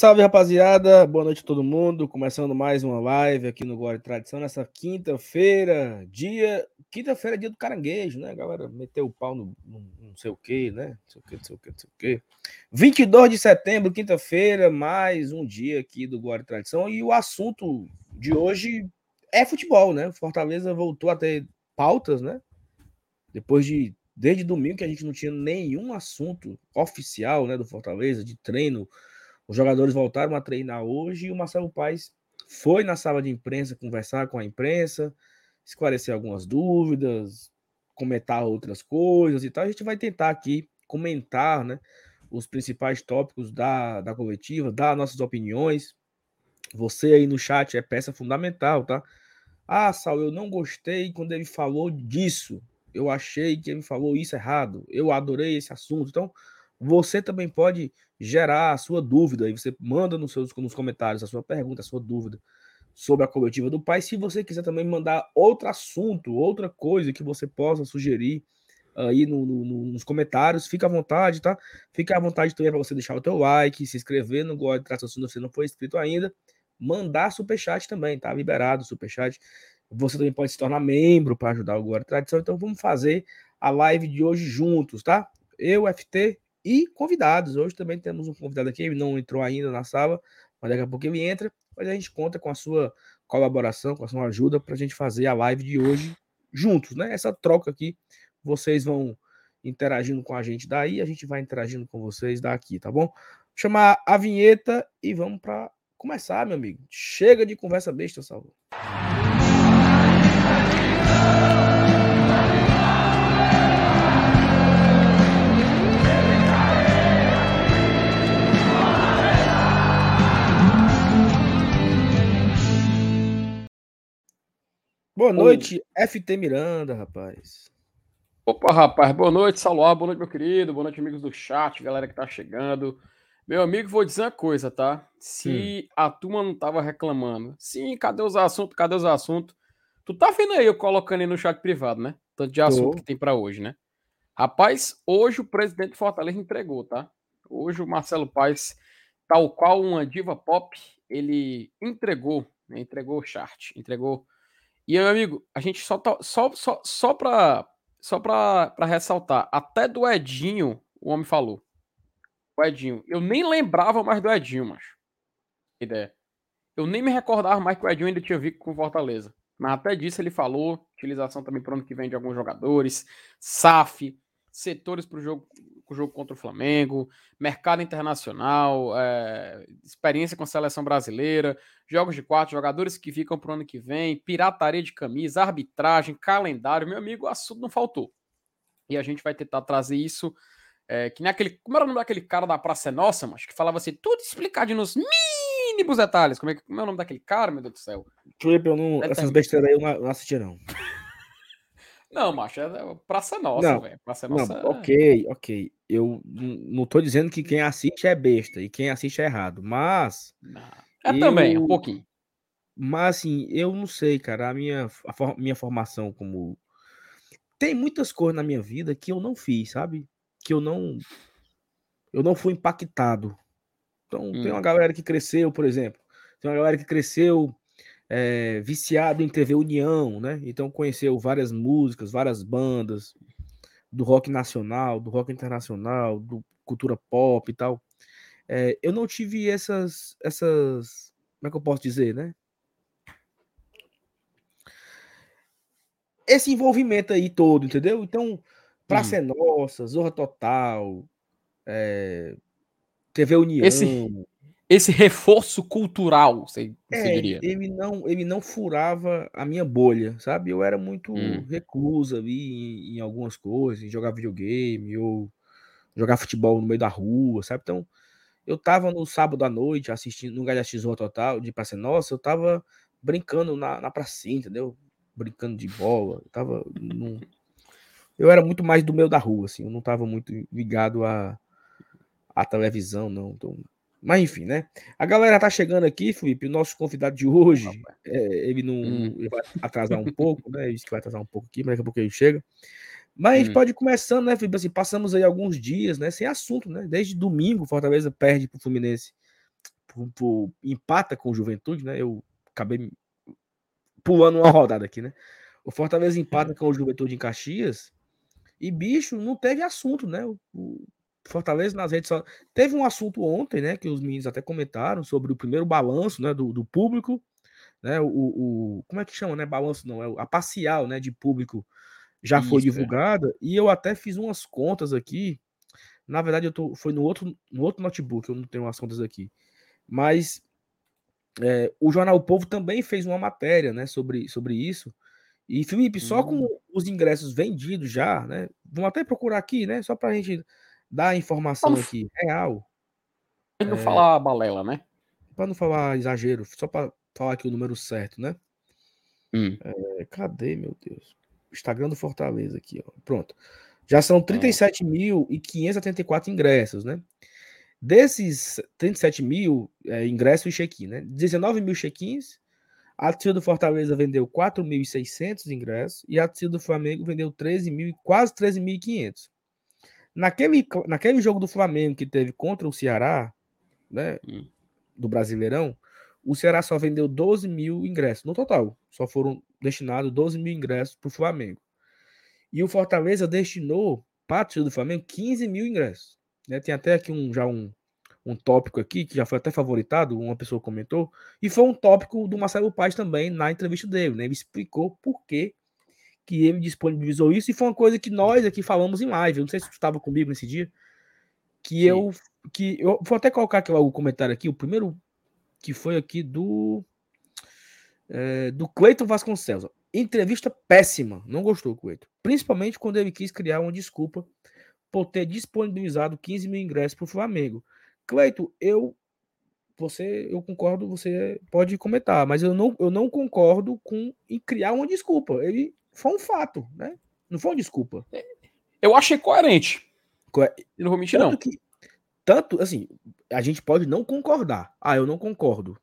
Salve, rapaziada. Boa noite a todo mundo. Começando mais uma live aqui no Glória e Tradição nessa quinta-feira, dia. Quinta-feira, dia do caranguejo, né? Galera meteu o pau no, no, não sei o quê, né? Não sei o quê, não sei o quê, não sei o quê. 22 de setembro, quinta-feira, mais um dia aqui do Glória e Tradição. E o assunto de hoje é futebol, né? Fortaleza voltou a ter pautas, né? Depois de. Desde domingo que a gente não tinha nenhum assunto oficial, né, do Fortaleza, de treino, os jogadores voltaram a treinar hoje e o Marcelo Paes foi na sala de imprensa conversar com a imprensa, esclarecer algumas dúvidas, comentar outras coisas e tal. A gente vai tentar aqui comentar né, os principais tópicos da, da coletiva, dar nossas opiniões. Você aí no chat é peça fundamental, tá? Ah, Sal, eu não gostei quando ele falou disso. Eu achei que ele falou isso errado. Eu adorei esse assunto. Então, você também pode gerar a sua dúvida e você manda nos seus nos comentários a sua pergunta, a sua dúvida sobre a coletiva do pai. Se você quiser também mandar outro assunto, outra coisa que você possa sugerir aí no, no, nos comentários, fica à vontade, tá? Fica à vontade também para você deixar o teu like, se inscrever no God Tração se você não for inscrito ainda, mandar superchat também, tá? Liberado o superchat. Você também pode se tornar membro para ajudar o God Tradição. Então vamos fazer a live de hoje juntos, tá? Eu, FT e convidados. Hoje também temos um convidado aqui, ele não entrou ainda na sala, mas daqui a pouco ele entra. Mas a gente conta com a sua colaboração, com a sua ajuda para a gente fazer a live de hoje juntos, né? Essa troca aqui, vocês vão interagindo com a gente daí, a gente vai interagindo com vocês daqui, tá bom? Vou chamar a vinheta e vamos para começar, meu amigo. Chega de conversa besta, Salvo. Boa noite, Oi. FT Miranda, rapaz. Opa, rapaz, boa noite, Saluar, boa noite, meu querido, boa noite, amigos do chat, galera que tá chegando. Meu amigo, vou dizer uma coisa, tá? Se hum. a turma não tava reclamando, sim, cadê os assuntos, cadê os assuntos? Tu tá vendo aí eu colocando aí no chat privado, né? Tanto de assunto Tô. que tem para hoje, né? Rapaz, hoje o presidente Fortaleza entregou, tá? Hoje o Marcelo Paes, tal qual uma diva pop, ele entregou, né? entregou o chart, entregou e, meu amigo, a gente só tá, só só só para só para ressaltar, até do Edinho o homem falou. O Edinho, eu nem lembrava mais do Edinho, macho. Ideia. Eu nem me recordava mais que o Edinho ainda tinha visto com Fortaleza. Mas até disso ele falou, utilização também para ano que vem de alguns jogadores, SAF, setores para o jogo, jogo contra o Flamengo, mercado internacional, é, experiência com a seleção brasileira, jogos de quatro, jogadores que ficam para o ano que vem, pirataria de camisa, arbitragem, calendário, meu amigo, o assunto não faltou. E a gente vai tentar trazer isso, é, que nem aquele, como era o nome daquele cara da Praça é Nossa, mas que falava assim, tudo explicado nos mínimos detalhes. Como é, como é o nome daquele cara, meu Deus do céu? Trip, eu não, essas besteiras aí eu não, não assisti não. Não, macho, é Praça Nossa, velho. Praça Nossa. Não, é... Ok, ok. Eu não tô dizendo que quem assiste é besta e quem assiste é errado, mas. É eu... também, um pouquinho. Mas assim, eu não sei, cara. A minha, a for... minha formação como. Tem muitas coisas na minha vida que eu não fiz, sabe? Que eu não. Eu não fui impactado. Então, hum. tem uma galera que cresceu, por exemplo. Tem uma galera que cresceu é, viciado em TV União, né? Então conheceu várias músicas, várias bandas do rock nacional, do rock internacional, do cultura pop e tal. É, eu não tive essas, essas, como é que eu posso dizer, né? Esse envolvimento aí todo, entendeu? Então, Praça hum. é Nossa, Zorra Total, é, TV União. Esse, esse reforço cultural, você, você é, diria? Ele não, ele não furava a minha bolha, sabe? Eu era muito hum. reclusa ali em, em, algumas coisas, em jogar videogame ou jogar futebol no meio da rua, sabe? Então, eu tava no sábado à noite assistindo no Galha X Total de Praça Nossa, eu tava brincando na, na pracinha, entendeu? Brincando de bola, eu tava num... Eu era muito mais do meio da rua, assim, eu não tava muito ligado à, à televisão, não. Então, mas enfim, né? A galera tá chegando aqui, Felipe. O nosso convidado de hoje, é, ele não hum. ele vai atrasar um pouco, né? Ele disse que vai atrasar um pouco aqui, mas daqui a pouco ele chega. Mas hum. a gente hum. pode ir começando, né, Felipe? Assim, passamos aí alguns dias, né? Sem assunto, né? Desde domingo, Fortaleza perde pro Fluminense por, por, empata com o Juventude, né? Eu acabei pulando uma rodada aqui, né? O Fortaleza empata com o Juventude em Caxias e, bicho, não teve assunto, né? O, o Fortaleza nas redes só. Teve um assunto ontem, né? Que os meninos até comentaram sobre o primeiro balanço, né? Do, do público, né? O, o, como é que chama, né? Balanço não, é a parcial, né? De público já Isso, foi é. divulgada. É. E eu até fiz umas contas aqui. Na verdade, eu tô, foi no outro, no outro notebook, eu não tenho as contas aqui. Mas é, o Jornal o Povo também fez uma matéria né, sobre, sobre isso. E, Felipe, só com hum. os ingressos vendidos já, né? Vamos até procurar aqui, né? Só para a gente dar a informação Vamos... aqui real. Para não é... falar balela, né? Para não falar exagero, só para falar aqui o número certo, né? Hum. É, cadê, meu Deus? Instagram do Fortaleza aqui, ó. Pronto. Já são 37.574 ingressos, né? Desses 37 mil é, ingressos e check-in, né? 19 mil check-ins. A torcida do Fortaleza vendeu 4.600 ingressos e a torcida do Flamengo vendeu 13 mil, quase 13.500. Naquele, naquele jogo do Flamengo que teve contra o Ceará, né? Hum. Do Brasileirão, o Ceará só vendeu 12 mil ingressos no total. Só foram destinados 12 mil ingressos para o Flamengo. E o Fortaleza destinou para torcida do Flamengo 15 mil ingressos. Né? Tem até aqui um, já um, um tópico aqui, que já foi até favoritado, uma pessoa comentou, e foi um tópico do Marcelo Paz também na entrevista dele. Né? Ele explicou por que, que ele disponibilizou isso, e foi uma coisa que nós aqui falamos em live. Eu não sei se tu estava comigo nesse dia, que Sim. eu. que eu Vou até colocar aqui o comentário aqui, o primeiro que foi aqui do. É, do Cleiton Vasconcelos. Entrevista péssima, não gostou, Cleiton. Principalmente quando ele quis criar uma desculpa por ter disponibilizado 15 mil ingressos para o Flamengo. Cleito, eu você eu concordo, você pode comentar, mas eu não, eu não concordo com em criar uma desculpa. Ele foi um fato, né? Não foi uma desculpa. Eu achei coerente. Co não vou mentir, tanto não. Que, tanto, assim, a gente pode não concordar. Ah, eu não concordo.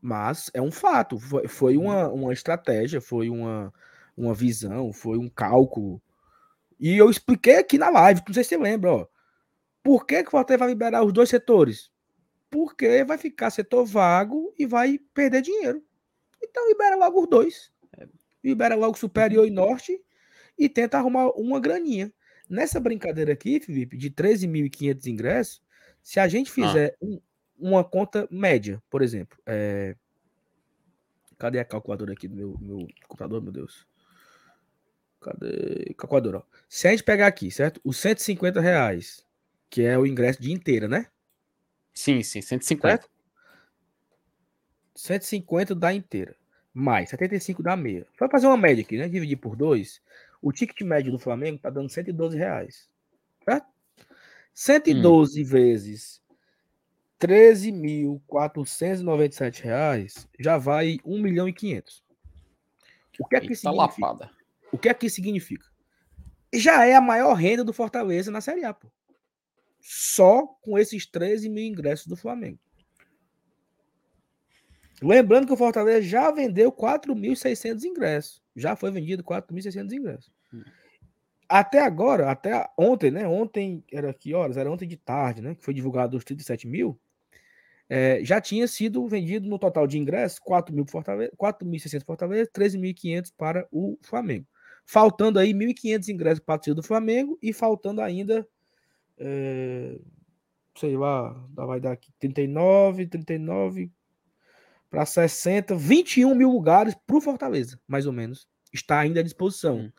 Mas é um fato. Foi, foi uma, uhum. uma estratégia, foi uma, uma visão, foi um cálculo e eu expliquei aqui na live, não sei se você lembra, ó. Por que, que o Fortaleza vai liberar os dois setores? Porque vai ficar setor vago e vai perder dinheiro. Então libera logo os dois. Libera logo superior e norte e tenta arrumar uma graninha. Nessa brincadeira aqui, Felipe, de 13.500 ingressos, se a gente fizer ah. um, uma conta média, por exemplo, é... cadê a calculadora aqui do meu, meu computador, meu Deus? Cadê? Calculadora, ó. Se a gente pegar aqui, certo? Os 150 reais, que é o ingresso de inteira, né? Sim, sim, 150. Certo? 150 da inteira. Mais 75 da meia. Vai fazer uma média aqui, né? Dividir por dois. O ticket médio do Flamengo tá dando 112 reais. Certo? 112 hum. vezes 13.497 reais já vai 1 milhão e 500. O que é que Eita significa? Lapada. O que é que significa? Já é a maior renda do Fortaleza na Série A, pô. Só com esses 13 mil ingressos do Flamengo. Lembrando que o Fortaleza já vendeu 4.600 ingressos. Já foi vendido 4.600 ingressos. Hum. Até agora, até ontem, né? Ontem era que horas? Era ontem de tarde, né? Que foi divulgado os 37 mil. É, já tinha sido vendido no total de ingressos 4.600 Fortaleza, 13.500 para o Flamengo faltando aí 1.500 ingressos para torcida do Flamengo e faltando ainda, é, sei lá, vai dar aqui 39, 39 para 60, 21 mil lugares para o Fortaleza, mais ou menos, está ainda à disposição. Hum.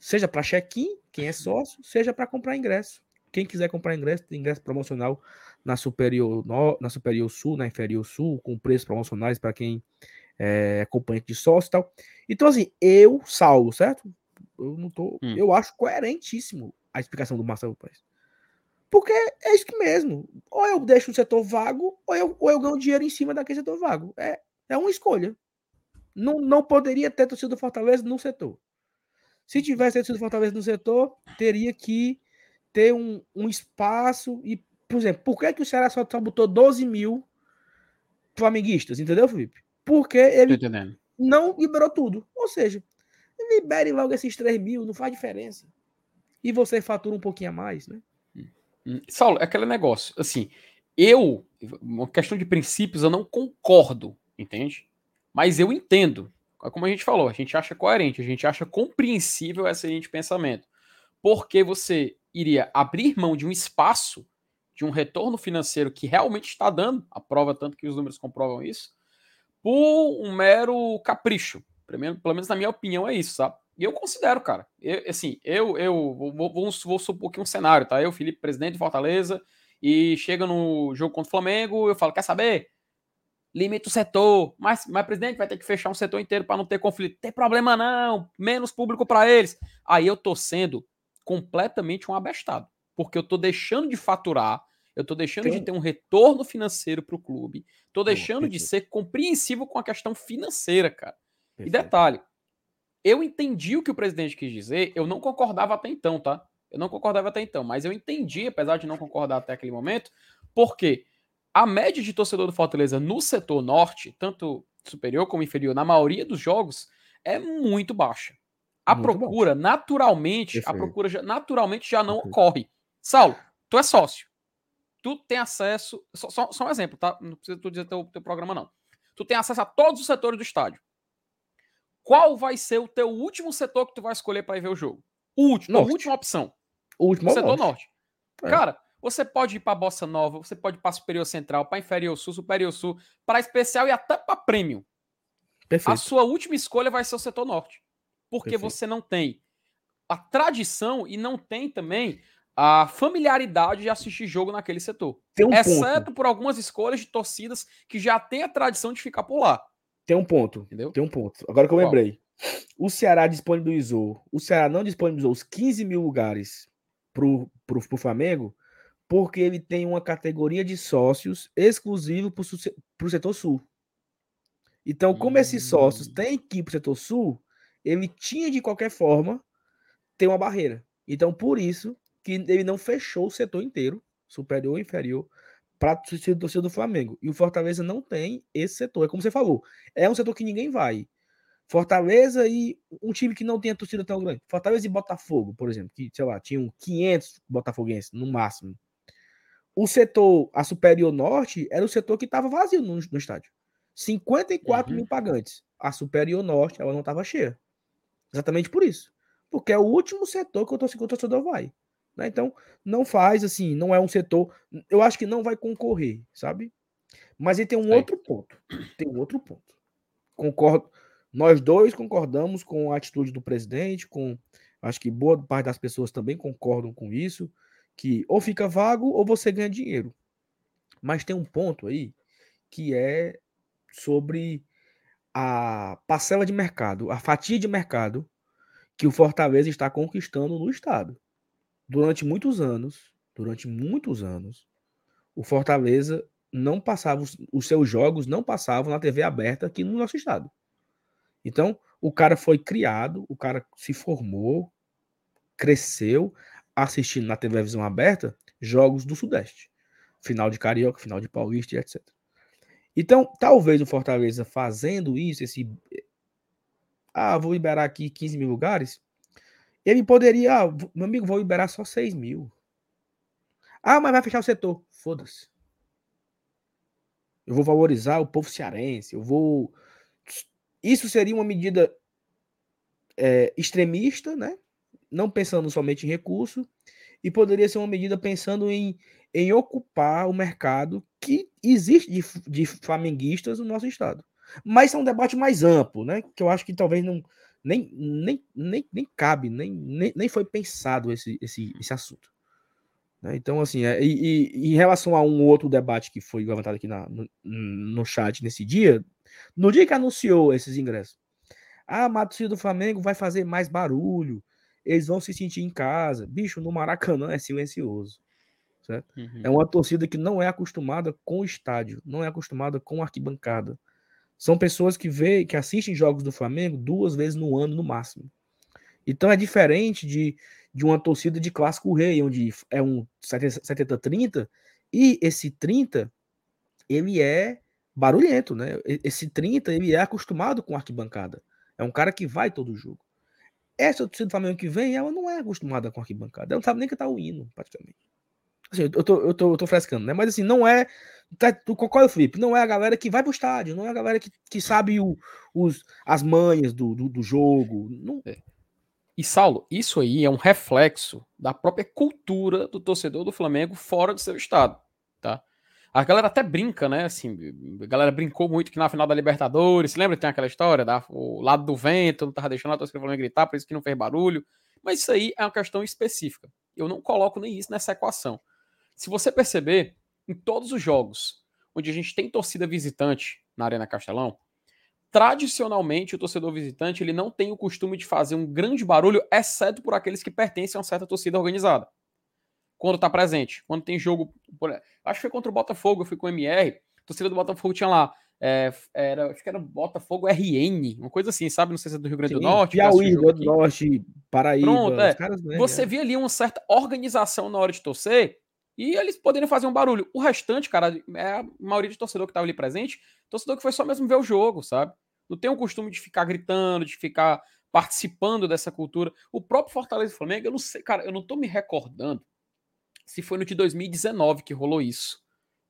Seja para check-in, quem é sócio, seja para comprar ingresso. Quem quiser comprar ingresso, tem ingresso promocional na Superior, no, na Superior Sul, na Inferior Sul, com preços promocionais para quem é acompanhante de sócio e tal. Então, assim, eu, Saulo, certo? Eu não tô. Hum. Eu acho coerentíssimo a explicação do Marcelo Paes. Porque é isso mesmo. Ou eu deixo o setor vago, ou eu, ou eu ganho dinheiro em cima daquele setor vago. É, é uma escolha. Não, não poderia ter torcida do Fortaleza no setor. Se tivesse torcida do Fortaleza no setor, teria que ter um, um espaço. E, por exemplo, por que, que o Ceará só, só botou 12 mil flamenguistas? Entendeu, Felipe? Porque ele não liberou tudo. Ou seja, libere logo esses 3 mil, não faz diferença. E você fatura um pouquinho a mais, né? Hum. Saulo, é aquele negócio, assim, eu, uma questão de princípios, eu não concordo, entende? Mas eu entendo. Como a gente falou, a gente acha coerente, a gente acha compreensível linha de pensamento. Porque você iria abrir mão de um espaço, de um retorno financeiro que realmente está dando, a prova tanto que os números comprovam isso, por um mero capricho. Pelo menos, pelo menos na minha opinião é isso, sabe? E eu considero, cara. Eu, assim, eu, eu vou, vou, vou supor aqui um cenário, tá? Eu, Felipe, presidente de Fortaleza, e chega no jogo contra o Flamengo, eu falo, quer saber? Limita o setor, mas, mas presidente vai ter que fechar um setor inteiro para não ter conflito. Tem problema não, menos público para eles. Aí eu tô sendo completamente um abestado, porque eu tô deixando de faturar, eu tô deixando de ter um retorno financeiro para o clube, tô deixando de ser compreensivo com a questão financeira, cara. Perfeito. E detalhe, eu entendi o que o presidente quis dizer, eu não concordava até então, tá? Eu não concordava até então, mas eu entendi, apesar de não concordar até aquele momento, porque a média de torcedor do Fortaleza no setor norte, tanto superior como inferior, na maioria dos jogos, é muito baixa. A muito procura, bom. naturalmente, Perfeito. a procura já, naturalmente já não Perfeito. ocorre. Saulo, tu é sócio. Tu tem acesso. Só, só, só um exemplo, tá? Não precisa tu dizer teu, teu programa, não. Tu tem acesso a todos os setores do estádio. Qual vai ser o teu último setor que tu vai escolher para ir ver o jogo? O último, a última opção. O último o setor norte. norte. É. Cara, você pode ir para Bossa Nova, você pode ir para Superior Central, para Inferior Sul, Superior Sul, para Especial e até para Prêmio. Perfeito. A sua última escolha vai ser o setor norte. Porque Perfeito. você não tem a tradição e não tem também a familiaridade de assistir jogo naquele setor. Um exceto ponto. por algumas escolhas de torcidas que já têm a tradição de ficar por lá. Tem um ponto. Entendeu? Tem um ponto. Agora que eu Qual? lembrei. O Ceará disponibilizou. O Ceará não disponibilizou os 15 mil lugares pro, pro, pro Flamengo, porque ele tem uma categoria de sócios exclusivo para o setor sul. Então, como hum. esses sócios têm que ir para o setor sul, ele tinha de qualquer forma ter uma barreira. Então, por isso que ele não fechou o setor inteiro, superior ou inferior, para a torcida do Flamengo. E o Fortaleza não tem esse setor. É como você falou, é um setor que ninguém vai. Fortaleza e um time que não tem a torcida tão grande. Fortaleza e Botafogo, por exemplo, que, sei lá, tinham 500 botafoguenses no máximo. O setor, a Superior Norte, era o setor que estava vazio no, no, estádio. 54 uhum. mil pagantes. A Superior Norte, ela não estava cheia. Exatamente por isso. Porque é o último setor que o torcedor vai. Né? Então, não faz assim, não é um setor. Eu acho que não vai concorrer, sabe? Mas ele tem um outro ponto. Tem um outro ponto. Concordo. Nós dois concordamos com a atitude do presidente, com acho que boa parte das pessoas também concordam com isso, que ou fica vago ou você ganha dinheiro. Mas tem um ponto aí que é sobre a parcela de mercado, a fatia de mercado que o Fortaleza está conquistando no estado. Durante muitos anos, durante muitos anos, o Fortaleza não passava os seus jogos não passavam na TV aberta aqui no nosso estado. Então, o cara foi criado, o cara se formou, cresceu assistindo na televisão aberta jogos do Sudeste. Final de Carioca, final de Paulista etc. Então, talvez o Fortaleza fazendo isso, esse. Ah, vou liberar aqui 15 mil lugares. Ele poderia, ah, meu amigo, vou liberar só 6 mil. Ah, mas vai fechar o setor. Foda-se. Eu vou valorizar o povo cearense. Eu vou isso seria uma medida é, extremista, né? não pensando somente em recurso, e poderia ser uma medida pensando em, em ocupar o mercado que existe de, de flamenguistas no nosso estado. Mas é um debate mais amplo, né? Que eu acho que talvez não nem, nem, nem, nem cabe, nem, nem, nem foi pensado esse, esse, esse assunto. Né? Então, assim, é, e, e, em relação a um outro debate que foi levantado aqui na, no, no chat nesse dia, no dia que anunciou esses ingressos, ah, a torcida do Flamengo vai fazer mais barulho, eles vão se sentir em casa. Bicho, no Maracanã é silencioso. Certo? Uhum. É uma torcida que não é acostumada com o estádio, não é acostumada com a arquibancada. São pessoas que vê, que assistem jogos do Flamengo duas vezes no ano no máximo. Então é diferente de, de uma torcida de clássico rei, onde é um 70-30, e esse 30 ele é barulhento, né? Esse 30, ele é acostumado com arquibancada. É um cara que vai todo jogo. Essa torcida do Flamengo que vem, ela não é acostumada com arquibancada. Ela não sabe nem que tá o hino, praticamente. Assim, eu, tô, eu, tô, eu tô frescando, né? Mas assim, não é. Tá, é o Felipe? Não é a galera que vai pro estádio, não é a galera que, que sabe o, os, as manhas do, do, do jogo. Não... É. E Saulo, isso aí é um reflexo da própria cultura do torcedor do Flamengo fora do seu estado, tá? A galera até brinca, né? Assim, a galera brincou muito que na final da Libertadores, lembra tem aquela história da o lado do vento, não tava deixando a torcida do Flamengo gritar, por isso que não fez barulho. Mas isso aí é uma questão específica. Eu não coloco nem isso nessa equação. Se você perceber, em todos os jogos onde a gente tem torcida visitante na Arena Castelão, tradicionalmente o torcedor visitante ele não tem o costume de fazer um grande barulho, exceto por aqueles que pertencem a uma certa torcida organizada. Quando está presente, quando tem jogo, acho que foi contra o Botafogo, eu fui com o MR, a torcida do Botafogo tinha lá, é, era, acho que era Botafogo RN, uma coisa assim, sabe? Não sei se é do Rio Grande Sim, do Norte. Piauí, do Norte, Paraíba. Pronto, é. Caras, né, Você é. via ali uma certa organização na hora de torcer e eles poderiam fazer um barulho. O restante, cara, é a maioria de torcedor que estava ali presente, torcedor que foi só mesmo ver o jogo, sabe? não tem o costume de ficar gritando, de ficar participando dessa cultura. O próprio Fortaleza e Flamengo, eu não sei, cara, eu não tô me recordando se foi no de 2019 que rolou isso,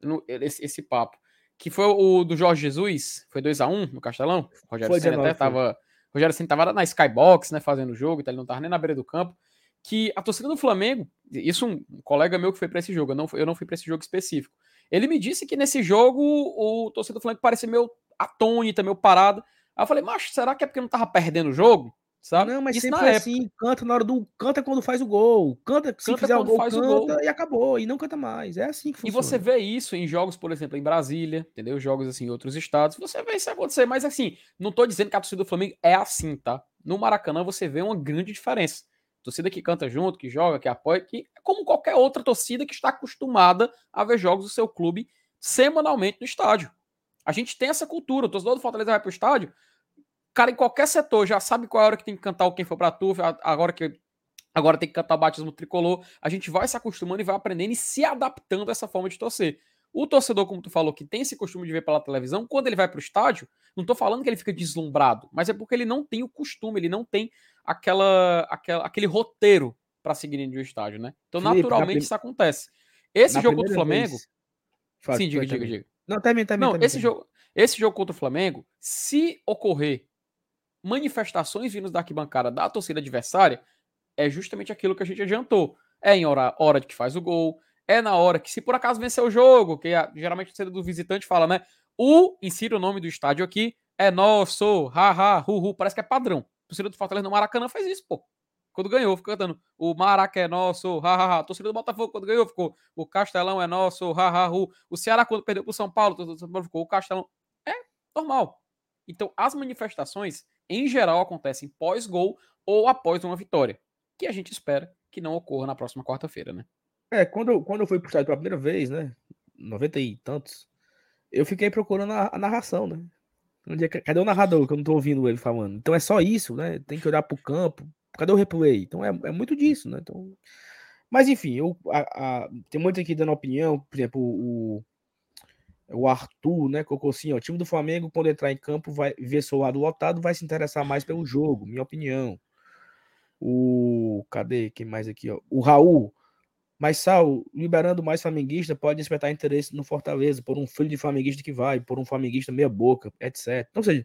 no, esse, esse, papo. Que foi o do Jorge Jesus, foi 2 a 1 no Castelão. O Rogério Senna até tava. O Rogério Senna tava na Skybox, né, fazendo o jogo, então ele não tava nem na beira do campo. Que a torcida do Flamengo, isso um colega meu que foi para esse jogo, eu não, eu não fui para esse jogo específico. Ele me disse que nesse jogo o torcedor do Flamengo parecia meio atônita, meio parada. Aí eu falei, macho, será que é porque não tava perdendo o jogo? Sabe? Não, mas Isso sempre foi assim, canta na hora do. Canta quando faz o gol. Canta, se canta fizer o gol, faz canta o gol. e acabou. E não canta mais. É assim que funciona. E você vê isso em jogos, por exemplo, em Brasília, entendeu? Jogos assim em outros estados. Você vê isso acontecer. Mas assim, não tô dizendo que a torcida do Flamengo é assim, tá? No Maracanã você vê uma grande diferença. Torcida que canta junto, que joga, que apoia, que é como qualquer outra torcida que está acostumada a ver jogos do seu clube semanalmente no estádio. A gente tem essa cultura. O torcedor do Fortaleza vai pro estádio, cara em qualquer setor já sabe qual é a hora que tem que cantar o Quem For Pra Tu, agora que agora tem que cantar o batismo tricolor. A gente vai se acostumando e vai aprendendo e se adaptando a essa forma de torcer. O torcedor, como tu falou, que tem esse costume de ver pela televisão, quando ele vai pro estádio, não tô falando que ele fica deslumbrado, mas é porque ele não tem o costume, ele não tem aquela, aquela aquele roteiro para seguir dentro do estádio, né? Então, Felipe, naturalmente, prim... isso acontece. Esse na jogo do Flamengo. Vez... Sim, diga, diga, diga. Não, termina, termina. Não, termina, esse, Jogo, esse jogo contra o Flamengo, se ocorrer manifestações vindas da arquibancada da torcida adversária, é justamente aquilo que a gente adiantou. É em hora, hora de que faz o gol, é na hora que, se por acaso vencer o jogo, que geralmente a torcida do visitante fala, né? O, insira o nome do estádio aqui, é nosso, haha, hu, hu, parece que é padrão. A torcida do Fortaleza no Maracanã faz isso, pô. Quando ganhou, ficou cantando o Maraca é nosso, hahaha. A torcida do Botafogo, quando ganhou, ficou o Castelão é nosso, hahaha. O Ceará, quando perdeu pro São Paulo, ficou o Castelão. É normal. Então, as manifestações, em geral, acontecem pós-gol ou após uma vitória, que a gente espera que não ocorra na próxima quarta-feira, né? É, quando, quando eu fui pro estádio pela primeira vez, né? 90 e tantos, eu fiquei procurando a, a narração, né? Cadê o narrador que eu não tô ouvindo ele falando? Então é só isso, né? Tem que olhar pro campo, Cadê o replay? Então é, é muito disso, né? Então, mas enfim, eu, a, a, tem muito aqui dando opinião, por exemplo, o, o Arthur, né, colocou assim, ó, o time do Flamengo, quando entrar em campo, vai ver seu lado lotado, vai se interessar mais pelo jogo, minha opinião. O, cadê, quem mais aqui, ó? O Raul, mas Sal, liberando mais flamenguista, pode despertar interesse no Fortaleza, por um filho de flamenguista que vai, por um flamenguista meia boca, etc. Então, ou seja,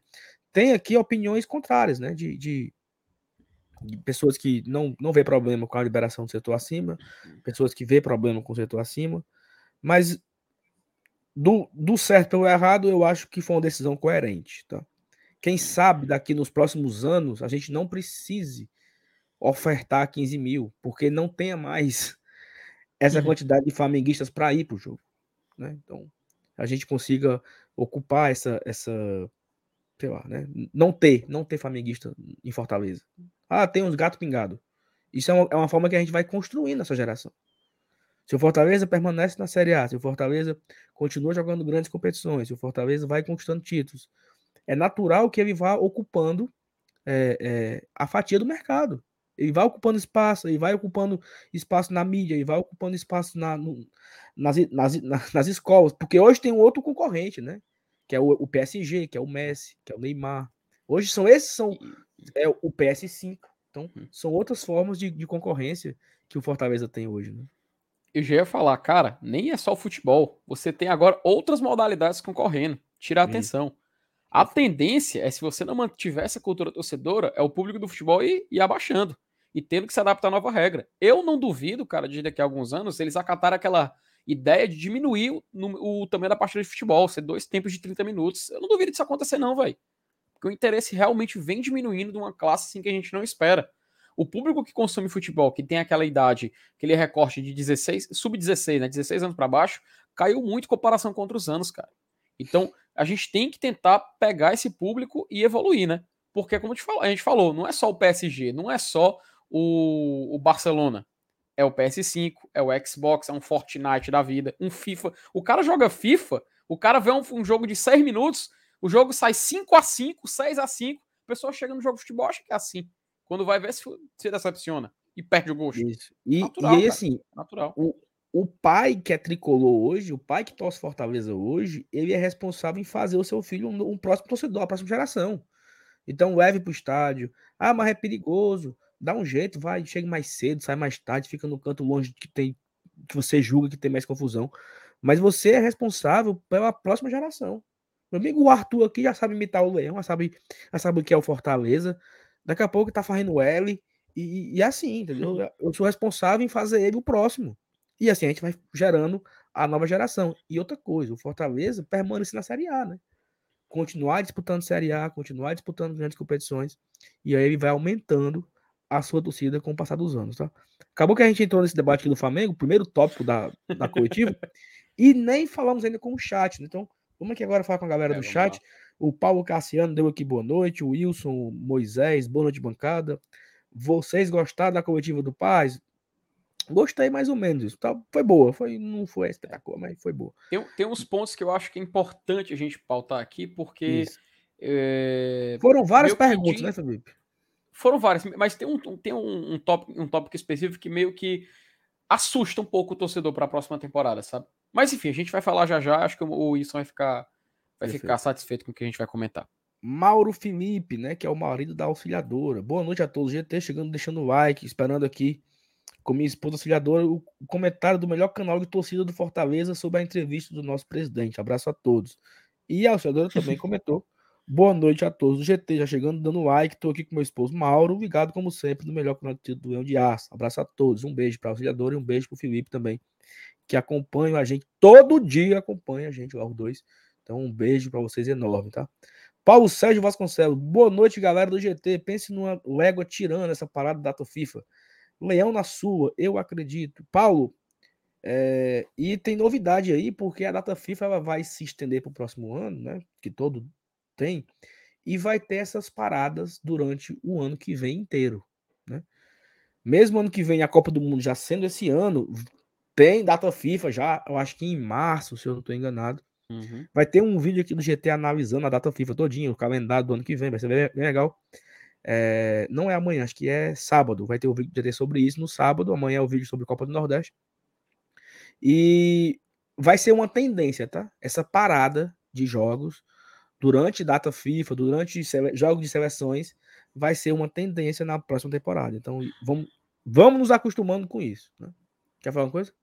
tem aqui opiniões contrárias, né, de, de pessoas que não, não vê problema com a liberação do setor acima, pessoas que vê problema com o setor acima, mas do, do certo pelo errado, eu acho que foi uma decisão coerente, tá? Quem sabe daqui nos próximos anos a gente não precise ofertar 15 mil, porque não tenha mais essa uhum. quantidade de flamenguistas para ir para o jogo, né? Então a gente consiga ocupar essa, essa sei lá, né? Não ter, não ter flamenguista em Fortaleza. Ah, tem uns gatos pingados. Isso é uma, é uma, forma que a gente vai construindo essa geração. Se o Fortaleza permanece na Série A, se o Fortaleza continua jogando grandes competições, se o Fortaleza vai conquistando títulos, é natural que ele vá ocupando é, é, a fatia do mercado. Ele vai ocupando espaço, ele vai ocupando espaço na mídia, ele vai ocupando espaço na, no, nas, nas, nas, escolas, porque hoje tem um outro concorrente, né? Que é o, o PSG, que é o Messi, que é o Neymar. Hoje são esses são é o PS5. Então, hum. são outras formas de, de concorrência que o Fortaleza tem hoje, né? eu já ia falar, cara, nem é só o futebol. Você tem agora outras modalidades concorrendo. Tira a atenção. A tendência é, se você não mantiver essa cultura torcedora, é o público do futebol ir, ir abaixando e tendo que se adaptar à nova regra. Eu não duvido, cara, de daqui a alguns anos eles acatarem aquela ideia de diminuir o, o tamanho da partida de futebol, ser dois tempos de 30 minutos. Eu não duvido disso acontecer, não, velho. Porque o interesse realmente vem diminuindo de uma classe assim que a gente não espera. O público que consome futebol, que tem aquela idade, aquele recorte de 16, sub-16, né, 16 anos para baixo, caiu muito em comparação com outros anos, cara. Então, a gente tem que tentar pegar esse público e evoluir, né? Porque, como a gente falou, não é só o PSG, não é só o, o Barcelona. É o PS5, é o Xbox, é um Fortnite da vida, um FIFA. O cara joga FIFA, o cara vê um, um jogo de 6 minutos, o jogo sai 5 a 5 6 a 5 a pessoa chega no jogo de futebol, acha que é assim. Quando vai ver, se, se decepciona e perde o gosto. Isso. E, natural, e aí, assim, natural. O, o pai que é tricolor hoje, o pai que torce Fortaleza hoje, ele é responsável em fazer o seu filho um, um próximo torcedor, a próxima geração. Então leve para o estádio. Ah, mas é perigoso. Dá um jeito, vai, chega mais cedo, sai mais tarde, fica no canto longe que tem que você julga que tem mais confusão. Mas você é responsável pela próxima geração. Meu amigo o Arthur aqui já sabe imitar o Leão, já sabe, já sabe o que é o Fortaleza. Daqui a pouco tá fazendo L. E, e assim, entendeu? Eu sou responsável em fazer ele o próximo. E assim a gente vai gerando a nova geração. E outra coisa, o Fortaleza permanece na Série A, né? Continuar disputando Série A, continuar disputando grandes competições. E aí ele vai aumentando a sua torcida com o passar dos anos, tá? Acabou que a gente entrou nesse debate aqui do Flamengo, primeiro tópico da, da coletiva, e nem falamos ainda com o chat, né? Então, vamos aqui agora falar com a galera é, do chat. Lá. O Paulo Cassiano deu aqui boa noite, o Wilson Moisés, boa noite, bancada. Vocês gostaram da coletiva do Paz? Gostei mais ou menos. Tá, foi boa, foi, não foi espetacular, mas foi boa. Tem, tem uns pontos que eu acho que é importante a gente pautar aqui, porque. É, Foram várias perguntas, pedi... né, Felipe? Foram várias, mas tem um, tem um, um, tópico, um tópico específico que meio que assusta um pouco o torcedor para a próxima temporada, sabe? Mas enfim, a gente vai falar já já, acho que o Wilson vai ficar, vai ficar satisfeito com o que a gente vai comentar. Mauro Felipe, né, que é o marido da auxiliadora. Boa noite a todos. GT chegando, deixando o like, esperando aqui com minha esposa auxiliadora o comentário do melhor canal de torcida do Fortaleza sobre a entrevista do nosso presidente. Abraço a todos. E a auxiliadora também comentou Boa noite a todos do GT, já chegando, dando like. Estou aqui com meu esposo Mauro, ligado como sempre no melhor canal do Leão de Aço. Abraço a todos, um beijo para o auxiliador e um beijo para o Felipe também, que acompanha a gente, todo dia acompanha a gente lá, os dois. Então, um beijo para vocês enorme, tá? Paulo Sérgio Vasconcelos, boa noite, galera do GT. Pense numa légua tirando essa parada da data FIFA. Leão na sua, eu acredito. Paulo, é, e tem novidade aí, porque a data FIFA ela vai se estender para o próximo ano, né? Que todo tem, e vai ter essas paradas durante o ano que vem inteiro. Né? Mesmo ano que vem, a Copa do Mundo já sendo esse ano, tem data FIFA já, eu acho que em março, se eu não estou enganado. Uhum. Vai ter um vídeo aqui do GT analisando a data FIFA todinho, o calendário do ano que vem, vai ser bem, bem legal. É, não é amanhã, acho que é sábado. Vai ter o um vídeo do GT sobre isso no sábado. Amanhã é o vídeo sobre Copa do Nordeste. E vai ser uma tendência, tá? Essa parada de jogos durante data FIFA, durante jogos de seleções, vai ser uma tendência na próxima temporada. Então, vamos, vamos nos acostumando com isso. Né? Quer falar uma coisa?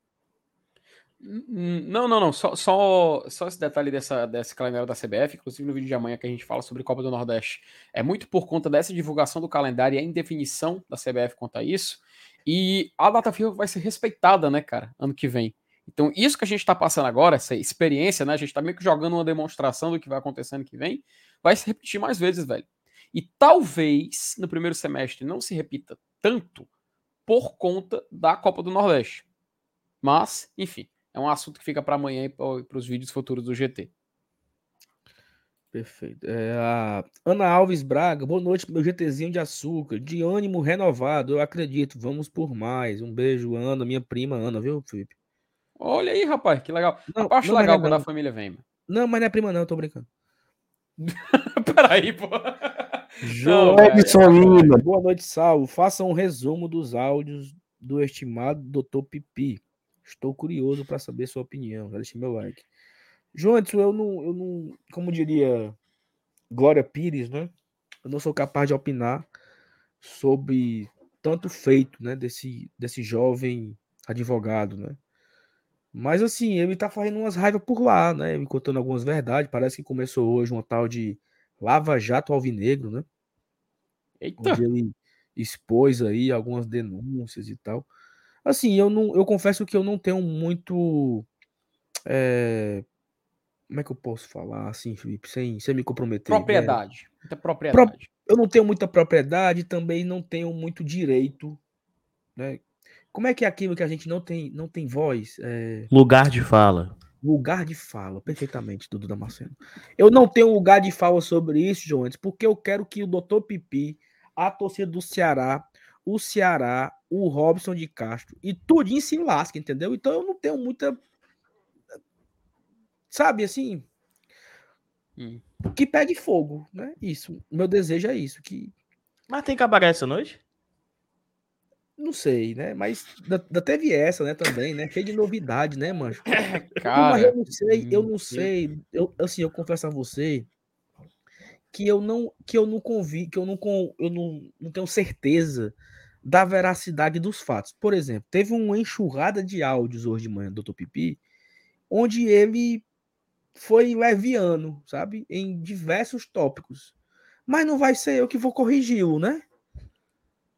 Não, não, não. Só, só, só esse detalhe dessa, desse calendário da CBF, inclusive no vídeo de amanhã que a gente fala sobre Copa do Nordeste. É muito por conta dessa divulgação do calendário e a indefinição da CBF quanto a isso. E a data FIFA vai ser respeitada, né, cara, ano que vem. Então, isso que a gente está passando agora, essa experiência, né? A gente está meio que jogando uma demonstração do que vai acontecer ano que vem, vai se repetir mais vezes, velho. E talvez no primeiro semestre não se repita tanto por conta da Copa do Nordeste. Mas, enfim, é um assunto que fica para amanhã e para os vídeos futuros do GT. Perfeito. É, Ana Alves Braga, boa noite, meu GTzinho de açúcar, de ânimo renovado, eu acredito. Vamos por mais. Um beijo, Ana, minha prima Ana, viu, Felipe? Olha aí, rapaz, que legal. Não, acho não, legal não, quando a família vem. Mano. Não, mas não é prima, não, eu tô brincando. Peraí, pô. João Edson Lima. Boa noite, Salvo. Faça um resumo dos áudios do estimado Dr. Pipi. Estou curioso para saber sua opinião. Já deixei meu like. João Edson, eu não, eu não. Como diria Glória Pires, né? Eu não sou capaz de opinar sobre tanto feito, né? Desse, desse jovem advogado, né? Mas assim, ele tá fazendo umas raivas por lá, né? Me contando algumas verdades. Parece que começou hoje uma tal de Lava Jato Alvinegro, né? Eita. Onde ele expôs aí algumas denúncias e tal. Assim, eu não, eu confesso que eu não tenho muito. É, como é que eu posso falar assim, Felipe, sem, sem me comprometer? Propriedade. É, muita propriedade. Pro, eu não tenho muita propriedade, também não tenho muito direito, né? Como é que é aquilo que a gente não tem, não tem voz? É... Lugar de fala. Lugar de fala, perfeitamente, Dudu Damasceno. Eu não tenho lugar de fala sobre isso, Jones, porque eu quero que o Dr. Pipi, a torcida do Ceará, o Ceará, o Robson de Castro e tudinho se lasca, entendeu? Então eu não tenho muita. Sabe assim? Hum. Que pegue fogo, né? Isso. Meu desejo é isso. que Mas tem cabaré essa noite? Não sei, né? Mas ainda teve essa, né, também, né? Cheio de novidade, né, mancho? Cara, Mas eu não sei, eu não sei. Eu, assim, eu confesso a você que eu não que eu não convi, que eu não eu não, não tenho certeza da veracidade dos fatos. Por exemplo, teve uma enxurrada de áudios hoje de manhã do Dr. Pipi, onde ele foi leviano, sabe? Em diversos tópicos. Mas não vai ser eu que vou corrigi-lo, né?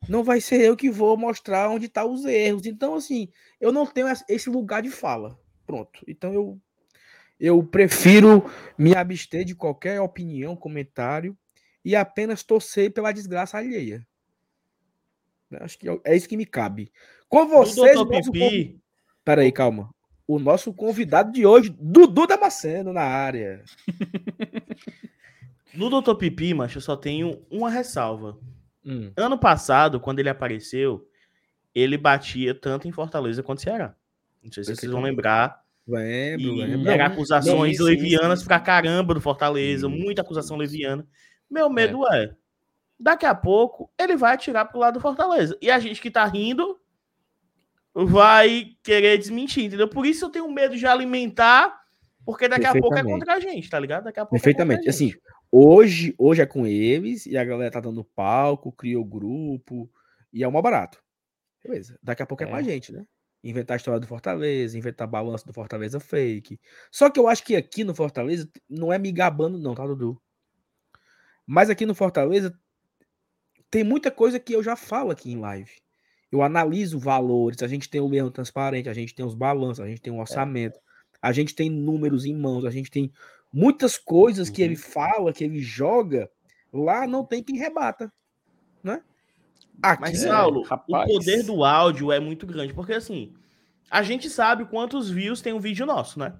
Não vai ser eu que vou mostrar onde estão tá os erros. Então, assim, eu não tenho esse lugar de fala. Pronto. Então, eu, eu prefiro me abster de qualquer opinião, comentário e apenas torcer pela desgraça alheia. Acho que é isso que me cabe. Com vocês, o nosso Pipi... Peraí, calma. O nosso convidado de hoje, Dudu Damasceno, na área. No Doutor Pipi, macho, eu só tenho uma ressalva. Hum. Ano passado, quando ele apareceu, ele batia tanto em Fortaleza quanto Ceará. Não sei se vocês vão lembrar. Lembro, e lembro. Era acusações não, levianas sim, pra caramba do Fortaleza, sim. muita acusação leviana. Meu medo é. é, daqui a pouco ele vai atirar pro lado do Fortaleza. E a gente que tá rindo vai querer desmentir, entendeu? Por isso eu tenho medo de alimentar, porque daqui a pouco é contra a gente, tá ligado? Daqui a pouco é Perfeitamente. É assim, Hoje, hoje é com eles e a galera tá dando palco, criou grupo e é uma barato. Beleza. Daqui a pouco é, é com a gente, né? Inventar a história do Fortaleza, inventar balanço do Fortaleza fake. Só que eu acho que aqui no Fortaleza não é me gabando, não, tá, Dudu? Mas aqui no Fortaleza tem muita coisa que eu já falo aqui em live. Eu analiso valores, a gente tem o leão transparente, a gente tem os balanços, a gente tem um orçamento, é. a gente tem números em mãos, a gente tem Muitas coisas que ele uhum. fala, que ele joga, lá não tem quem rebata, né? Aqui, Mas, Saulo, é, o poder do áudio é muito grande, porque assim, a gente sabe quantos views tem um vídeo nosso, né?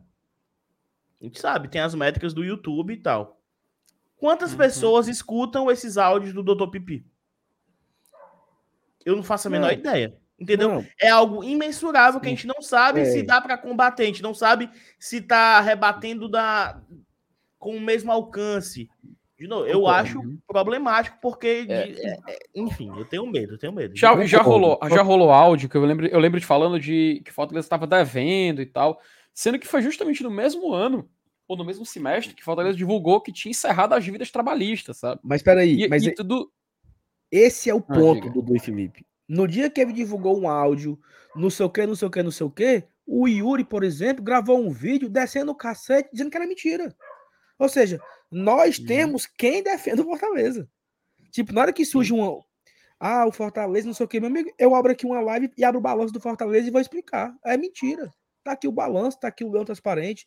A gente sabe, tem as métricas do YouTube e tal. Quantas uhum. pessoas escutam esses áudios do Dr. Pipi? Eu não faço a menor não. ideia. Entendeu? Não. É algo imensurável Sim. que a gente não sabe é. se dá para combater, a gente não sabe se tá rebatendo da, com o mesmo alcance. De novo, eu acho problemático porque, é. de, é, é, enfim, eu tenho medo, eu tenho medo. Já, já rolou, já rolou áudio que eu lembro, eu lembro de falando de que Fortaleza estava devendo e tal, sendo que foi justamente no mesmo ano ou no mesmo semestre que Fortaleza divulgou que tinha encerrado as dívidas trabalhistas, sabe? Mas peraí, e, mas e tudo... esse é o ah, ponto, ah, Dudu e Felipe. No dia que ele divulgou um áudio, não sei o que, não sei o que, não sei o que, o Yuri, por exemplo, gravou um vídeo descendo o cacete dizendo que era mentira. Ou seja, nós uhum. temos quem defende o Fortaleza. Tipo, na hora que surge um. Ah, o Fortaleza, não sei o que, meu amigo, eu abro aqui uma live e abro o balanço do Fortaleza e vou explicar. É mentira. Tá aqui o balanço, tá aqui o leão transparente.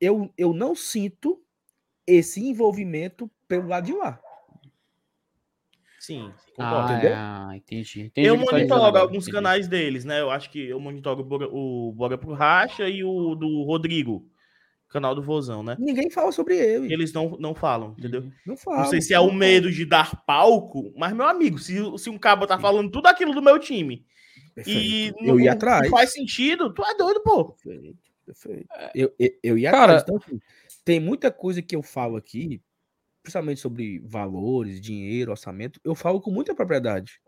Eu, eu não sinto esse envolvimento pelo lado de lá. Sim, concordo. Ah, entendeu? É, entendi, entendi. Eu tá monitoro alguns entendi. canais deles, né? Eu acho que eu monitoro o Bora pro Racha e o do Rodrigo canal do Vozão, né? Ninguém fala sobre ele. Eles não, não falam, entendeu? Uhum. Não falam. Não sei se é o medo de dar palco, mas, meu amigo, se, se um cabo tá falando tudo aquilo do meu time Perfeito. e eu ia atrás. não faz sentido, tu é doido, pô. Perfeito. Perfeito. Eu, eu, eu ia Cara, atrás. Então, assim, tem muita coisa que eu falo aqui, principalmente sobre valores, dinheiro, orçamento, eu falo com muita propriedade.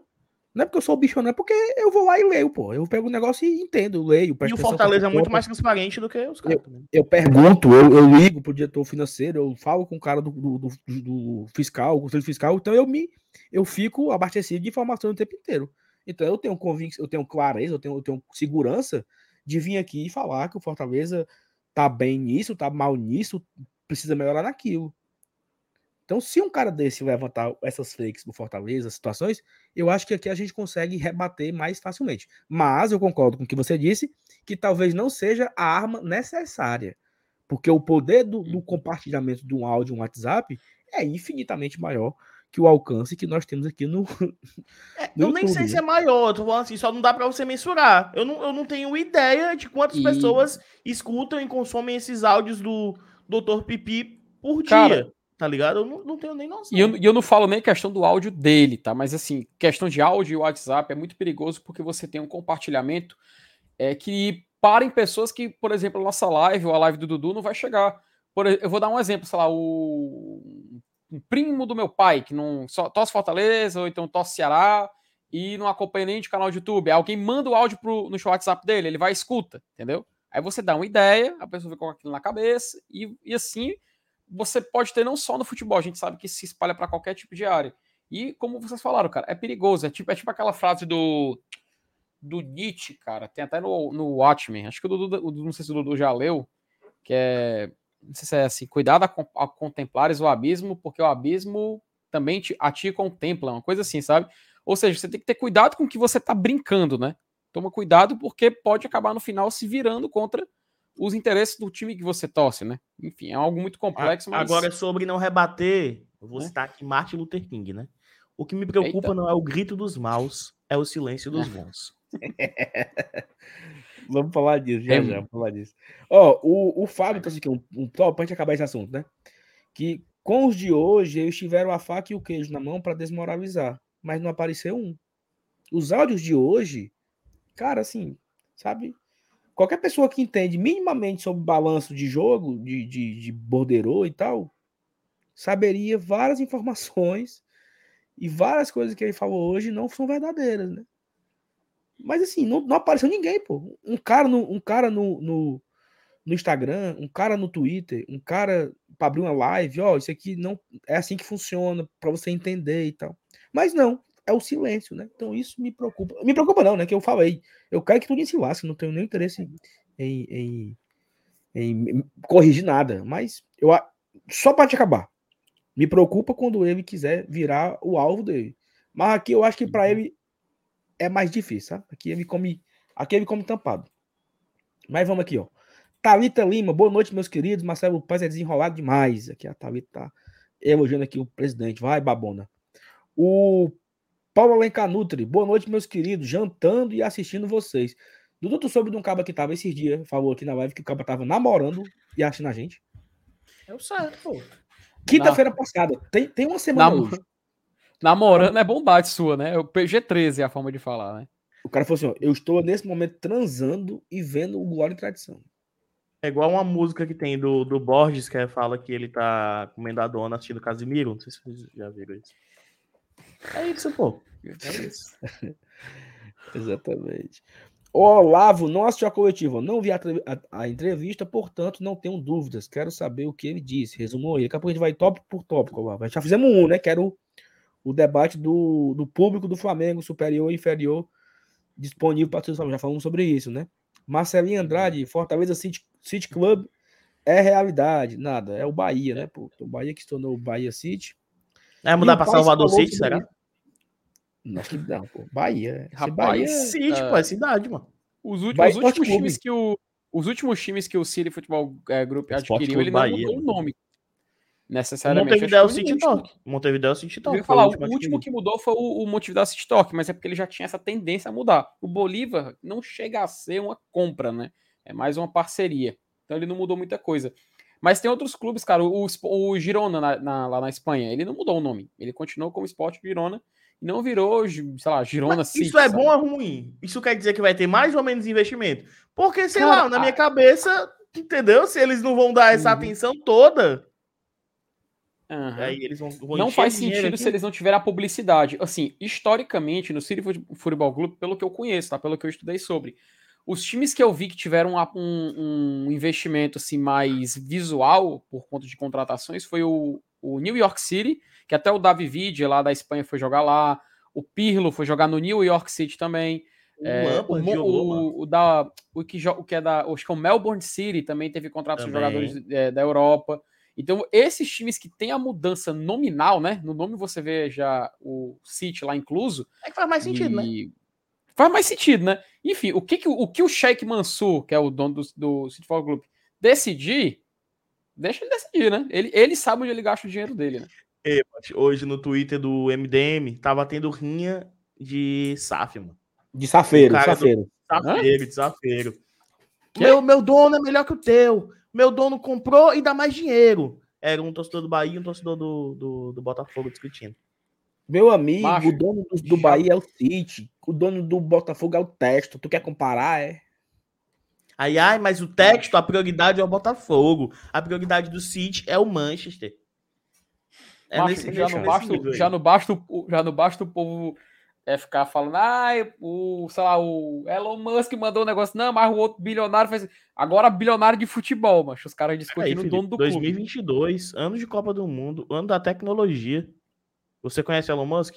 Não é porque eu sou bicho, não é porque eu vou lá e leio, pô. Eu pego o negócio e entendo, leio. E o Fortaleza é muito mais transparente do que os caras. Eu, eu, pergunto, eu, eu, ligo pro diretor financeiro, eu falo com o cara do, do, do, do fiscal, conselho fiscal, então eu me eu fico abastecido de informação o tempo inteiro. Então eu tenho convicção, eu tenho clareza, eu tenho, eu tenho segurança de vir aqui e falar que o Fortaleza tá bem nisso, tá mal nisso, precisa melhorar naquilo. Então, se um cara desse levantar essas fakes do Fortaleza, situações, eu acho que aqui a gente consegue rebater mais facilmente. Mas eu concordo com o que você disse, que talvez não seja a arma necessária. Porque o poder do, do compartilhamento de um áudio, um WhatsApp, é infinitamente maior que o alcance que nós temos aqui no. É, no eu nem sei se é maior, tô falando assim, só não dá para você mensurar. Eu não, eu não tenho ideia de quantas e... pessoas escutam e consomem esses áudios do Dr. Pipi por Cara, dia. Tá ligado? Eu não, não tenho nem noção. E eu, eu, não falo nem questão do áudio dele, tá? Mas assim, questão de áudio e WhatsApp é muito perigoso porque você tem um compartilhamento é, que para em pessoas que, por exemplo, a nossa live ou a live do Dudu não vai chegar. Por, eu vou dar um exemplo, sei lá, o um primo do meu pai, que não só tosse Fortaleza, ou então tosse Ceará, e não acompanha nem de canal de YouTube. Alguém manda o áudio pro, no WhatsApp dele, ele vai e escuta, entendeu? Aí você dá uma ideia, a pessoa fica com aquilo na cabeça, e, e assim você pode ter não só no futebol, a gente sabe que se espalha para qualquer tipo de área. E como vocês falaram, cara, é perigoso. É tipo, é tipo aquela frase do, do Nietzsche, cara. Tem até no, no Watchmen. Acho que o Dudu, não sei se o Dudu já leu, que é. Não sei se é assim, cuidado a, a contemplares o abismo, porque o abismo também te, a ti contempla, uma coisa assim, sabe? Ou seja, você tem que ter cuidado com o que você tá brincando, né? Toma cuidado, porque pode acabar no final se virando contra os interesses do time que você torce, né? Enfim, é algo muito complexo. Mas... Agora, sobre não rebater, eu vou é. citar aqui Martin Luther King, né? O que me preocupa Eita. não é o grito dos maus, é o silêncio dos bons. vamos falar disso, já, é. já, vamos falar disso. Ó, o, o Fábio trouxe aqui um, um top pra gente acabar esse assunto, né? Que com os de hoje, eles tiveram a faca e o queijo na mão para desmoralizar, mas não apareceu um. Os áudios de hoje, cara, assim, sabe? Qualquer pessoa que entende minimamente sobre balanço de jogo, de, de, de borderô e tal, saberia várias informações e várias coisas que ele falou hoje não são verdadeiras, né? Mas assim, não, não apareceu ninguém, pô. Um cara no, um cara no, no, no Instagram, um cara no Twitter, um cara para abrir uma live, ó, isso aqui não é assim que funciona, para você entender e tal. Mas não, é o silêncio, né? Então isso me preocupa. Me preocupa não, né? Que eu falei. Eu quero que tudo se lasque, não tenho nenhum interesse em, em, em corrigir nada. Mas eu só para te acabar. Me preocupa quando ele quiser virar o alvo dele. Mas aqui eu acho que para uhum. ele é mais difícil, sabe? Aqui ele come, aqui ele come tampado. Mas vamos aqui, ó. Talita Lima, boa noite, meus queridos. Marcelo Paz é desenrolado demais. Aqui a Talita tá elogiando aqui o presidente. Vai, babona. O Paulo Alencar Nutri, boa noite, meus queridos, jantando e assistindo vocês. Dudu, tu soube de um cabo que tava esses dias, falou aqui na live que o cabo tava namorando e assistindo a gente. Eu sei, pô. Quinta-feira passada, tem, tem uma semana Nam... hoje. Namorando é bondade sua, né? O PG-13 é a forma de falar, né? O cara falou assim: ó, eu estou nesse momento transando e vendo o Glória e Tradição. É igual uma música que tem do, do Borges, que fala que ele tá comendo a dona assistindo Casimiro. Não sei se vocês já viram isso. É isso, pô. É isso. Exatamente. Olavo, não assistiu a coletiva, não vi a, a, a, entrevista, portanto, não tenho dúvidas. Quero saber o que ele disse. Resumou aí. Daqui a pouco a gente vai tópico por tópico, Olavo. A gente já fizemos um, né? Que era o, o debate do, do público do Flamengo, superior e inferior, disponível para todos. Já falamos sobre isso, né? Marcelinho Andrade, Fortaleza City, City Club é realidade. Nada, é o Bahia, né? Pô, o Bahia que se tornou o Bahia City. É mudar para Salvador City, será? Acho que não, pô. Bahia. Rapaz, Bahia, City, uh, pô, é cidade, mano. Os, últimos, os últimos times que o. Os últimos times que o City Futebol é, Group adquiriu, ele não Bahia. mudou o nome. Necessariamente. Montevideo é City Talk. Montevideo é o City Talk. falar, o último, o último que mudou foi o, o Montevideo City Talk, mas é porque ele já tinha essa tendência a mudar. O Bolívar não chega a ser uma compra, né? É mais uma parceria. Então ele não mudou muita coisa. Mas tem outros clubes, cara. O, o Girona na, na, lá na Espanha, ele não mudou o nome. Ele continuou como Sport Girona e não virou, sei lá, Girona City. Isso é sabe? bom ou ruim? Isso quer dizer que vai ter mais ou menos investimento? Porque, sei cara, lá, na minha a... cabeça, entendeu? Se eles não vão dar essa uhum. atenção toda. Uhum. Aí eles vão, vão não faz sentido aqui. se eles não tiverem a publicidade. Assim, historicamente, no City Football Club, pelo que eu conheço, tá? Pelo que eu estudei sobre os times que eu vi que tiveram um, um, investimento assim mais visual por conta de contratações foi o, o New York City, que até o Davi Villa lá da Espanha foi jogar lá, o Pirlo foi jogar no New York City também. É, o, o, o, da, o, que, o que é da. Acho que é o Melbourne City também teve contratos com jogadores é, da Europa. Então, esses times que tem a mudança nominal, né? No nome você vê já o City lá incluso. É que faz mais sentido, e... né? Faz mais sentido, né? Enfim, o que, que o, que o Sheikh Mansur, que é o dono do, do City Football Group, decidir, deixa ele decidir, né? Ele, ele sabe onde ele gasta o dinheiro dele, né? É, hoje no Twitter do MDM tava tendo rinha de SAF, mano. De safeiro, safeiro. Do... Safeiro, de safeiro. Meu, meu dono é melhor que o teu. Meu dono comprou e dá mais dinheiro. Era um torcedor do Bahia e um torcedor do, do, do Botafogo discutindo. Meu amigo, Macho, o dono do, do Bahia é o City. O dono do Botafogo é o Texto. Tu quer comparar, é? Ai, ai, mas o texto, a prioridade é o Botafogo. A prioridade do City é o Manchester. É Macho, já, não basta, já, não basta, já não basta o povo é ficar falando, ah, o, sei lá, o Elon Musk mandou um negócio, não, mas o outro bilionário fez. Agora, bilionário de futebol, mas os caras discutindo o dono do 2022, clube. ano de Copa do Mundo, ano da tecnologia. Você conhece Elon Musk?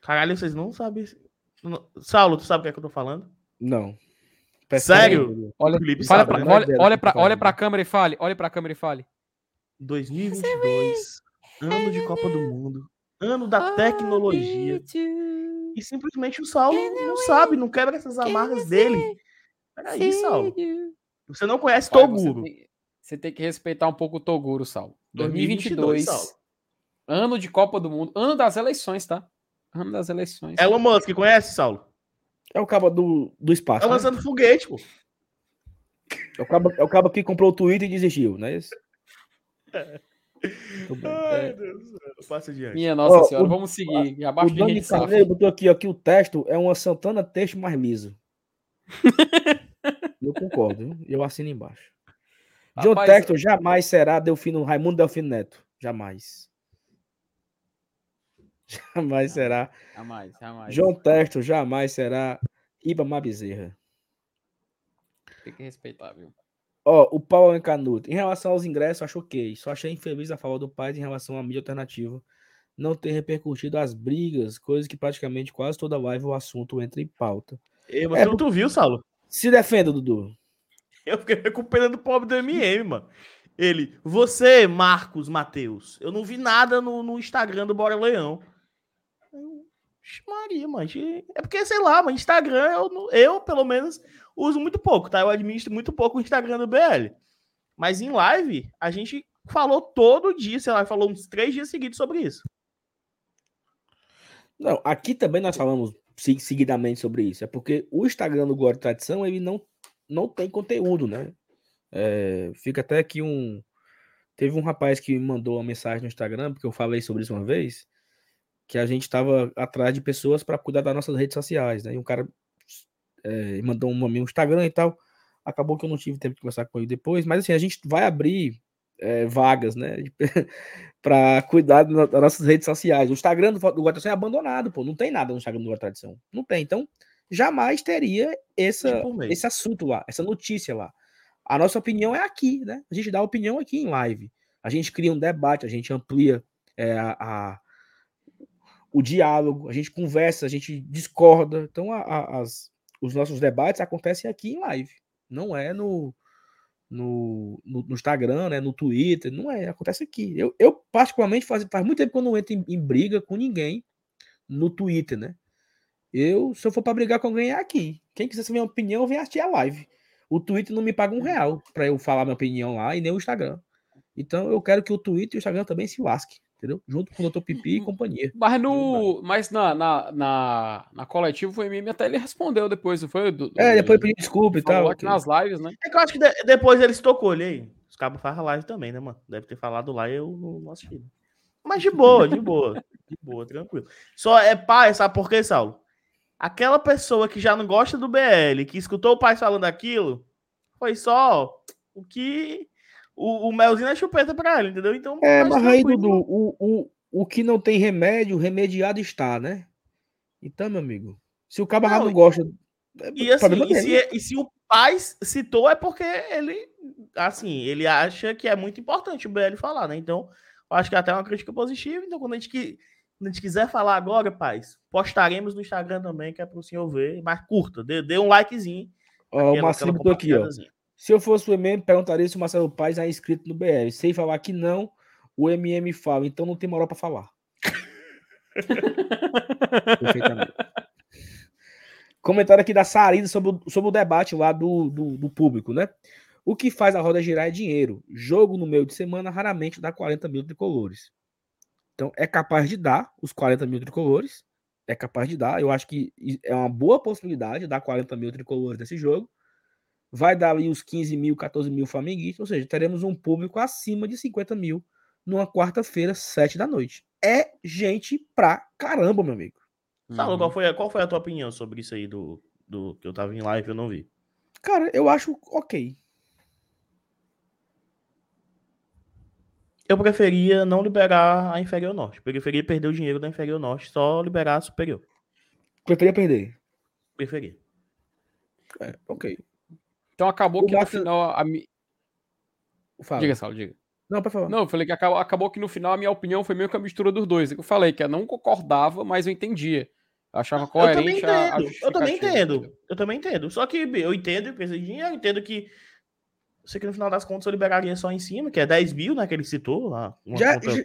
Caralho, vocês não sabem. Saulo, tu sabe o que é que eu tô falando? Não. Sério? Olha, Felipe fala sabe, pra, né? olha, olha, pra, olha pra câmera e fale. Olha pra câmera e fale. 2022, ano de Copa do Mundo ano da tecnologia. E simplesmente o Saulo não sabe, não quebra essas amarras dele. Peraí, Saulo. Você não conhece Toguro. Você tem, você tem, que respeitar um pouco o Toguro, Saulo. 2022, 2022 Saulo. Ano de Copa do Mundo, ano das eleições, tá? Ano das eleições. Elon Musk, conhece, Saulo? É o cabo do, do espaço. Tá né? lançando foguete, pô. É o, cabo, é o cabo que comprou o Twitter e desistiu, não é isso? É. Ai, é. Deus Passa adiante. Minha nossa senhora, o, vamos seguir. Abaixo o Dani Carneiro botou aqui, aqui o texto é uma Santana texto mais liso. eu concordo, eu assino embaixo. John Rapaz, Texto jamais será Delfino, Raimundo Delfino Neto. Jamais. Jamais será. Jamais, jamais. João Texto jamais será Ibama Bezerra. Tem que respeitar, viu? Ó, o Paulo Encanuto. Em relação aos ingressos, acho ok. Só achei infeliz a fala do pai em relação à mídia alternativa não ter repercutido as brigas, coisa que praticamente quase toda live o assunto entra em pauta. E, mas é, tu, viu, Saulo? Se defenda, Dudu. Eu fiquei recuperando o pobre do MM, mano. Ele, você, Marcos Mateus, eu não vi nada no, no Instagram do Bora Leão. Maria, mas é porque, sei lá, mas Instagram, eu, eu, pelo menos, uso muito pouco, tá? Eu administro muito pouco o Instagram do BL. Mas em live, a gente falou todo dia, sei lá, falou uns três dias seguidos sobre isso. Não, aqui também nós falamos seguidamente sobre isso. É porque o Instagram do Glória Tradição, ele não, não tem conteúdo, né? É, fica até aqui um. Teve um rapaz que me mandou uma mensagem no Instagram, porque eu falei sobre isso uma vez, que a gente estava atrás de pessoas para cuidar das nossas redes sociais, né? E um cara é, mandou um no Instagram e tal. Acabou que eu não tive tempo de conversar com ele depois, mas assim, a gente vai abrir é, vagas, né? para cuidar das nossas redes sociais. O Instagram do, do Tradição é abandonado, pô. Não tem nada no Instagram do Guarda Tradição. Não tem. Então, jamais teria essa, tipo esse assunto lá, essa notícia lá. A nossa opinião é aqui, né? A gente dá opinião aqui em live. A gente cria um debate, a gente amplia é, a, o diálogo, a gente conversa, a gente discorda. Então, a, as, os nossos debates acontecem aqui em live, não é no, no, no, no, Instagram, né, no Twitter, não é, acontece aqui. Eu, eu particularmente, faz, faz muito tempo que eu não entro em, em briga com ninguém no Twitter, né? Eu, se eu for para brigar com alguém, é aqui. Quem quiser saber minha opinião, vem assistir a live. O Twitter não me paga um real para eu falar minha opinião lá e nem o Instagram. Então eu quero que o Twitter e o Instagram também se lasque entendeu? Junto com o Dr. Pipi e companhia. Mas, no, mas na, na, na, na coletiva, o MM até ele respondeu depois, não foi? Do, do, é, depois pediu desculpa e tal. Aqui nas lives, né? É que eu acho que de, depois ele se tocou, olha aí. Os cabos fazem live também, né, mano? Deve ter falado lá e eu não assisti. Mas de boa, de boa. De boa, tranquilo. Só é pai, sabe por quê, Saulo? Aquela pessoa que já não gosta do BL, que escutou o pai falando aquilo, foi só o que o, o melzinho é chupeta pra ele, entendeu? Então. É, mas aí, Dudu, o, o, o que não tem remédio, remediado está, né? Então, meu amigo, se o camarada não, não gosta. É e, assim, e, se, é, e se o pai citou, é porque ele, assim, ele acha que é muito importante o BL falar, né? Então, eu acho que é até uma crítica positiva. Então, quando a gente que a gente quiser falar agora, paz, postaremos no Instagram também, que é para o senhor ver. Mas curta, dê, dê um likezinho. Ó, o Marcelo botou aqui, ó. Se eu fosse o MM, perguntaria se o Marcelo Paz é inscrito no BR. Sem falar que não, o MM fala, então não tem moral para falar. Perfeitamente. Comentário aqui da Sarida sobre o, sobre o debate lá do, do, do, público, né? O que faz a roda girar é dinheiro. Jogo no meio de semana raramente dá 40 mil tricolores. Então é capaz de dar os 40 mil tricolores. É capaz de dar. Eu acho que é uma boa possibilidade dar 40 mil tricolores nesse jogo. Vai dar ali os 15 mil, 14 mil flamenguistas. Ou seja, teremos um público acima de 50 mil numa quarta-feira, 7 da noite. É gente pra caramba, meu amigo. Saulo, uhum. qual, foi a, qual foi a tua opinião sobre isso aí do, do que eu tava em live e eu não vi? Cara, eu acho ok. Eu preferia não liberar a inferior norte. Preferia perder o dinheiro da inferior norte, só liberar a superior. Preferia perder? Preferia. É, ok. Então acabou o que no final a mi... Fala. Diga, Saulo, diga. Não, por favor. Não, eu falei que acabou, acabou que no final a minha opinião foi meio que a mistura dos dois. Eu falei que eu não concordava, mas eu entendia. Eu achava coerente eu também entendo. eu também entendo. Eu também entendo. Só que eu entendo dinheiro, eu entendo que. sei que no final das contas eu liberaria só em cima, que é 10 mil, né? Que ele citou lá. Já, conta, já,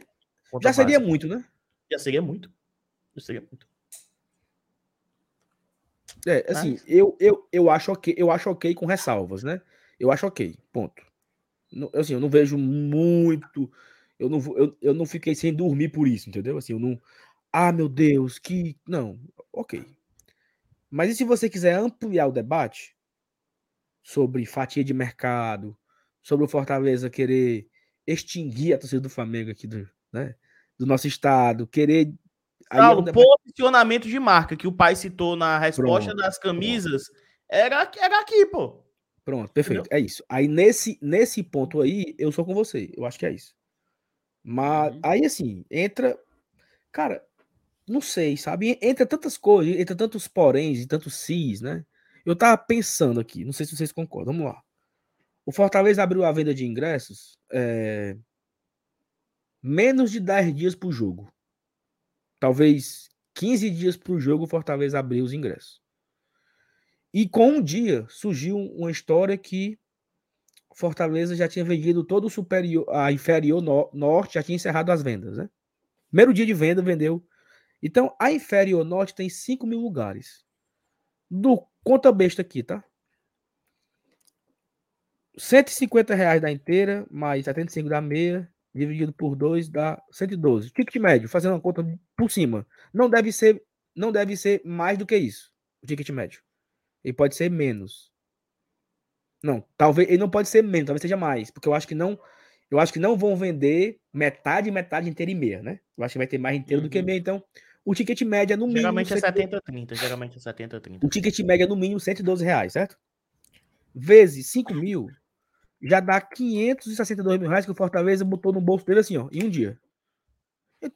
conta já seria muito, né? Já seria muito. Já seria muito. É, assim, Mas... eu, eu, eu, acho ok, eu acho ok com ressalvas, né? Eu acho ok, ponto. Assim, eu não vejo muito. Eu não, eu, eu não fiquei sem dormir por isso, entendeu? Assim, eu não. Ah, meu Deus, que. Não, ok. Mas e se você quiser ampliar o debate sobre fatia de mercado, sobre o Fortaleza querer extinguir a torcida do Flamengo aqui do, né, do nosso estado, querer. Paulo, é um debate... posicionamento de marca que o pai citou na resposta pronto, das camisas era, era aqui, pô. Pronto, perfeito. Entendeu? É isso. Aí nesse, nesse ponto aí, eu sou com você. Eu acho que é isso. Mas uhum. aí assim, entra. Cara, não sei, sabe? Entre tantas coisas, entre tantos poréns e tantos cis, né? Eu tava pensando aqui, não sei se vocês concordam. Vamos lá. O Fortaleza abriu a venda de ingressos é... menos de 10 dias pro jogo. Talvez 15 dias pro jogo o Fortaleza abriu os ingressos. E com um dia surgiu uma história que Fortaleza já tinha vendido todo o superior, a inferior no, norte, já tinha encerrado as vendas, né? Primeiro dia de venda vendeu então, a Inferior Norte tem 5 mil lugares. Do conta besta aqui, tá? 150 reais da inteira, mais 75 da meia, dividido por 2 dá 112. Ticket médio, fazendo uma conta por cima. Não deve ser, não deve ser mais do que isso. O ticket médio. Ele pode ser menos. Não, talvez ele não pode ser menos, talvez seja mais, porque eu acho que não, eu acho que não vão vender metade, metade inteira e meia, né? Eu acho que vai ter mais inteiro uhum. do que uhum. meia, então o ticket média no mínimo. Geralmente é 70 30. Geralmente é 70 30. O ticket média no mínimo 112 reais, certo? Vezes 5 mil, já dá 562 mil reais que o Fortaleza botou no bolso dele assim, ó, em um dia.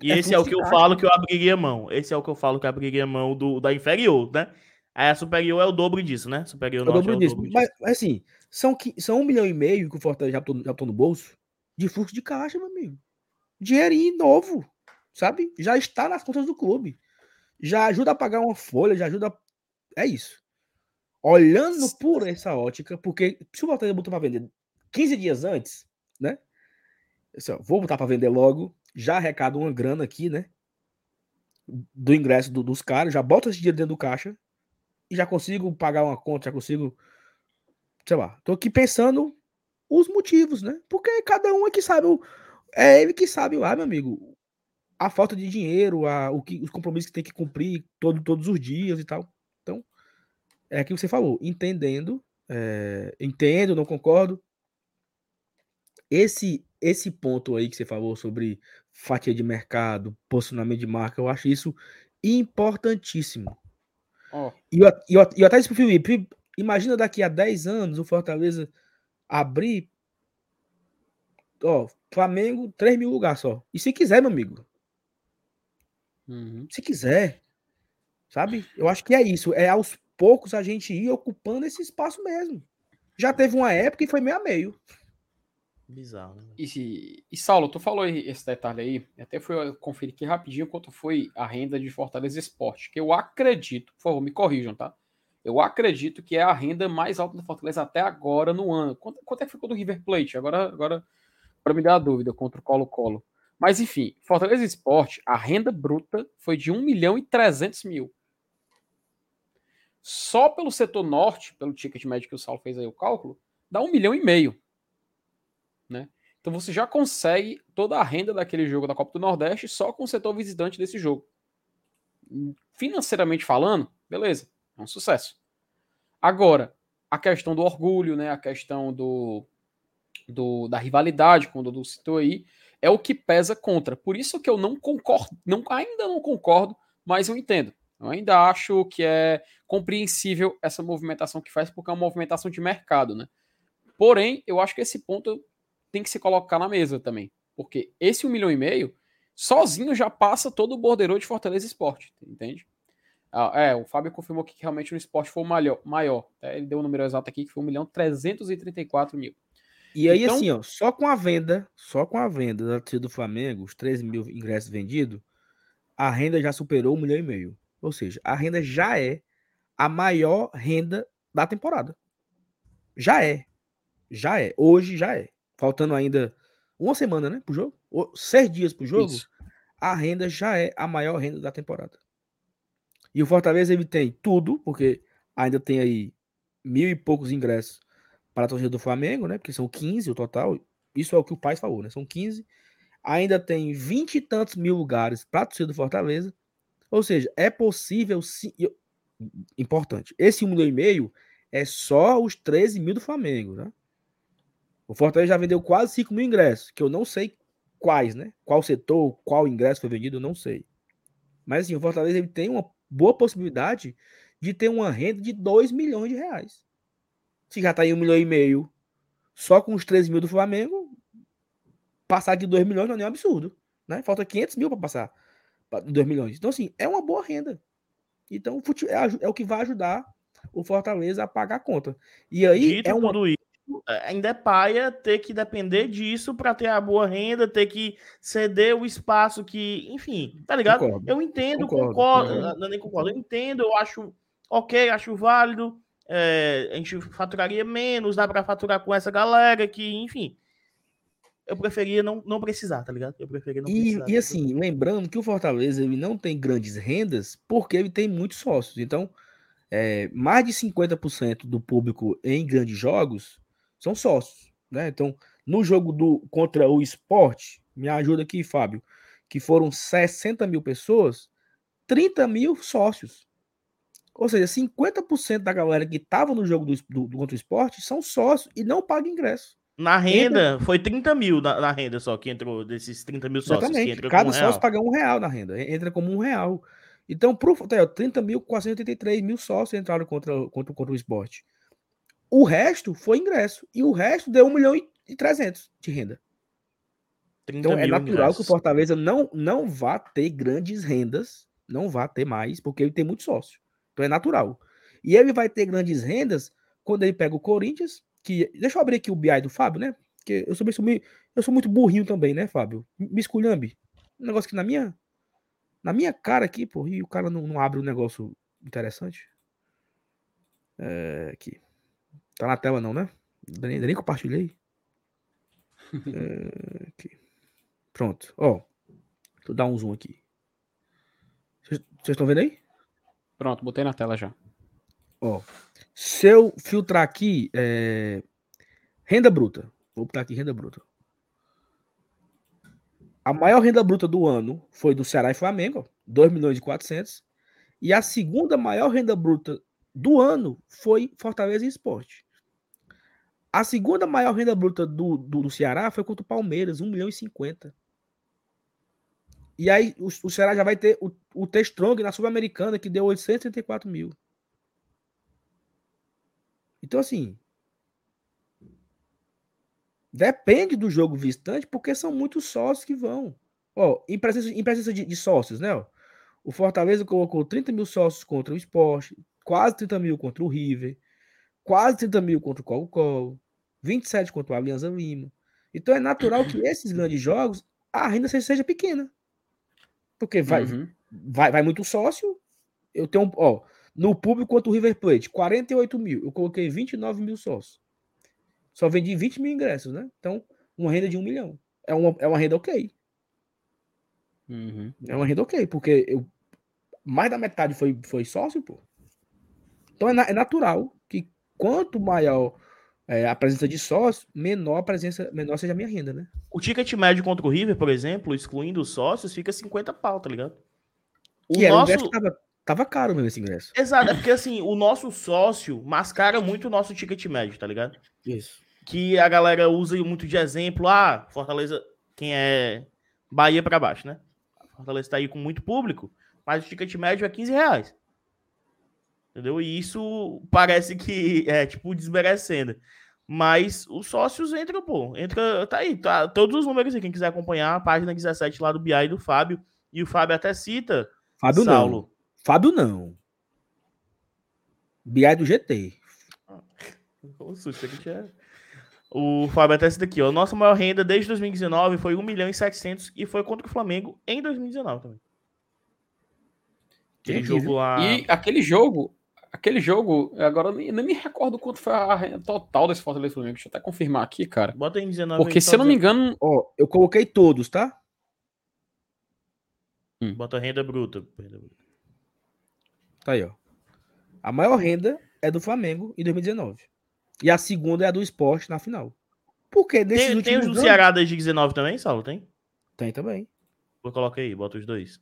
E é esse é o que eu falo que eu abriria mão. Esse é o que eu falo que eu abriria mão do, da inferior, né? Aí a superior é o dobro disso, né? Superior é o dobro, é o disso. dobro disso. Mas, assim, são, são um milhão e meio que o Fortaleza já botou, já botou no bolso de fluxo de caixa, meu amigo. Dinheirinho novo sabe? Já está nas contas do clube. Já ajuda a pagar uma folha, já ajuda. É isso. Olhando por essa ótica, porque se o Fortaleza botou para vender 15 dias antes, né? Assim, ó, vou botar para vender logo, já arrecado uma grana aqui, né? Do ingresso do, dos caras, já bota esse dinheiro dentro do caixa e já consigo pagar uma conta, já consigo. Sei lá, tô aqui pensando os motivos, né? Porque cada um é que sabe. É ele que sabe lá, meu amigo, a falta de dinheiro, a, o que, os compromissos que tem que cumprir todo, todos os dias e tal. Então, é aquilo que você falou, entendendo, é, entendo, não concordo. Esse, esse ponto aí que você falou sobre fatia de mercado, posicionamento de marca, eu acho isso importantíssimo. Oh. E, eu, eu, eu até disse pro Felipe, imagina daqui a 10 anos o Fortaleza abrir ó, Flamengo, 3 mil lugares só. E se quiser, meu amigo, Uhum. Se quiser. Sabe? Eu acho que é isso. É aos poucos a gente ir ocupando esse espaço mesmo. Já teve uma época e foi meio a meio. Bizarro. Né? E, e Saulo, tu falou esse detalhe aí, até fui conferir aqui rapidinho quanto foi a renda de Fortaleza Esporte, que eu acredito, por favor, me corrijam, tá? Eu acredito que é a renda mais alta do Fortaleza até agora no ano. Quanto, quanto é que ficou do River Plate? Agora, agora para me dar a dúvida, contra o Colo-Colo. Mas enfim, Fortaleza Esporte, a renda bruta foi de 1 milhão e 300 mil. Só pelo setor norte, pelo ticket médio que o Saulo fez aí o cálculo, dá 1 milhão e meio. Né? Então você já consegue toda a renda daquele jogo da Copa do Nordeste só com o setor visitante desse jogo. Financeiramente falando, beleza, é um sucesso. Agora, a questão do orgulho, né, a questão do, do da rivalidade, como o Dudu citou aí, é o que pesa contra. Por isso que eu não concordo, não, ainda não concordo, mas eu entendo. Eu ainda acho que é compreensível essa movimentação que faz, porque é uma movimentação de mercado, né? Porém, eu acho que esse ponto tem que se colocar na mesa também. Porque esse um milhão e meio, sozinho já passa todo o borderô de Fortaleza Esporte, entende? Ah, é, o Fábio confirmou que realmente o esporte foi o maior. maior. É, ele deu o um número exato aqui, que foi 1 milhão 334 mil. E aí, então, assim, ó, só com a venda, só com a venda da torcida do Flamengo, os 13 mil ingressos vendidos, a renda já superou um milhão e meio. Ou seja, a renda já é a maior renda da temporada. Já é. Já é. Hoje já é faltando ainda uma semana, né, pro jogo, ou seis dias pro jogo, Isso. a renda já é a maior renda da temporada. E o Fortaleza ele tem tudo, porque ainda tem aí mil e poucos ingressos para a torcida do Flamengo, né? Porque são 15 o total. Isso é o que o pai falou, né? São 15. Ainda tem vinte e tantos mil lugares para a torcida do Fortaleza. Ou seja, é possível sim. Importante. Esse um milhão e meio é só os 13 mil do Flamengo, né? O Fortaleza já vendeu quase 5 mil ingressos, que eu não sei quais, né? Qual setor, qual ingresso foi vendido, eu não sei. Mas assim, o Fortaleza ele tem uma boa possibilidade de ter uma renda de 2 milhões de reais. Se já está em 1 milhão e meio, só com os 13 mil do Flamengo, passar de 2 milhões não é nem um absurdo. Né? Falta 500 mil para passar 2 milhões. Então, assim, é uma boa renda. Então, é, é o que vai ajudar o Fortaleza a pagar a conta. E aí Dito é uma... tudo isso, ainda é paia ter que depender disso para ter a boa renda, ter que ceder o espaço que, enfim, tá ligado? Concordo. Eu entendo, concordo, concordo, concordo. Não, nem concordo, eu entendo, eu acho ok, acho válido. É, a gente faturaria menos, dá para faturar com essa galera que, enfim. Eu preferia não, não precisar, tá ligado? Eu preferia não e, precisar. E assim, lembrando que o Fortaleza ele não tem grandes rendas porque ele tem muitos sócios. Então, é, mais de 50% do público em grandes jogos são sócios, né? Então, no jogo do contra o esporte, me ajuda aqui, Fábio, que foram 60 mil pessoas, 30 mil sócios. Ou seja, 50% da galera que estava no jogo do, do, do, contra o esporte são sócios e não pagam ingresso. Na renda, Entra... foi 30 mil na, na, renda só que entrou, desses 30 mil sócios. Exatamente. Cada um sócio real. paga um real na renda, entra como um real. Então, pro, 30 mil, 483 mil sócios entraram contra, contra, contra o esporte. O resto foi ingresso. E o resto deu 1 milhão e 300 de renda. Então é natural ingressos. que o Fortaleza não, não vá ter grandes rendas, não vá ter mais, porque ele tem muito sócio. Então é natural. E ele vai ter grandes rendas quando ele pega o Corinthians, que. Deixa eu abrir aqui o BI do Fábio, né? Porque eu sou, eu sou muito burrinho também, né, Fábio? Me esculhambe. Um negócio que na minha. Na minha cara aqui, pô, e o cara não, não abre um negócio interessante. É, aqui. Tá na tela não, né? Nem, nem compartilhei. é. Pronto. Ó. Vou dar um zoom aqui. Vocês estão vendo aí? Pronto, botei na tela já. Ó. Se eu filtrar aqui, é... renda bruta. Vou botar aqui renda bruta. A maior renda bruta do ano foi do Ceará e Flamengo, 2 milhões e 400. E a segunda maior renda bruta do ano foi Fortaleza e Esporte. A segunda maior renda bruta do, do, do, Ceará foi contra o Palmeiras, 1 milhão e 50. E aí o, o Ceará já vai ter o, o T-Strong na Sul-Americana, que deu 834 mil. Então, assim. Depende do jogo visitante, porque são muitos sócios que vão. Ó, em presença, em presença de, de sócios, né? Ó, o Fortaleza colocou 30 mil sócios contra o Esporte, quase 30 mil contra o River quase 30 mil contra o Colo-Colo, 27 contra o Alianza Lima. Então é natural que esses grandes jogos a renda seja pequena. Porque vai, uhum. vai, vai muito sócio. Eu tenho, ó, no público quanto o River Plate, 48 mil. Eu coloquei 29 mil sócios. Só vendi 20 mil ingressos, né? Então, uma renda de um milhão. É uma, é uma renda ok. Uhum. É uma renda ok, porque eu, mais da metade foi, foi sócio, pô. Então é, é natural que quanto maior é, a presença de sócio, menor a presença, menor seja a minha renda, né? O ticket médio contra o River, por exemplo, excluindo os sócios, fica 50 pau, tá ligado? O que nosso... era, tava, tava caro mesmo esse ingresso. Exato, é porque assim, o nosso sócio mascara muito o nosso ticket médio, tá ligado? Isso. Que a galera usa muito de exemplo, ah, Fortaleza, quem é Bahia para baixo, né? Fortaleza tá aí com muito público, mas o ticket médio é 15 reais. Entendeu? E isso parece que é, tipo, desmerecendo. Mas os sócios entram, pô. Entra, tá aí, tá, todos os números aí. Quem quiser acompanhar, a página 17 lá do BI e do Fábio. E o Fábio até cita. Fábio Saulo. não. Fábio não. BI do GT. O susto que tinha. O Fábio até cita aqui, ó. Nossa maior renda desde 2019 foi 1 milhão e 700 e foi contra o Flamengo em 2019 também. Aquele jogo lá. E aquele jogo, Aquele jogo, agora eu nem, me recordo quanto foi a renda total desse Fortaleza Flamengo. Deixa eu até confirmar aqui, cara. Bota em 19 Porque se eu não me engano. Ó, eu coloquei todos, tá? Hum. Bota renda bruta. Tá aí, ó. A maior renda é do Flamengo em 2019. E a segunda é a do esporte na final. Porque desses tem, tem os do Ceará desde 19 também, Saulo? Tem? Tem também. Vou colocar aí, bota os dois.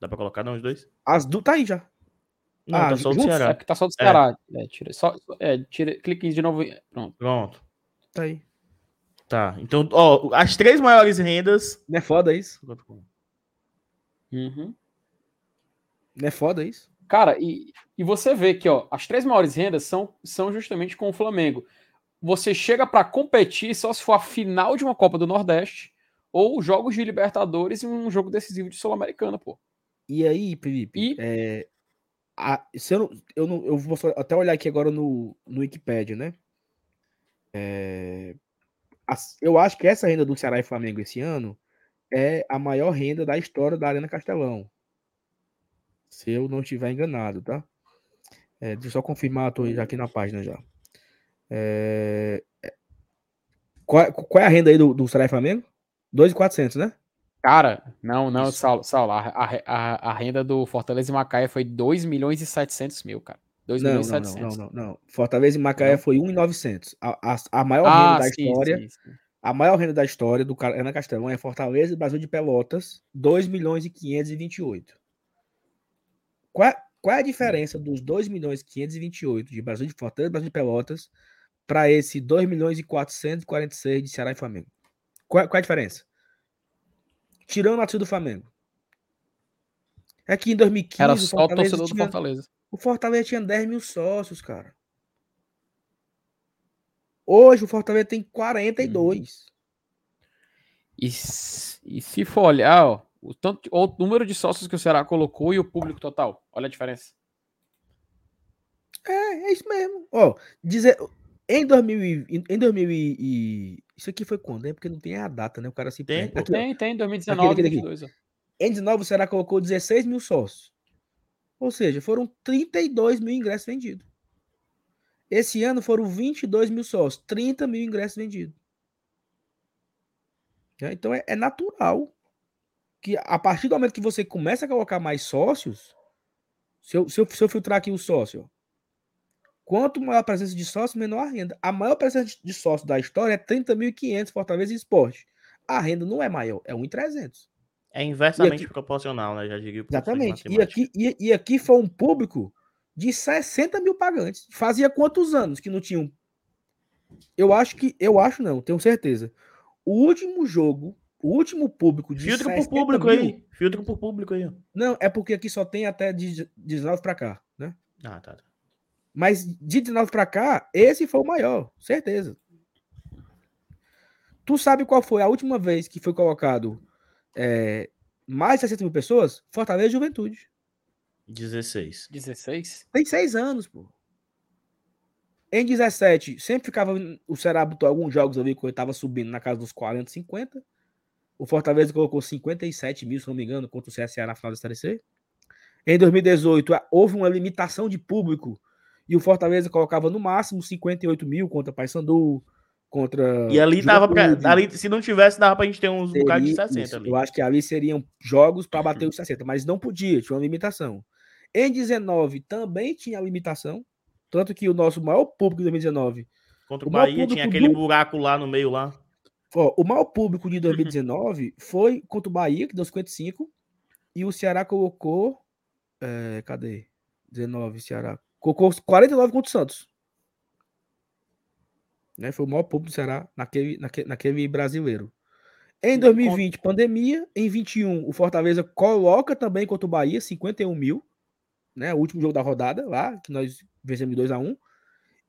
Dá pra colocar não os dois? As do tá aí já. Não, ah, tá só do Ceará. É tá só do Ceará. É. É, tira, só, é, tira, clique de novo. Pronto. Pronto. Tá aí. Tá. Então, ó, as três maiores rendas. Não é foda isso? Uhum. Não é foda isso? Cara, e, e você vê que, ó, as três maiores rendas são, são justamente com o Flamengo. Você chega para competir só se for a final de uma Copa do Nordeste ou jogos de Libertadores e um jogo decisivo de Sul-Americana, pô. E aí, Felipe, e... É, a, se eu, eu, não, eu vou até olhar aqui agora no, no Wikipedia, né? É, a, eu acho que essa renda do Ceará e Flamengo esse ano é a maior renda da história da Arena Castelão. Se eu não estiver enganado, tá? É, deixa eu só confirmar, já aqui na página já. É, é qual, qual, é a renda aí do, do Ceará e Flamengo? 2.400, né? Cara, não, não, Saulo, Saulo a, a, a, renda do Fortaleza e Macaé foi 2 milhões e 700 mil, cara. 2 milhões e 700. Não, não, não, Fortaleza e Macaé não. foi 1,900. A, a, a maior ah, renda da sim, história, sim, sim. a maior renda da história do Ana Castelão é Fortaleza e Brasil de Pelotas, 2 milhões e 528. Qual, é, qual é a diferença dos 2 milhões e 528 de Brasil de Fortaleza e Brasil de Pelotas para esse 2 milhões e 446 de Ceará e Flamengo? Qual, qual é a diferença? Tirando a torcida do Flamengo. É que em 2015. Era só o torcedor tinha, do Fortaleza. O Fortaleza tinha 10 mil sócios, cara. Hoje o Fortaleza tem 42. E, e se for olhar, ó, o, tanto, o número de sócios que o Ceará colocou e o público total, olha a diferença. É, é isso mesmo. Ó, dizer, em 2000, em 2000 e, isso aqui foi quando? É porque não tem a data, né? O cara se tem, aqui, tem, tem, 2019, aqui, aqui, 2022. Em 19, o Ceará colocou 16 mil sócios. Ou seja, foram 32 mil ingressos vendidos. Esse ano foram 22 mil sócios, 30 mil ingressos vendidos. Então é, é natural que a partir do momento que você começa a colocar mais sócios, se eu, se eu, se eu filtrar aqui o sócio, Quanto maior a presença de sócio, menor a renda. A maior presença de sócio da história é 30.500 Fortaleza e Esporte. A renda não é maior, é 1.300. É inversamente aqui, proporcional, né? Já diria Exatamente. E aqui, e, e, aqui foi um público de 60 mil pagantes. Fazia quantos anos que não tinham? Eu acho que. Eu acho não, tenho certeza. O último jogo, o último público de. Filtro por público mil, aí. Filtro por público aí. Não, é porque aqui só tem até de 19 para cá, né? Ah, tá. tá. Mas de 19 para cá, esse foi o maior, certeza. Tu sabe qual foi a última vez que foi colocado é, mais de 60 mil pessoas? Fortaleza Juventude. 16. 16? Tem seis anos, pô. Em 17, sempre ficava. O Ceará botou alguns jogos ali que eu estava subindo na casa dos 40, 50. O Fortaleza colocou 57 mil, se não me engano, contra o CSA na final da Série C. Em 2018, houve uma limitação de público e o Fortaleza colocava no máximo 58 mil contra Paysandu, contra. E ali tava. Pra, ali, se não tivesse, dava pra gente ter uns bocados de 60 isso, ali. Eu acho que ali seriam jogos para bater os 60, mas não podia, tinha uma limitação. Em 19 também tinha limitação, tanto que o nosso maior público de 2019. Contra o, o Bahia tinha aquele do... buraco lá no meio lá. Ó, o maior público de 2019 foi contra o Bahia, que deu 55, e o Ceará colocou. É, cadê? 19, Ceará. Colocou 49 contra o Santos. Né? Foi o maior público do Ceará naquele, naquele, naquele brasileiro. Em 2020, pandemia. Em 21, o Fortaleza coloca também contra o Bahia, 51 mil. Né? O último jogo da rodada lá, que nós vencemos 2 a 1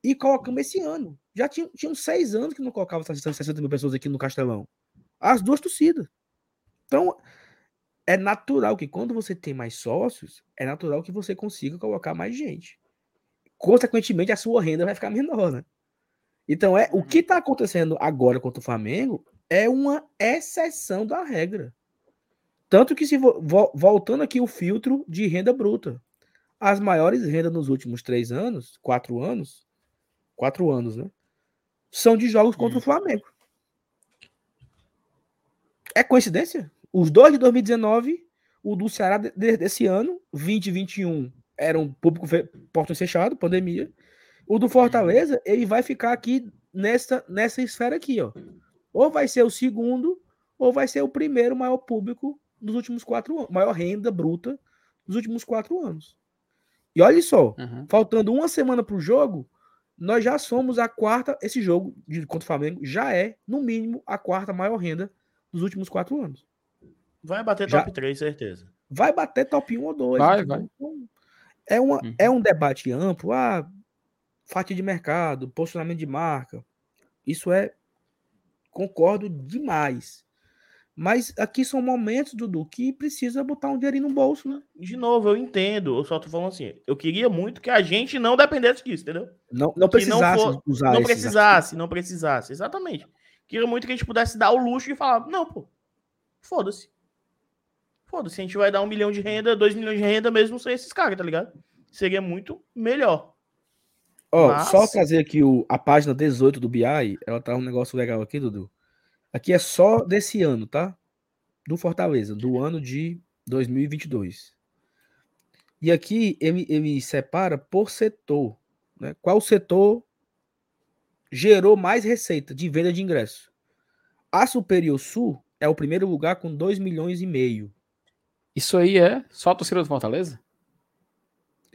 E colocamos esse ano. Já tinha, tinha seis anos que não colocava 60 mil pessoas aqui no Castelão. As duas torcidas. Então, é natural que quando você tem mais sócios, é natural que você consiga colocar mais gente. Consequentemente, a sua renda vai ficar menor, né? Então, é, o que está acontecendo agora contra o Flamengo é uma exceção da regra. Tanto que, se vo, voltando aqui o filtro de renda bruta, as maiores rendas nos últimos três anos, quatro anos, quatro anos, né? São de jogos contra hum. o Flamengo. É coincidência? Os dois de 2019, o do Ceará desse ano, 2021, era um público portão fechado, pandemia. O do Fortaleza, ele vai ficar aqui nessa, nessa esfera aqui, ó. Ou vai ser o segundo, ou vai ser o primeiro maior público dos últimos quatro anos, maior renda bruta dos últimos quatro anos. E olha só, uhum. faltando uma semana para o jogo, nós já somos a quarta. Esse jogo de, contra o Flamengo já é, no mínimo, a quarta maior renda dos últimos quatro anos. Vai bater top já, 3, certeza. Vai bater top 1 ou 2. Vai, então, vai. É, uma, uhum. é um debate amplo. Ah, fatia de mercado, posicionamento de marca. Isso é. Concordo demais. Mas aqui são momentos, Dudu, que precisa botar um dinheirinho no bolso, né? De novo, eu entendo. Eu só tô falando assim. Eu queria muito que a gente não dependesse disso, entendeu? Não, não precisasse não for, usar Não precisasse, não precisasse. Exatamente. Queria muito que a gente pudesse dar o luxo de falar, não, pô, foda-se. Foda-se, a gente vai dar um milhão de renda, dois milhões de renda mesmo sem esses caras, tá ligado? Seria muito melhor. Ó, Mas... só trazer aqui o, a página 18 do BI, ela tá um negócio legal aqui, Dudu. Aqui é só desse ano, tá? Do Fortaleza, do ano de 2022. E aqui ele, ele separa por setor. Né? Qual setor gerou mais receita de venda de ingresso? A Superior Sul é o primeiro lugar com 2 milhões e meio. Isso aí é só a torcida do Fortaleza?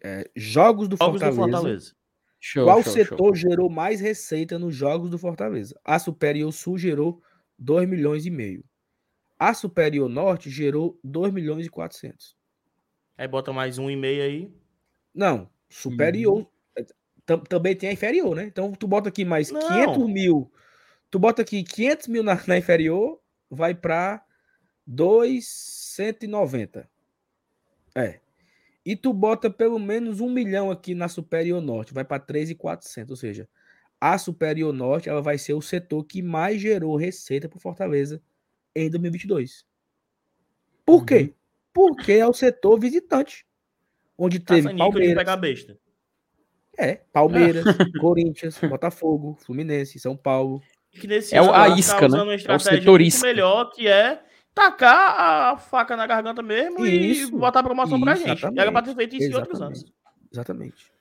É, jogos do jogos Fortaleza. Do Fortaleza. Show, Qual show, setor show. gerou mais receita nos jogos do Fortaleza? A Superior Sul gerou 2 milhões e meio. A Superior Norte gerou 2 milhões e 400. Aí bota mais um e meio aí. Não, superior. Uhum. Também tem a inferior, né? Então tu bota aqui mais Não. 500 mil. Tu bota aqui 500 mil na, na inferior, vai para 290. É. E tu bota pelo menos um milhão aqui na Superior Norte, vai para 3,400. Ou seja, a Superior Norte ela vai ser o setor que mais gerou receita para Fortaleza em 2022. Por uhum. quê? Porque é o setor visitante, onde teve Palmeiras. Pegar besta. É, Palmeiras, Corinthians, Botafogo, Fluminense, São Paulo. é o, a isca, né? É o setor isca. melhor que é tacar a faca na garganta mesmo isso, e botar promoção isso, pra gente. Era pra ter feito isso em outros anos. Exatamente.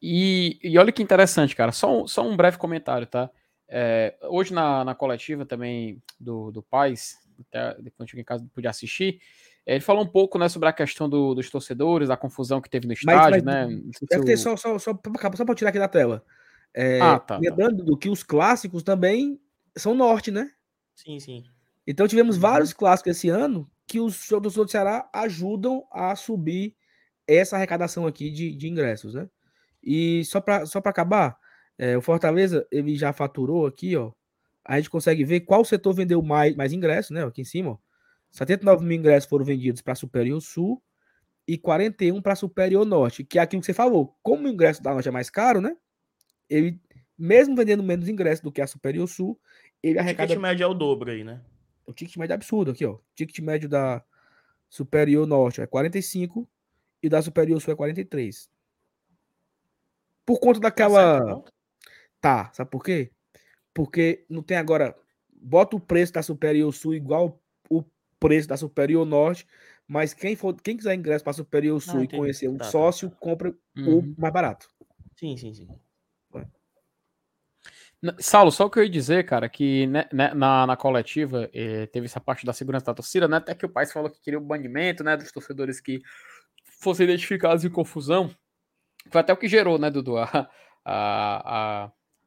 E, e olha que interessante, cara. Só um, só um breve comentário, tá? É, hoje na, na coletiva também do, do Paz, até depois em casa podia assistir, ele falou um pouco né, sobre a questão do, dos torcedores, a confusão que teve no estádio, mas, mas, né? Deve ter só, só, só, só para tirar aqui da tela. É, ah, tá, lembrando tá. do que os clássicos também são norte, né? Sim, sim. Então tivemos uhum. vários clássicos esse ano que os torcedores do Ceará ajudam a subir essa arrecadação aqui de, de ingressos, né? E só para só acabar, é, o Fortaleza ele já faturou aqui, ó. A gente consegue ver qual setor vendeu mais, mais ingressos, né? Aqui em cima, ó. 79 mil ingressos foram vendidos para Superior Sul e 41 para Superior Norte, que é aquilo que você falou. Como o ingresso da Norte é mais caro, né? Ele mesmo vendendo menos ingressos do que a Superior Sul, ele arrecada. O médio é o dobro aí, né? O ticket médio é absurdo aqui, ó. O ticket médio da Superior Norte é 45 e da Superior Sul é 43. Por conta daquela. Tá, sabe por quê? Porque não tem agora. Bota o preço da Superior Sul igual o preço da Superior Norte, mas quem for, quem quiser ingresso para Superior Sul ah, e conhecer um tá, tá sócio, tá, tá. compra uhum. o mais barato. Sim, sim, sim. Saulo, só o que eu ia dizer, cara, que né, né, na, na coletiva eh, teve essa parte da segurança da torcida, né? Até que o pai falou que queria o banimento, né? Dos torcedores que fossem identificados em confusão. Foi até o que gerou, né, Dudu, a, a,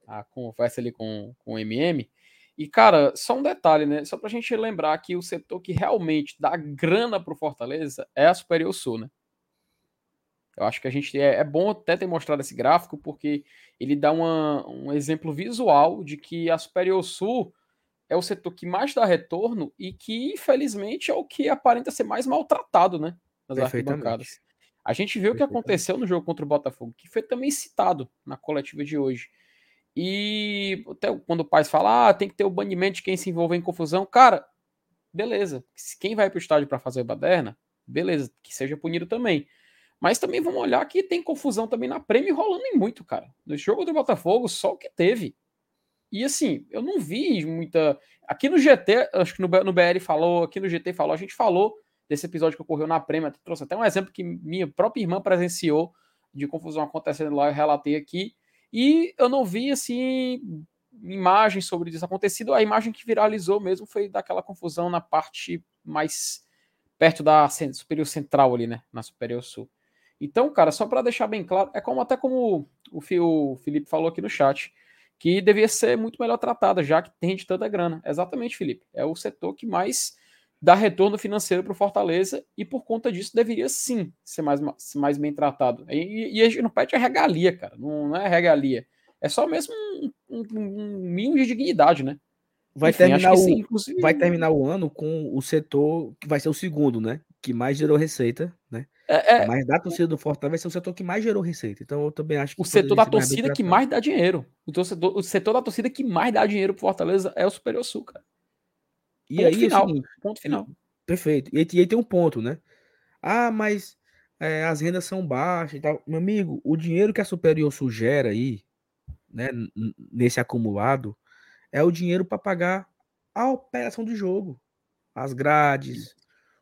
a, a conversa ali com, com o MM. E, cara, só um detalhe, né? Só pra gente lembrar que o setor que realmente dá grana pro Fortaleza é a Superior Sul, né? Eu acho que a gente é, é bom até ter mostrado esse gráfico, porque ele dá uma, um exemplo visual de que a Superior Sul é o setor que mais dá retorno e que, infelizmente, é o que aparenta ser mais maltratado, né? Nas arquibancadas. A gente viu o que aconteceu no jogo contra o Botafogo, que foi também citado na coletiva de hoje. E até quando o pai fala, ah, tem que ter o banimento de quem se envolve em confusão, cara, beleza. Quem vai para o estádio para fazer baderna, beleza, que seja punido também. Mas também vamos olhar que tem confusão também na Prêmio rolando em muito, cara. No jogo do Botafogo, só o que teve. E assim, eu não vi muita. Aqui no GT, acho que no, no BR falou, aqui no GT falou, a gente falou desse episódio que ocorreu na Prêmio, trouxe até um exemplo que minha própria irmã presenciou de confusão acontecendo lá, eu relatei aqui. E eu não vi, assim, imagens sobre isso acontecido. A imagem que viralizou mesmo foi daquela confusão na parte mais perto da superior central ali, né? Na superior sul. Então, cara, só para deixar bem claro, é como até como o, o Felipe falou aqui no chat, que devia ser muito melhor tratada, já que tem de tanta grana. Exatamente, Felipe. É o setor que mais dá retorno financeiro para o Fortaleza e por conta disso deveria sim ser mais, mais bem tratado. E, e a gente não pede a regalia, cara, não, não é regalia. É só mesmo um, um, um mínimo de dignidade, né? Vai, Enfim, terminar o, sim, inclusive... vai terminar o ano com o setor que vai ser o segundo, né? Que mais gerou receita, né? É, é... Mas da torcida do Fortaleza vai ser o setor que mais gerou receita. Então eu também acho que. O setor da torcida que mais dá dinheiro. O, torcedor, o setor da torcida que mais dá dinheiro pro Fortaleza é o Superior Sul, cara. E ponto aí, final. Assim, ponto final. Perfeito. E, e aí tem um ponto, né? Ah, mas é, as rendas são baixas e tal. Meu amigo, o dinheiro que a Superior Sul gera aí, né, nesse acumulado, é o dinheiro para pagar a operação do jogo. As grades,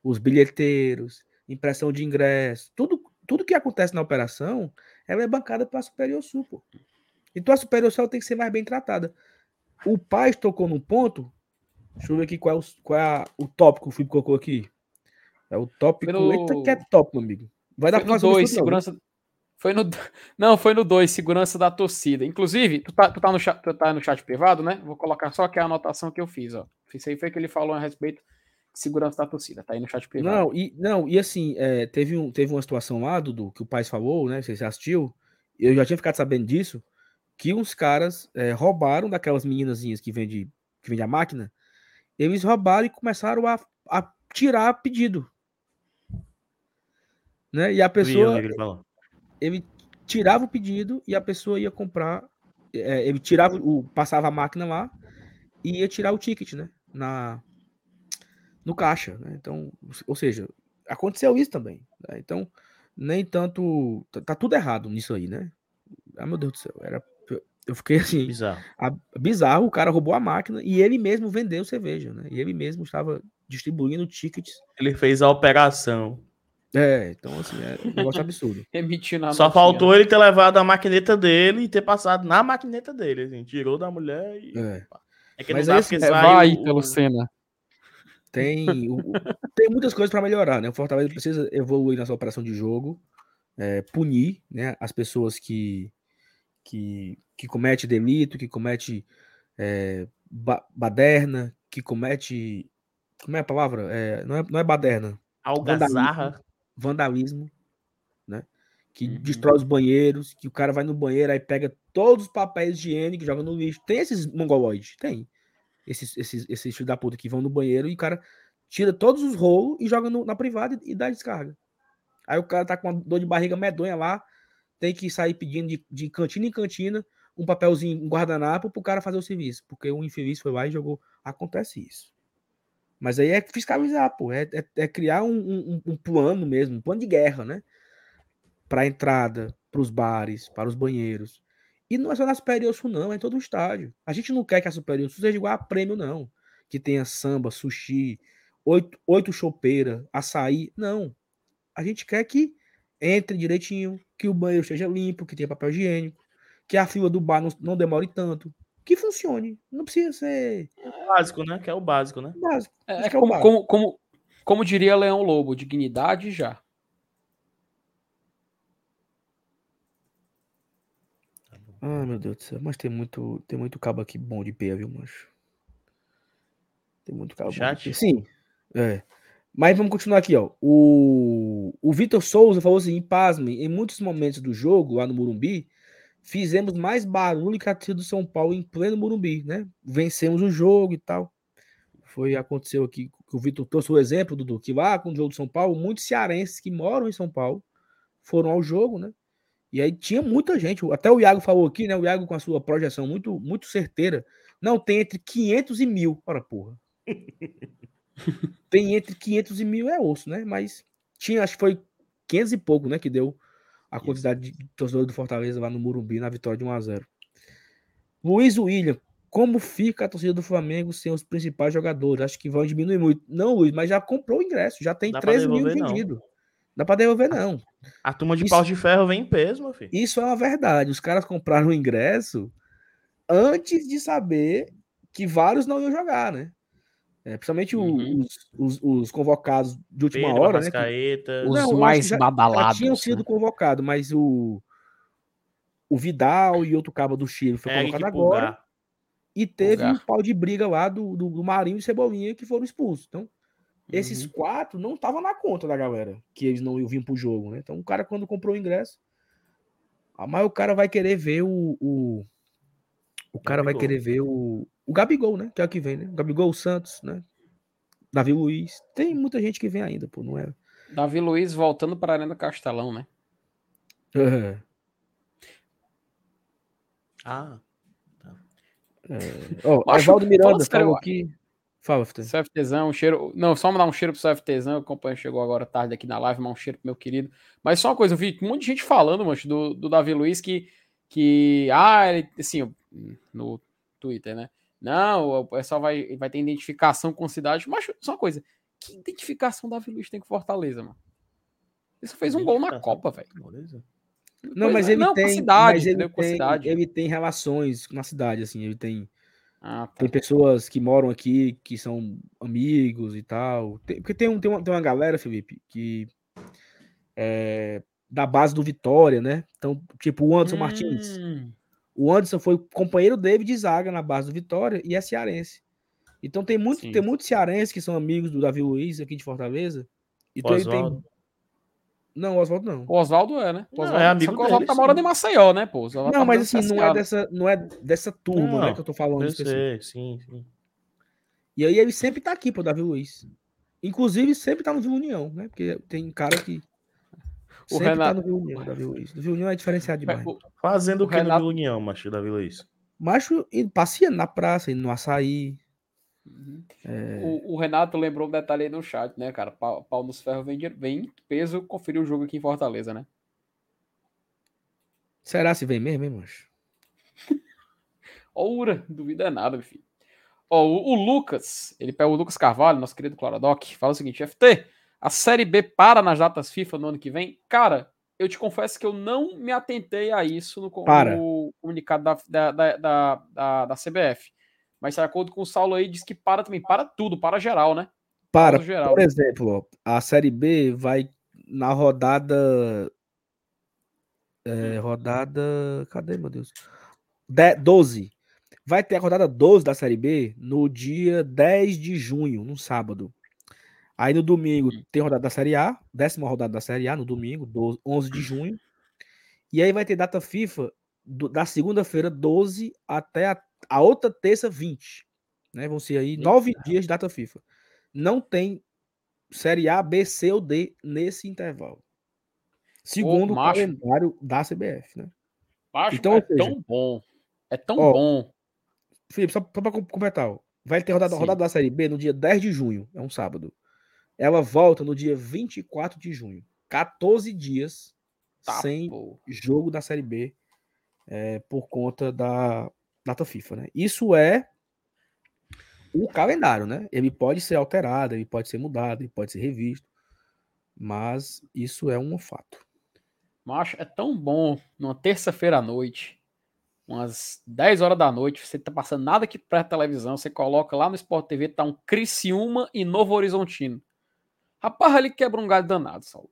os bilheteiros, impressão de ingresso, tudo, tudo que acontece na operação, ela é bancada pela Superior Sul. Pô. Então a Superior Sul tem que ser mais bem tratada. O pai tocou num ponto Deixa eu ver aqui qual é o, qual é o tópico que o Felipe colocou aqui. É o tópico. No... Eita, que é tópico, amigo. Vai dar para dois, segurança. Foi no Não, foi no 2, segurança da torcida. Inclusive, tu tá, tu, tá no chat, tu tá no chat privado, né? Vou colocar só aqui a anotação que eu fiz, ó. Isso aí foi que ele falou a respeito segurança da torcida, tá aí no chat privado. Não, e, não, e assim, é, teve, um, teve uma situação lá, Dudu, que o pai falou, né? Você assistiu, eu já tinha ficado sabendo disso, que uns caras é, roubaram daquelas meninazinhas que vende, que vende a máquina, eles roubaram e começaram a, a tirar pedido. Né? E a pessoa. Ele tirava o pedido e a pessoa ia comprar. É, ele tirava o. passava a máquina lá e ia tirar o ticket, né? Na, no caixa. Né? Então, ou seja, aconteceu isso também. Né? Então, nem tanto. Tá, tá, tudo errado nisso aí, né? Ah, meu Deus do céu. Era eu fiquei assim. Bizarro. A, bizarro, o cara roubou a máquina e ele mesmo vendeu cerveja, né? E ele mesmo estava distribuindo tickets. Ele fez a operação. É, então assim, é um negócio absurdo. Só faltou ele ter levado a maquineta dele e ter passado na maquineta dele, assim, tirou da mulher e. É, é que Mas não assim, é, vai o... pelo Senna. Tem, o, tem muitas coisas para melhorar, né? O Fortaleza precisa evoluir na sua operação de jogo, é, punir né, as pessoas que, que que comete delito, que comete é, ba baderna, que comete. Como é a palavra? É, não, é, não é baderna. Algazarra. Vandalismo, vandalismo né? Que uhum. destrói os banheiros, que o cara vai no banheiro aí pega todos os papéis higiênicos, joga no lixo. Tem esses mongoloides? Tem. Esses, esses, esses filhos da puta que vão no banheiro e o cara tira todos os rolos e joga no, na privada e, dá descarga. Aí o cara tá com uma dor de barriga medonha lá, tem que sair pedindo de, de cantina em cantina um papelzinho, um guardanapo pro cara fazer o serviço, porque o infeliz foi lá e jogou. Acontece isso. Mas aí é fiscalizar, pô, é, é, é criar um, um, um, plano mesmo, um plano de guerra, né? Para entrada, para os bares, para os banheiros. E não é só na Superior Sul, não, é em todo o estádio. A gente não quer que a Superior Sul seja igual a prêmio, não. Que tenha samba, sushi, oito, oito chopeira, açaí. Não. A gente quer que entre direitinho, que o banheiro esteja limpo, que tenha papel higiênico, que a fila do bar não, não demore tanto, que funcione. Não precisa ser. É básico, né? Que é o básico, né? Básico. É, é como, básico. Como, como, como diria Leão Lobo, dignidade já. Ah, meu Deus do céu. Mas tem muito, tem muito cabo aqui bom de pé, viu, macho? Tem muito cabo Chat? bom de Sim. É. Mas vamos continuar aqui, ó. O, o Vitor Souza falou assim: pasme, em muitos momentos do jogo, lá no Murumbi, fizemos mais barulho que a torcida do São Paulo em pleno Murumbi, né? Vencemos o jogo e tal. Foi, aconteceu aqui, que o Vitor trouxe o exemplo, Dudu, que lá com o jogo do São Paulo, muitos cearenses que moram em São Paulo foram ao jogo, né? E aí tinha muita gente, até o Iago falou aqui, né? O Iago com a sua projeção muito, muito certeira. Não, tem entre 500 e mil. Ora, porra. tem entre 500 e mil é osso, né? Mas tinha, acho que foi 500 e pouco, né? Que deu a quantidade de torcedores do Fortaleza lá no Murumbi na vitória de 1 a 0 Luiz William, como fica a torcida do Flamengo sem os principais jogadores? Acho que vão diminuir muito. Não, Luiz, mas já comprou o ingresso, já tem Dá 13 mil vendidos. Dá para devolver, não. A, a turma de isso, pau de ferro vem em peso, meu filho. Isso é uma verdade. Os caras compraram o ingresso antes de saber que vários não iam jogar, né? É, principalmente uhum. os, os, os, convocados de última Pedro, hora, né? Que, os não, mais já, badalados. Já tinham sido né? convocados, mas o, o Vidal e outro cabo do Chile foi é, convocado agora. E teve o um pau de briga lá do, do, do, Marinho e Cebolinha que foram expulsos. Então, uhum. esses quatro não estavam na conta da galera, que eles não iam vir pro jogo, né? Então, o cara, quando comprou o ingresso, mas o cara vai querer ver o. O, o cara vai querer ver o, o Gabigol, né? Que é o que vem, né? O Gabigol, Santos, né? Davi Luiz. Tem muita gente que vem ainda, pô, não é? Davi Luiz voltando para a Arena Castelão, né? Uhum. Ah. Tá. É... Oh, Evaldo Miranda falou aqui. Fala, FT. CFTzão, um cheiro. Não, só mandar um cheiro pro CFTzão. O companheiro chegou agora tarde aqui na live, mas um cheiro pro meu querido. Mas só uma coisa, eu vi um monte de gente falando, mancho, do, do Davi Luiz que. que ah, ele, assim, no Twitter, né? Não, o pessoal vai, vai ter identificação com cidade. Mas só uma coisa: que identificação Davi Luiz tem com Fortaleza, mano? Isso fez um gol na Copa, velho. Não, mas ele não, tem, cidade, mas ele tem, cidade. ele tem relações na cidade, assim, ele tem ah, tá. tem pessoas que moram aqui que são amigos e tal. Tem, porque tem, um, tem, uma, tem uma galera, Felipe, que é da base do Vitória, né? Então, tipo o Anderson hum. Martins. O Anderson foi companheiro dele de zaga na base do Vitória e é cearense. Então tem muito, tem muitos cearenses que são amigos do Davi Luiz aqui de Fortaleza. Então ele tem. Não, o Oswaldo não. O Oswaldo é, né? O Oswaldo, é amigo o Oswaldo tá morando em Maceió, né, pô? Não, tá mas assim, não é, dessa, não é dessa turma, não, né, que eu tô falando. Eu sei, sim, sim. E aí ele sempre tá aqui, pô, Davi Luiz. Inclusive, sempre tá no Vila União, né? Porque tem cara que o Sempre Renato... tá no Vila União, Davi Luiz. No Vila União é diferenciado demais. Fazendo o que Renato... no Vila União, macho, Davi Luiz? Macho, passeando na praça, indo no açaí. Uhum. É... O, o, Renato lembrou um detalhe aí no chat, né, cara? Pau, pau nos ferros vem, vem peso conferir o jogo aqui em Fortaleza, né? Será se vem mesmo, hein, macho? Oura, duvida nada, meu filho. Ó, o, o, Lucas, ele pega o Lucas Carvalho, nosso querido Cloradoc, fala o seguinte: FT, a Série B para nas datas FIFA no ano que vem? Cara, eu te confesso que eu não me atentei a isso no, no comunicado da, da, da, da, da CBF. Mas, de acordo com o Saulo aí, diz que para também. Para tudo, para geral, né? Para, geral. por exemplo, a Série B vai na rodada. É, rodada. Cadê, meu Deus? De, 12. Vai ter a rodada 12 da Série B no dia 10 de junho, no sábado. Aí no domingo tem rodada da Série A, décima rodada da Série A, no domingo, 12, 11 de junho. E aí vai ter data FIFA do, da segunda-feira, 12, até a, a, outra terça, 20. Né? Vão ser aí nove dias de data FIFA. Não tem Série A, B, C ou D nesse intervalo. Segundo Ô, o calendário da CBF, né? Macho, então, é seja, tão bom. É tão ó, bom. Felipe, só, só para completar, vai ter rodada, rodada da Série B no dia 10 de junho, é um sábado. Ela volta no dia 24 de junho. 14 dias tá, sem pô. jogo da Série B é, por conta da data FIFA, né? Isso é o calendário, né? Ele pode ser alterado, ele pode ser mudado, ele pode ser revisto, mas isso é um fato. Macho, é tão bom numa terça-feira à noite, umas 10 horas da noite, você tá passando nada aqui pra televisão, você coloca lá no Sport TV, tá um Criciúma e Novo Horizontino. Rapaz, ali quebra um galho danado, Saulo.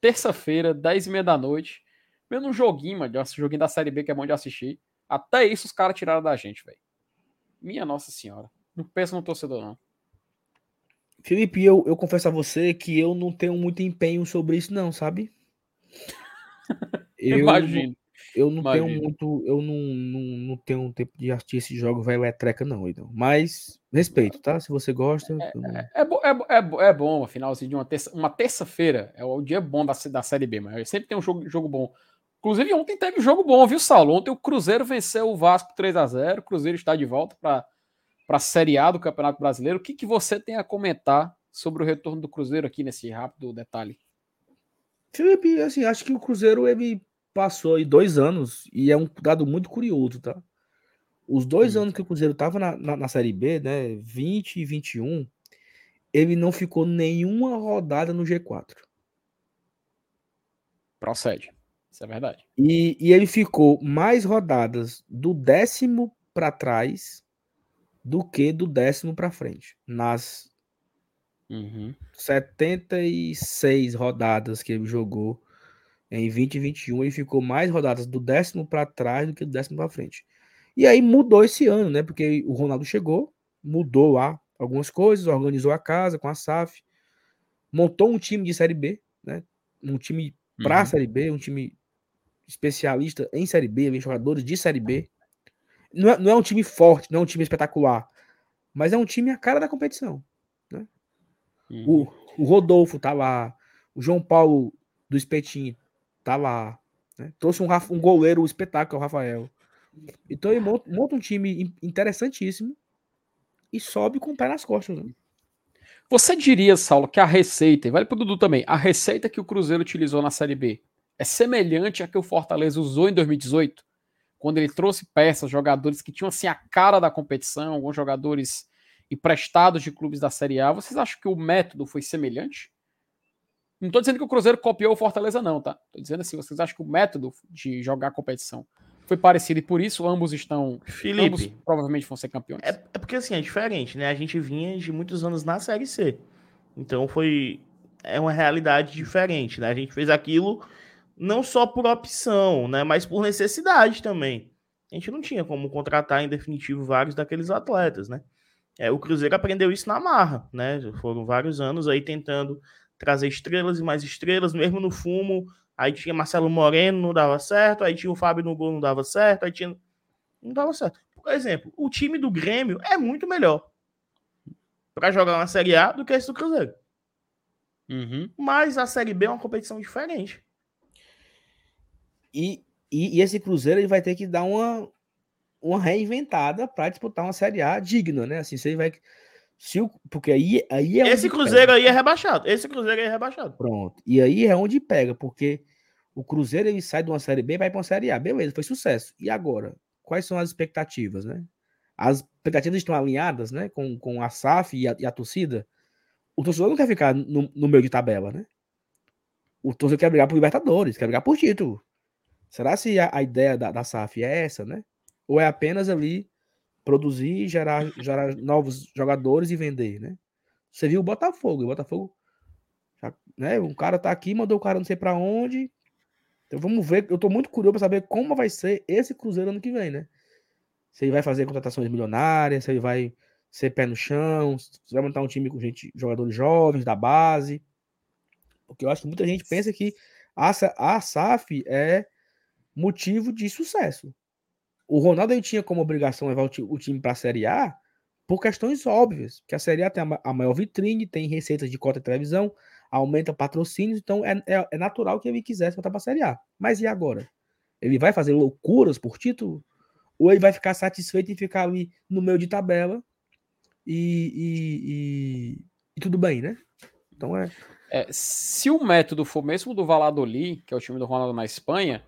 Terça-feira, 10 e meia da noite, vendo um joguinho, mano, um joguinho da Série B que é bom de assistir. Até isso os caras tiraram da gente, velho. Minha Nossa Senhora. Não pensa no torcedor, não. Felipe, eu, eu confesso a você que eu não tenho muito empenho sobre isso, não, sabe? Eu, Imagino. Eu não Imagino. tenho muito. Eu não, não, não tenho tempo de assistir esse jogo, velho, é treca, não, então. Mas respeito, tá? Se você gosta. É, é, é, é, é, bom, afinal, assim, de uma terça, uma terça-feira é o dia bom da, da Série B, mas sempre tem um jogo, jogo bom. Inclusive, ontem teve um jogo bom, viu, Saulo? Ontem o Cruzeiro venceu o Vasco 3 a 0 O Cruzeiro está de volta para a Série A do Campeonato Brasileiro. O que, que você tem a comentar sobre o retorno do Cruzeiro aqui nesse rápido detalhe? Felipe, assim, acho que o Cruzeiro ele passou aí dois anos e é um dado muito curioso, tá? Os dois anos que o Cruzeiro estava na, na, na, Série B, né, 20 e 21, ele não ficou nenhuma rodada no G4. Procede. Isso é verdade. E, e ele ficou mais rodadas do décimo para trás do que do décimo para frente. Nas uhum. 76 rodadas que ele jogou em 2021, ele ficou mais rodadas do décimo para trás do que do décimo para frente. E aí mudou esse ano, né? Porque o Ronaldo chegou, mudou lá algumas coisas, organizou a casa com a SAF, montou um time de Série B, né? Um time para uhum. Série B, um time especialista em Série B, vem jogadores de Série B. Não é, não é um time forte, não é um time espetacular, mas é um time a cara da competição. Né? Uhum. O, o Rodolfo tá lá, o João Paulo do Espetinho tá lá. Né? Trouxe um, um goleiro espetáculo, o Rafael. Então ele monta, monta, um time interessantíssimo e sobe com o pé nas costas. Né? Você diria, Saulo, que a receita, vale pro Dudu também, a receita que o Cruzeiro utilizou na Série B é semelhante à que o Fortaleza usou em 2018, quando ele trouxe peças, jogadores que tinham assim a cara da competição, alguns jogadores emprestados de clubes da Série A. Vocês acham que o método foi semelhante? Não estou dizendo que o Cruzeiro copiou o Fortaleza, não, tá? Estou dizendo assim, vocês acham que o método de jogar a competição foi parecido e por isso ambos estão. Felipe, ambos provavelmente vão ser campeões. É, é, porque assim, é diferente, né? A gente vinha de muitos anos na Série C. Então foi. É uma realidade diferente, né? A gente fez aquilo não só por opção, né? Mas por necessidade também. A gente não tinha como contratar em definitivo vários daqueles atletas, né? É, o Cruzeiro aprendeu isso na marra, né? Foram vários anos aí tentando trazer estrelas e mais estrelas, mesmo no fumo. Aí tinha Marcelo Moreno, não dava certo. Aí tinha o Fábio no gol, não dava certo. Aí tinha. Não dava certo. Por exemplo, o time do Grêmio é muito melhor para jogar uma Série A do que esse do Cruzeiro. Uhum. Mas a Série B é uma competição diferente. E, e, e, esse Cruzeiro ele vai ter que dar uma, uma reinventada para disputar uma Série A digna, né? Assim, você vai. Se o, porque aí, aí é Esse Cruzeiro pega. aí é rebaixado. Esse Cruzeiro aí é rebaixado. Pronto. E aí é onde pega, porque o Cruzeiro ele sai de uma Série B e vai para uma Série A. Beleza, foi sucesso. E agora? Quais são as expectativas, né? As expectativas estão alinhadas, né? Com, com a SAF e a, e a torcida. O torcedor não quer ficar no, no meio de tabela, né? O torcedor quer brigar por Libertadores, quer brigar por título. Será se a, a ideia da, da SAF é essa, né? Ou é apenas ali produzir, gerar, gerar novos jogadores e vender, né? Você viu o Botafogo, o Botafogo, né? Um cara tá aqui, mandou o cara não sei para onde. Então vamos ver, eu tô muito curioso para saber como vai ser esse Cruzeiro ano que vem, né? Se ele vai fazer contratações milionárias, se ele vai ser pé no chão, se vai montar um time com gente, jogadores jovens da base. Porque eu acho que muita gente pensa que a, a SAF é motivo de sucesso. O Ronaldo tinha como obrigação levar o, time para a Série A por questões óbvias, que a Série A tem a, maior vitrine, tem receitas de cota de televisão, aumenta patrocínios, então é, é, é natural que ele quisesse voltar para a Série A. Mas e agora? Ele vai fazer loucuras por título? ou ele vai ficar satisfeito em ficar ali no meio de tabela e, e, e, e tudo bem, né? Então é... é. Se o método for mesmo do Valladolid, que é o time do Ronaldo na Espanha,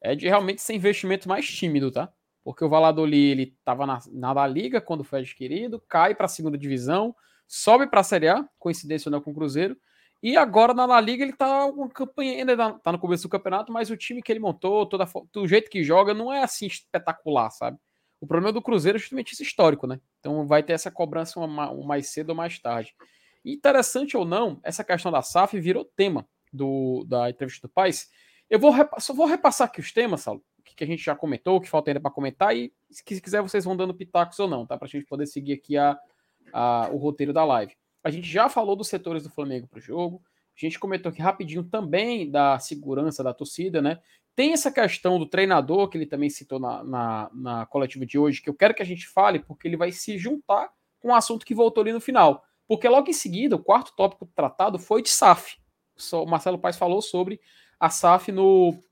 é de realmente ser investimento mais tímido, tá? Porque o Valladolid ele estava na, na La Liga quando foi adquirido, cai para a segunda divisão, sobe para a Série A, coincidência ou não com o Cruzeiro, e agora na La Liga ele tá uma campanha, ainda tá, tá no começo do campeonato, mas o time que ele montou, toda, do jeito que joga, não é assim espetacular, sabe? O problema do Cruzeiro é justamente esse histórico, né? Então vai ter essa cobrança uma, uma mais cedo ou mais tarde. Interessante ou não, essa questão da SAF virou tema do, da entrevista do Paz. Eu vou só vou repassar aqui os temas, Saulo, que a gente já comentou, que falta ainda para comentar, e se quiser vocês vão dando pitacos ou não, tá? Para a gente poder seguir aqui a, a, o roteiro da live. A gente já falou dos setores do Flamengo para o jogo. A gente comentou aqui rapidinho também da segurança da torcida, né? Tem essa questão do treinador, que ele também citou na, na, na coletiva de hoje, que eu quero que a gente fale, porque ele vai se juntar com o assunto que voltou ali no final. Porque logo em seguida, o quarto tópico tratado foi de SAF. O Marcelo Paes falou sobre a SAF no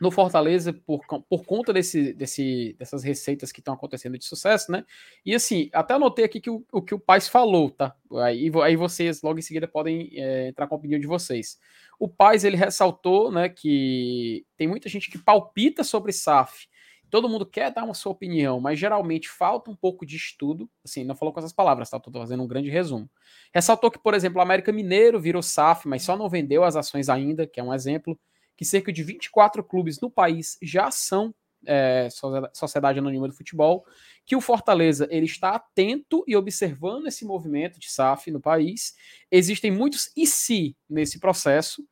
no Fortaleza por, por conta desse, desse, dessas receitas que estão acontecendo de sucesso, né? E assim, até anotei aqui que o, o que o Paz falou, tá? Aí, aí vocês logo em seguida podem é, entrar com a opinião de vocês. O Paz ele ressaltou, né, que tem muita gente que palpita sobre SAF. Todo mundo quer dar uma sua opinião, mas geralmente falta um pouco de estudo. Assim, não falou com essas palavras, tá? Estou fazendo um grande resumo. Ressaltou que, por exemplo, o América Mineiro virou SAF, mas só não vendeu as ações ainda, que é um exemplo que cerca de 24 clubes no país já são é, Sociedade Anônima do Futebol, que o Fortaleza ele está atento e observando esse movimento de SAF no país. Existem muitos e se nesse processo,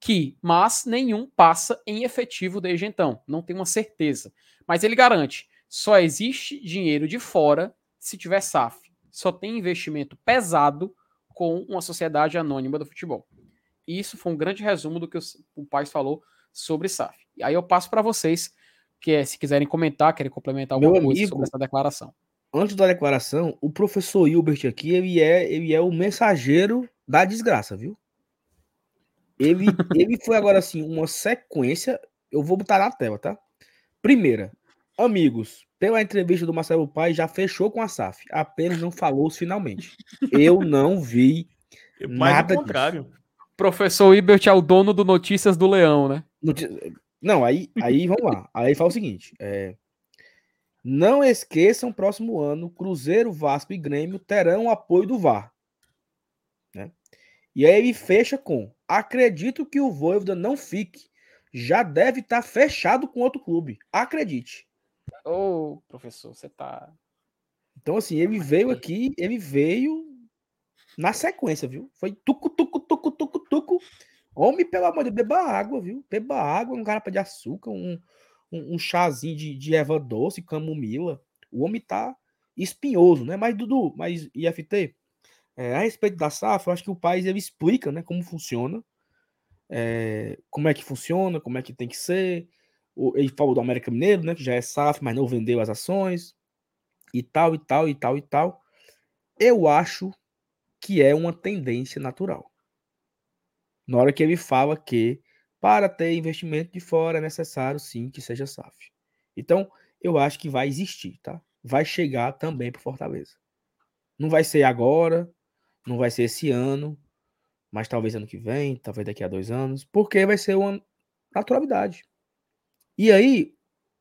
que, mas nenhum passa em efetivo desde então. Não tem uma certeza. Mas ele garante: só existe dinheiro de fora se tiver SAF. Só tem investimento pesado com uma sociedade anônima do futebol. Isso foi um grande resumo do que o Paz falou sobre SAF. E aí eu passo para vocês, que é, se quiserem comentar, querem complementar alguma Meu coisa amigo, sobre essa declaração. Antes da declaração, o professor Hilbert aqui, ele é, ele é o mensageiro da desgraça, viu? Ele, ele foi agora assim, uma sequência. Eu vou botar na tela, tá? Primeira, amigos, pela entrevista do Marcelo Pai, já fechou com a SAF. Apenas não falou finalmente. Eu não vi. Mais nada ao contrádio. Disso. Professor Ibert é o dono do Notícias do Leão, né? Não, aí, aí vamos lá. Aí fala o seguinte: é... não esqueçam, próximo ano, Cruzeiro, Vasco e Grêmio terão o apoio do VAR. Né? E aí ele fecha com: acredito que o Voivoda não fique. Já deve estar tá fechado com outro clube. Acredite. Ô, oh, professor, você tá. Então, assim, ele veio aqui, ele veio na sequência, viu? Foi tucu, tucu, tucu, tucu, tucu. Homem, pelo amor de Deus, beba água, viu? Beba água, um garapa de açúcar, um, um, um chazinho de, de erva doce, camomila. O homem tá espinhoso, né? Mas, Dudu, mas IFT, é, a respeito da safra, eu acho que o país ele explica, né, como funciona, é, como é que funciona, como é que tem que ser. Ele falou do América Mineiro, né, que já é safra, mas não vendeu as ações, e tal, e tal, e tal, e tal. Eu acho que é uma tendência natural. Na hora que ele fala que para ter investimento de fora é necessário sim que seja SAF. Então, eu acho que vai existir, tá? Vai chegar também para Fortaleza. Não vai ser agora, não vai ser esse ano, mas talvez ano que vem, talvez daqui a dois anos, porque vai ser uma naturalidade. E aí,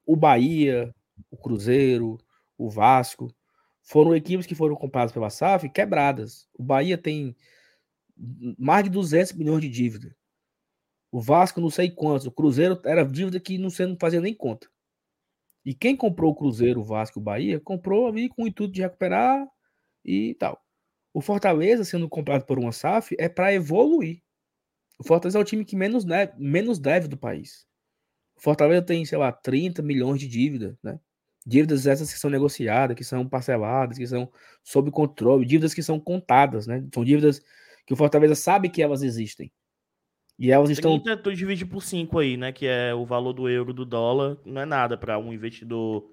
o Bahia, o Cruzeiro, o Vasco, foram equipes que foram compradas pela SAF quebradas. O Bahia tem mais de 200 milhões de dívida. O Vasco não sei quantos. O Cruzeiro era dívida que não, não fazia nem conta. E quem comprou o Cruzeiro, o Vasco e o Bahia, comprou ali com o intuito de recuperar e tal. O Fortaleza, sendo comprado por uma SAF, é para evoluir. O Fortaleza é o time que menos menos deve do país. Fortaleza tem, sei lá, 30 milhões de dívida, né? Dívidas essas que são negociadas, que são parceladas, que são sob controle, dívidas que são contadas, né? São dívidas que o Fortaleza sabe que elas existem. E elas estão. 30 tu divide por 5 aí, né? Que é o valor do euro do dólar. Não é nada para um investidor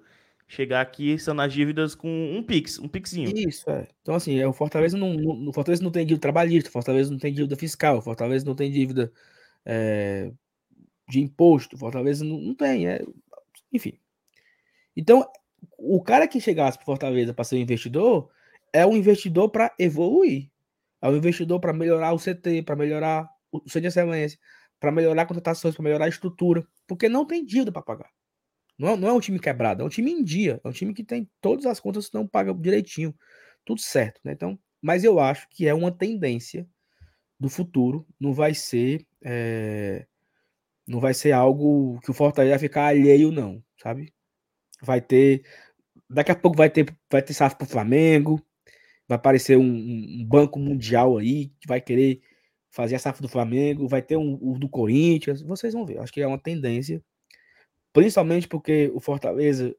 chegar aqui são nas dívidas com um Pix, um Pixinho. Isso, é. Então, assim, é, o Fortaleza não, não, o Fortaleza não tem dívida trabalhista, o Fortaleza não tem dívida fiscal, o Fortaleza não tem dívida é, de imposto, Fortaleza não, não tem. É, enfim, então, o cara que chegasse para Fortaleza para ser um investidor é um investidor para evoluir. É um investidor para melhorar o CT, para melhorar o centro de excelência, para melhorar contratações, para melhorar a estrutura, porque não tem dívida para pagar. Não é, não é um time quebrado, é um time em dia, é um time que tem todas as contas que não paga direitinho, tudo certo, né? Então, mas eu acho que é uma tendência do futuro, não vai ser é, não vai ser algo que o Fortaleza vai ficar alheio, não, sabe? Vai ter. Daqui a pouco vai ter, vai ter SAF pro Flamengo. Vai aparecer um, um, banco mundial aí que vai querer fazer a SAF do Flamengo. Vai ter um, o do Corinthians. Vocês vão ver. Acho que é uma tendência. Principalmente porque o Fortaleza.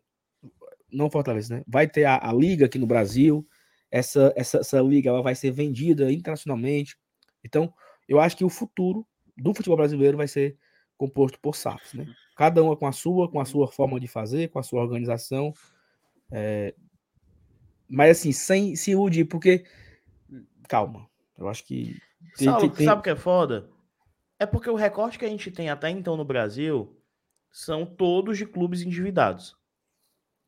Não Fortaleza, né? Vai ter a, a liga aqui no Brasil. Essa, essa, essa liga ela vai ser vendida internacionalmente. Então, eu acho que o futuro do futebol brasileiro vai ser composto por SAFs, né? Cada uma com a sua, com a sua forma de fazer, com a sua organização. É... Mas assim, sem se iludir, porque. Calma, eu acho que. Tem, Saulo, tem... sabe o que é foda? É porque o recorte que a gente tem até então no Brasil são todos de clubes endividados.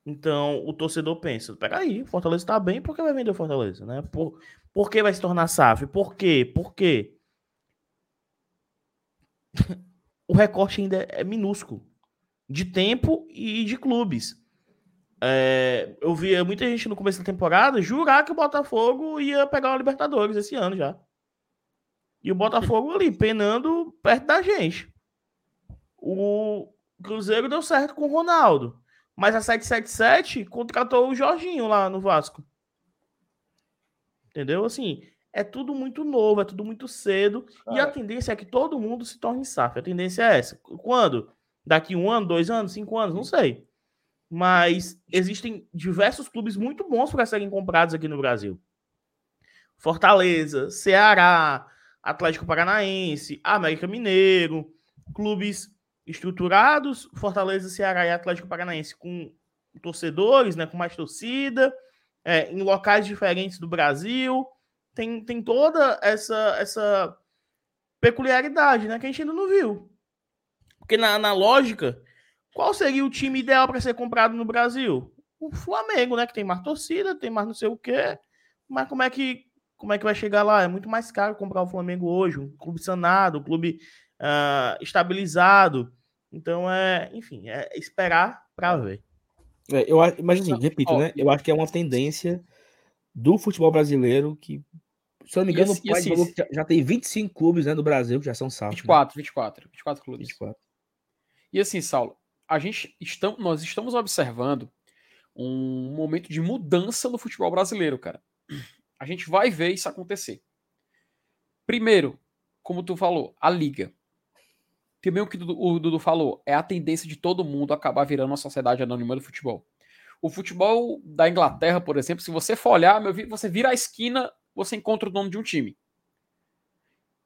Então o torcedor pensa: peraí, o Fortaleza tá bem, por que vai vender o Fortaleza? Né? Por, por que vai se tornar SAF? Por quê? Por quê? O recorte ainda é minúsculo de tempo e de clubes. É, eu via muita gente no começo da temporada jurar que o Botafogo ia pegar o Libertadores esse ano já. E o Botafogo ali, penando perto da gente. O Cruzeiro deu certo com o Ronaldo. Mas a 777 contratou o Jorginho lá no Vasco. Entendeu? Assim, é tudo muito novo, é tudo muito cedo. E a tendência é que todo mundo se torne SAF. A tendência é essa. Quando? Daqui um ano, dois anos, cinco anos? Não sei. Mas existem diversos clubes muito bons para serem comprados aqui no Brasil. Fortaleza, Ceará, Atlético Paranaense, América Mineiro, clubes estruturados, Fortaleza, Ceará e Atlético Paranaense com torcedores, né, com mais torcida, é, em locais diferentes do Brasil tem, tem toda essa, essa peculiaridade, né? Que a gente ainda não viu. Porque na, na lógica, qual seria o time ideal para ser comprado no Brasil? O Flamengo, né? Que tem mais torcida, tem mais não sei o quê. Mas como é que como é que vai chegar lá? É muito mais caro comprar o Flamengo hoje, um clube sanado, um clube uh, estabilizado. Então é, enfim, é esperar para ver. É, eu mas assim, repito, né? Eu acho que é uma tendência do futebol brasileiro que, se eu não me engano, o pai assim, já, já, tem 25 clubes né, no Brasil que já são salvos. 24, né? 24, 24 clubes. 24. E assim, Saulo, a gente estamos, nós estamos observando um momento de mudança no futebol brasileiro, cara. A gente vai ver isso acontecer. Primeiro, como tu falou, a liga. Também o que o Dudu falou, é a tendência de todo mundo acabar virando uma sociedade anônima do futebol. O futebol da Inglaterra, por exemplo, se você for olhar, meu você vira a esquina, você encontra o dono de um time.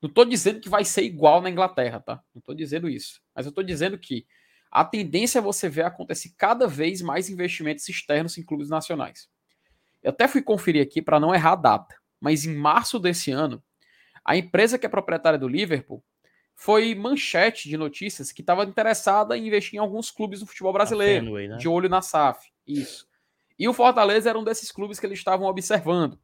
Não estou dizendo que vai ser igual na Inglaterra, tá? Não estou dizendo isso. Mas eu estou dizendo que a tendência é você ver acontecer cada vez mais investimentos externos em clubes nacionais. Eu até fui conferir aqui para não errar a data, mas em março desse ano, a empresa que é proprietária do Liverpool foi manchete de notícias que estava interessada em investir em alguns clubes do futebol brasileiro, Fenway, né? de olho na SAF. Isso. E o Fortaleza era um desses clubes que eles estavam observando.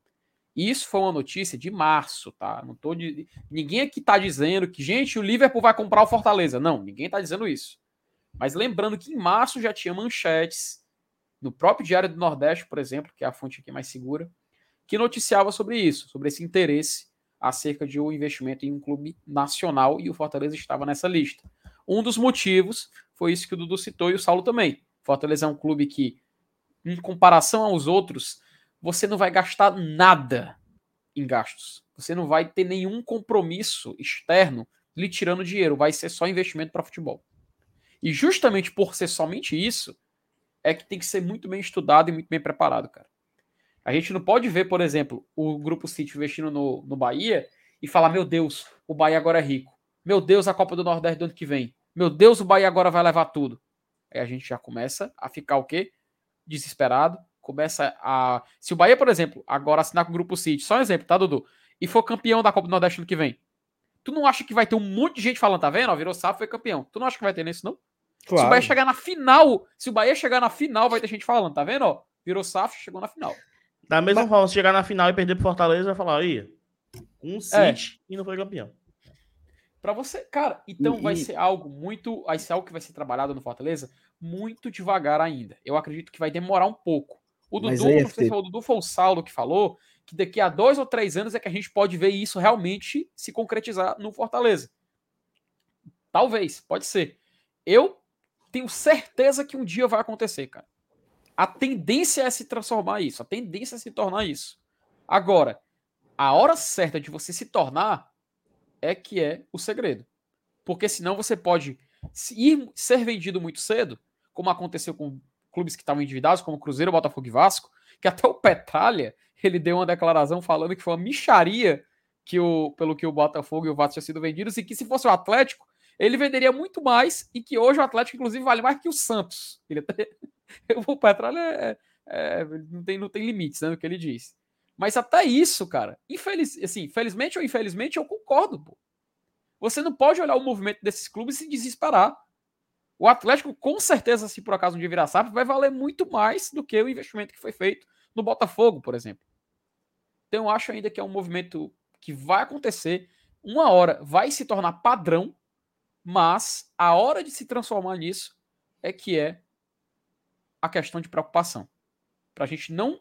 Isso foi uma notícia de março, tá? Não tô de... Ninguém aqui tá dizendo que, gente, o Liverpool vai comprar o Fortaleza. Não, ninguém tá dizendo isso. Mas lembrando que em março já tinha manchetes no próprio Diário do Nordeste, por exemplo, que é a fonte aqui mais segura, que noticiava sobre isso, sobre esse interesse acerca de um investimento em um clube nacional e o Fortaleza estava nessa lista. Um dos motivos foi isso que o Dudu citou e o Saulo também. Fortaleza é um clube que em comparação aos outros, você não vai gastar nada em gastos. Você não vai ter nenhum compromisso externo lhe tirando dinheiro. Vai ser só investimento para futebol. E justamente por ser somente isso, é que tem que ser muito bem estudado e muito bem preparado, cara. A gente não pode ver, por exemplo, o Grupo City investindo no, no Bahia e falar: meu Deus, o Bahia agora é rico. Meu Deus, a Copa do Nordeste do ano que vem. Meu Deus, o Bahia agora vai levar tudo. Aí a gente já começa a ficar o quê? desesperado, começa a. Se o Bahia, por exemplo, agora assinar com o Grupo City, só um exemplo, tá, Dudu? E for campeão da Copa do Nordeste no que vem, tu não acha que vai ter um monte de gente falando, tá vendo? Ó, virou SAF, foi campeão. Tu não acha que vai ter nisso, não? Claro. Se o Bahia chegar na final, se o Bahia chegar na final, vai ter gente falando, tá vendo? Ó, virou SAF, chegou na final. Da mesma Mas... forma, se chegar na final e perder pro Fortaleza, vai falar, aí, um City é. e não foi campeão. Para você, cara, então e, vai ser algo muito, vai ser algo que vai ser trabalhado no Fortaleza muito devagar ainda. Eu acredito que vai demorar um pouco. O Dudu, não sei se o Dudu foi o Saulo que falou que daqui a dois ou três anos é que a gente pode ver isso realmente se concretizar no Fortaleza. Talvez, pode ser. Eu tenho certeza que um dia vai acontecer, cara. A tendência é se transformar isso, a tendência é se tornar isso. Agora, a hora certa de você se tornar é que é o segredo. Porque senão você pode ir, ser vendido muito cedo, como aconteceu com clubes que estavam endividados, como Cruzeiro, Botafogo e Vasco, que até o Petralha, ele deu uma declaração falando que foi uma micharia que o, pelo que o Botafogo e o Vasco tinham sido vendidos, e que se fosse o Atlético, ele venderia muito mais, e que hoje o Atlético, inclusive, vale mais que o Santos. Ele até, o Petralha é, é, não, tem, não tem limites né, no que ele diz. Mas até isso, cara, infeliz, assim, felizmente ou infelizmente, eu concordo. Pô. Você não pode olhar o movimento desses clubes e se desesperar. O Atlético, com certeza, se por acaso um dia virar SAP, vai valer muito mais do que o investimento que foi feito no Botafogo, por exemplo. Então, eu acho ainda que é um movimento que vai acontecer. Uma hora vai se tornar padrão, mas a hora de se transformar nisso é que é a questão de preocupação. Para a gente não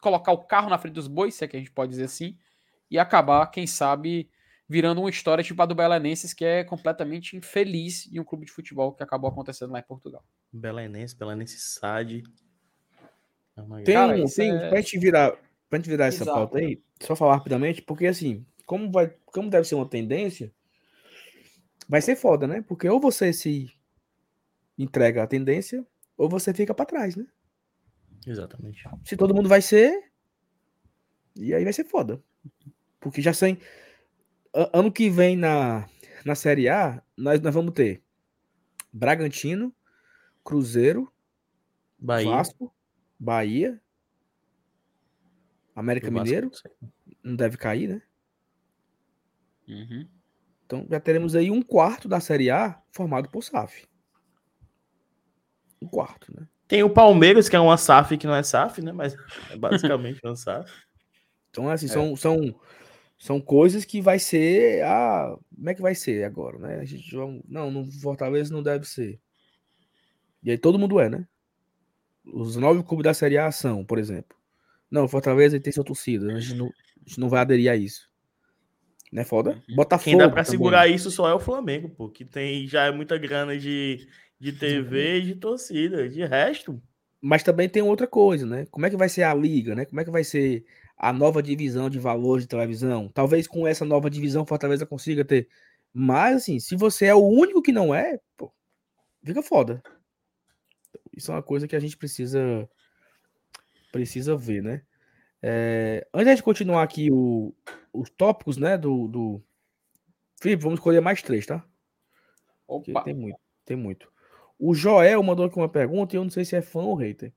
colocar o carro na frente dos bois, se é que a gente pode dizer assim, e acabar, quem sabe, virando uma história tipo a do Belenenses, que é completamente infeliz em um clube de futebol que acabou acontecendo lá em Portugal. Belenenses, Belenenses SAD. É tem, Cara, tem é... pra gente virar, pra gente virar essa pauta aí, só falar rapidamente, porque assim, como, vai, como deve ser uma tendência, vai ser foda, né? Porque ou você se entrega à tendência, ou você fica para trás, né? Exatamente. Se todo mundo vai ser. E aí vai ser foda. Porque já sem. Ano que vem na, na Série A, nós, nós vamos ter Bragantino, Cruzeiro, Bahia. Vasco, Bahia, América Mineiro. Não deve cair, né? Uhum. Então já teremos aí um quarto da Série A formado por SAF. Um quarto, né? Tem o Palmeiras, que é uma SAF que não é SAF, né? Mas é basicamente uma SAF. Então, assim, é. são, são, são coisas que vai ser. Ah, como é que vai ser agora, né? A gente não, no Fortaleza não deve ser. E aí todo mundo é, né? Os nove clubes da Série A são, por exemplo. Não, Fortaleza tem sua torcida. A gente não, a gente não vai aderir a isso. Não é foda? Uhum. Botafogo. Quem dá pra também. segurar isso só é o Flamengo, pô. Que tem já é muita grana de de TV e de torcida. De resto. Mas também tem outra coisa, né? Como é que vai ser a liga, né? Como é que vai ser a nova divisão de valores de televisão? Talvez com essa nova divisão Fortaleza consiga ter. Mas, assim, se você é o único que não é, pô, fica foda. Isso é uma coisa que a gente precisa precisa ver, né? É, antes de continuar aqui o, os tópicos, né, do, do... Felipe, vamos escolher mais três, tá? Opa. tem muito, tem muito. O Joel mandou aqui uma pergunta e eu não sei se é fã ou hater.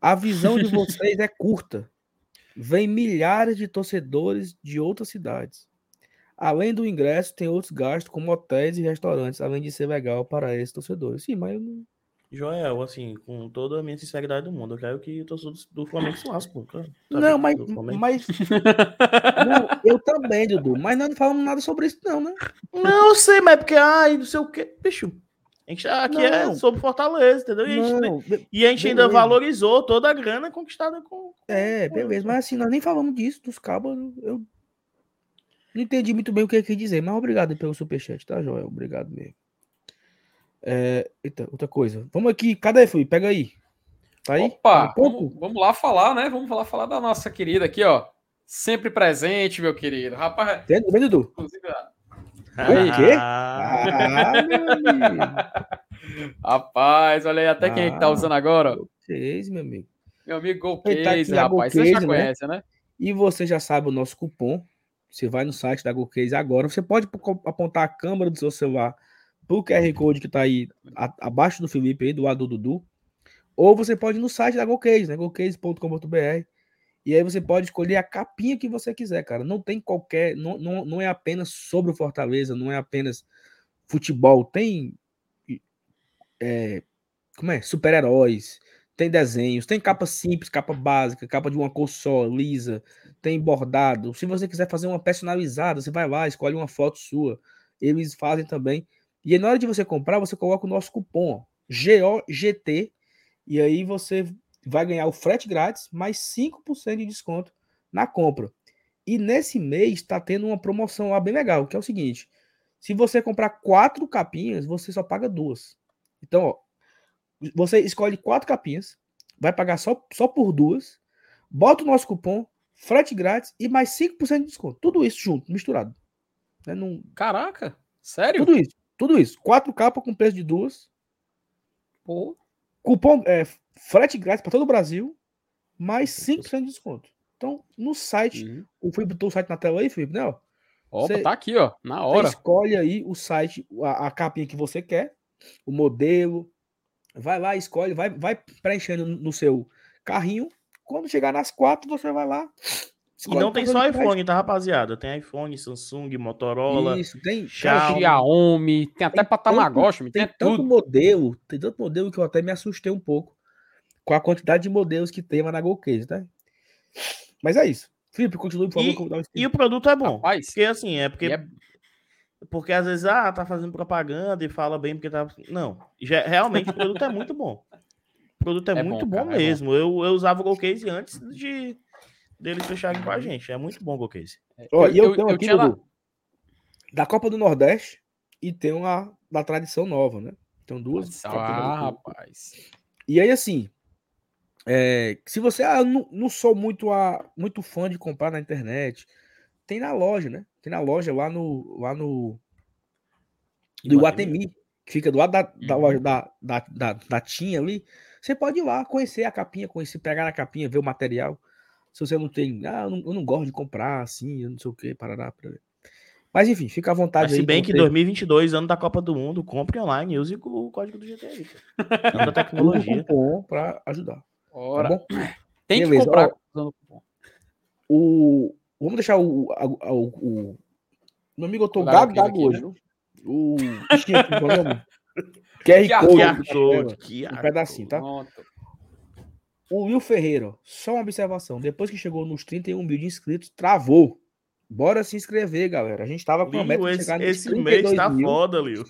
A visão de vocês é curta. Vem milhares de torcedores de outras cidades. Além do ingresso, tem outros gastos, como hotéis e restaurantes, além de ser legal para esses torcedores. Sim, mas eu não. Joel, assim, com toda a minha sinceridade do mundo, eu quero que o torcedor do Flamengo se lasque, cara. Não, mas. mas... não, eu também, Dudu. Mas nós não falamos nada sobre isso, não, né? Não, eu sei, mas é porque, ai, não sei o quê. Bicho, a gente aqui é não. é sobre Fortaleza, entendeu? E a gente, não, e a gente ainda valorizou toda a grana conquistada com. É, beleza, mas assim, nós nem falamos disso, dos cabos. Eu não entendi muito bem o que ele quis dizer, mas obrigado pelo superchat, tá, Joel? Obrigado mesmo. É, eita, outra coisa. Vamos aqui, cadê, Fui? Pega aí. Tá aí? Opa, tá vamos, vamos, lá falar, né? Vamos lá falar da nossa querida aqui, ó. Sempre presente, meu querido. Rapaz. Vem, Dudu. Inclusive, o quê? Ah, rapaz, olha aí até quem é que tá ah, usando agora. Case, meu amigo. Meu amigo Golcase, tá rapaz. Você já né? conhece, né? E você já sabe o nosso cupom. Você vai no site da Golcase agora. Você pode apontar a câmera do seu celular pro QR Code que tá aí a, abaixo do Felipe aí, do lado do Dudu. Ou você pode ir no site da Golcase, né? golcase.com.br e aí você pode escolher a capinha que você quiser, cara. Não tem qualquer. Não, não, não é apenas sobre o Fortaleza, não é apenas futebol. Tem é, como é? Super-heróis, tem desenhos, tem capa simples, capa básica, capa de uma cor só, lisa, tem bordado. Se você quiser fazer uma personalizada, você vai lá, escolhe uma foto sua. Eles fazem também. E aí, na hora de você comprar, você coloca o nosso cupom GOGT e aí você vai ganhar o frete grátis mais 5% de desconto na compra. E nesse mês está tendo uma promoção lá bem legal, que é o seguinte: se você comprar quatro capinhas, você só paga duas. Então, ó, você escolhe quatro capinhas, vai pagar só, só por duas, bota o nosso cupom, frete grátis e mais 5% de desconto. Tudo isso junto, misturado. Né? Num... Caraca, sério? Tudo isso, tudo isso. Quatro capas com preço de duas. Pô. Cupom é, frete grátis para todo o Brasil, mais 5% de desconto. Então, no site, uhum. o Felipe botou o site na tela aí, Felipe, né? Opa, tá aqui, ó, na hora. Você escolhe aí o site, a, a capinha que você quer, o modelo, vai lá, escolhe, vai, vai preenchendo no seu carrinho. Quando chegar nas quatro, você vai lá. E não tem só iPhone, tá, rapaziada? Tem iPhone, Samsung, Motorola, Isso, tem Xiaomi, tem até para Tamagotchi, tem, tem tanto tudo. modelo, tem tanto modelo que eu até me assustei um pouco com a quantidade de modelos que tem lá na Golcase, tá? Mas é isso. Felipe, continue, por favor. E, e o produto é bom. Rapaz, porque assim, é porque é... Porque às vezes, ah, tá fazendo propaganda e fala bem porque tá. Não, já, realmente o produto é muito bom. O produto é, é muito bom, bom cara, mesmo. É bom. Eu, eu usava o GoCase antes de deles fecharem com a gente. É muito bom o GoCase. Ó, e eu, eu tenho aqui, eu da Copa do Nordeste e tem uma da tradição nova, né? Então duas. Ah, rapaz. E aí, assim, é, se você ah, não, não sou muito, a, muito fã de comprar na internet, tem na loja, né? Tem na loja lá no. Lá no. Do Iguatemi, que fica do lado da, da uhum. loja da, da, da, da Tinha ali. Você pode ir lá conhecer a capinha, conhecer, pegar a capinha, ver o material. Se você não tem. Ah, eu não, eu não gosto de comprar assim, eu não sei o que, parará, para ver. Mas enfim, fica à vontade Mas, aí. Se bem que ter... 2022, ano da Copa do Mundo, compre online e use o código do GTI. É da tecnologia. Um para ajudar. Tá Ora. Tá Tem Beleza, que comprar ó, o, Vamos deixar o, o, o, o meu amigo, eu tô gago gago hoje. Né? O bichinho aqui, QR Code. QR um pedacinho, tá? O Will Ferreira, só uma observação. Depois que chegou nos 31 mil de inscritos, travou. Bora se inscrever, galera. A gente tava com a meta de chegar esse, esse mês tá mil. foda, Lil.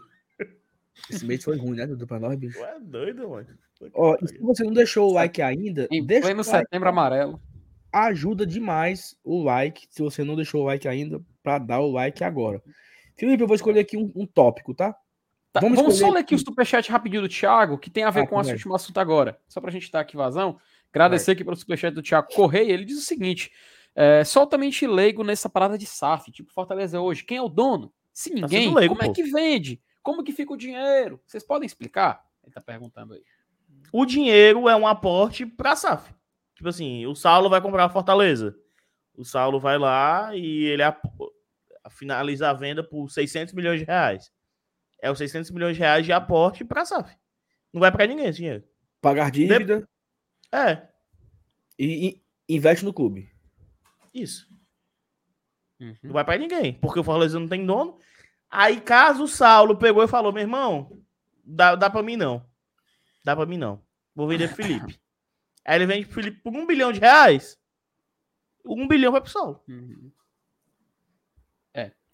Esse mês foi ruim, né, Dudu? Pra nós, bicho. Ué, doido, mano. Ó, se você não deixou o like ainda, em deixa no setembro amarelo ajuda demais o like, se você não deixou o like ainda, para dar o like agora. Felipe, eu vou escolher aqui um, um tópico, tá? Tá vamos, vamos só ler aqui o superchat rapidinho do Thiago, que tem a ver ah, com o nosso último assunto agora. Só para a gente dar aqui vazão. Agradecer aqui pelo superchat do Thiago Correia. Ele diz o seguinte: é, soltamente leigo nessa parada de SAF, tipo Fortaleza hoje. Quem é o dono? Se tá ninguém, tá leigo, como é pô. é que vende? Como que fica o dinheiro? Vocês podem explicar? Ele tá perguntando aí. O dinheiro é um aporte para a SAF. Tipo assim, o Saulo vai comprar a Fortaleza. O Saulo vai lá e ele finaliza a venda por 600 milhões de reais. É os 600 milhões de reais de aporte para a SAF. Não vai para ninguém esse dinheiro. Pagar dívida. De... É. E, e, investe no clube. Isso. Uhum. Não vai para ninguém, porque o Fortaleza não tem dono. Aí, caso o Saulo pegou e falou: meu irmão, dá, dá para mim não. Dá para mim não. Vou vender pro Felipe. Aí ele vende pro Felipe por um bilhão de reais. Um bilhão vai pro Saulo. Uhum.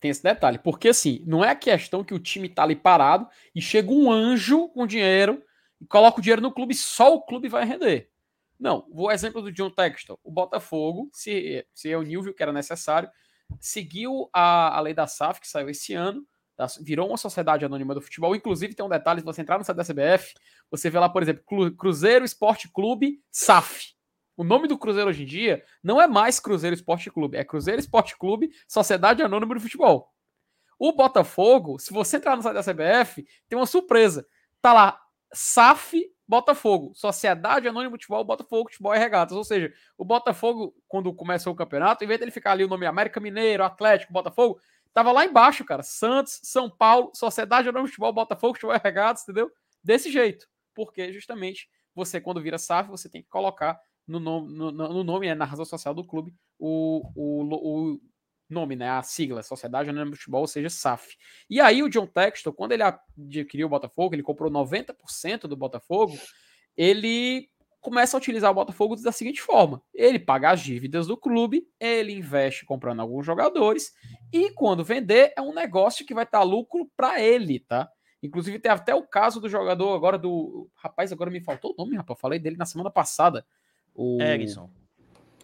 Tem esse detalhe. Porque assim, não é a questão que o time tá ali parado e chega um anjo com dinheiro e coloca o dinheiro no clube e só o clube vai render. Não, o exemplo do John Textor. O Botafogo, se, se o Nilvio que era necessário, seguiu a, a lei da SAF, que saiu esse ano, virou uma sociedade anônima do futebol. Inclusive, tem um detalhe: se você entrar no site da CBF, você vê lá, por exemplo, Cruzeiro Esporte Clube SAF. O nome do Cruzeiro hoje em dia não é mais Cruzeiro Esporte Clube, é Cruzeiro Esporte Clube Sociedade Anônima do Futebol. O Botafogo, se você entrar no site da CBF, tem uma surpresa. Tá lá, SAF Botafogo, Sociedade Anônima de Futebol, Botafogo, Futebol e Regatas. Ou seja, o Botafogo, quando começou o campeonato, em vez de ele ficar ali o nome América Mineiro, Atlético, Botafogo, Tava lá embaixo, cara. Santos, São Paulo, Sociedade Anônima de Futebol, Botafogo, Futebol Regados, entendeu? Desse jeito. Porque justamente você, quando vira SAF, você tem que colocar no nome, no, no nome né, na razão social do clube, o, o, o nome, né? A sigla, Sociedade Anônima de Futebol, ou seja, SAF. E aí o John Textor, quando ele adquiriu o Botafogo, ele comprou 90% do Botafogo, ele começa a utilizar o Botafogo da seguinte forma: ele paga as dívidas do clube, ele investe comprando alguns jogadores e quando vender é um negócio que vai estar lucro para ele, tá? Inclusive tem até o caso do jogador agora do rapaz, agora me faltou o nome, rapaz, falei dele na semana passada. O Erison.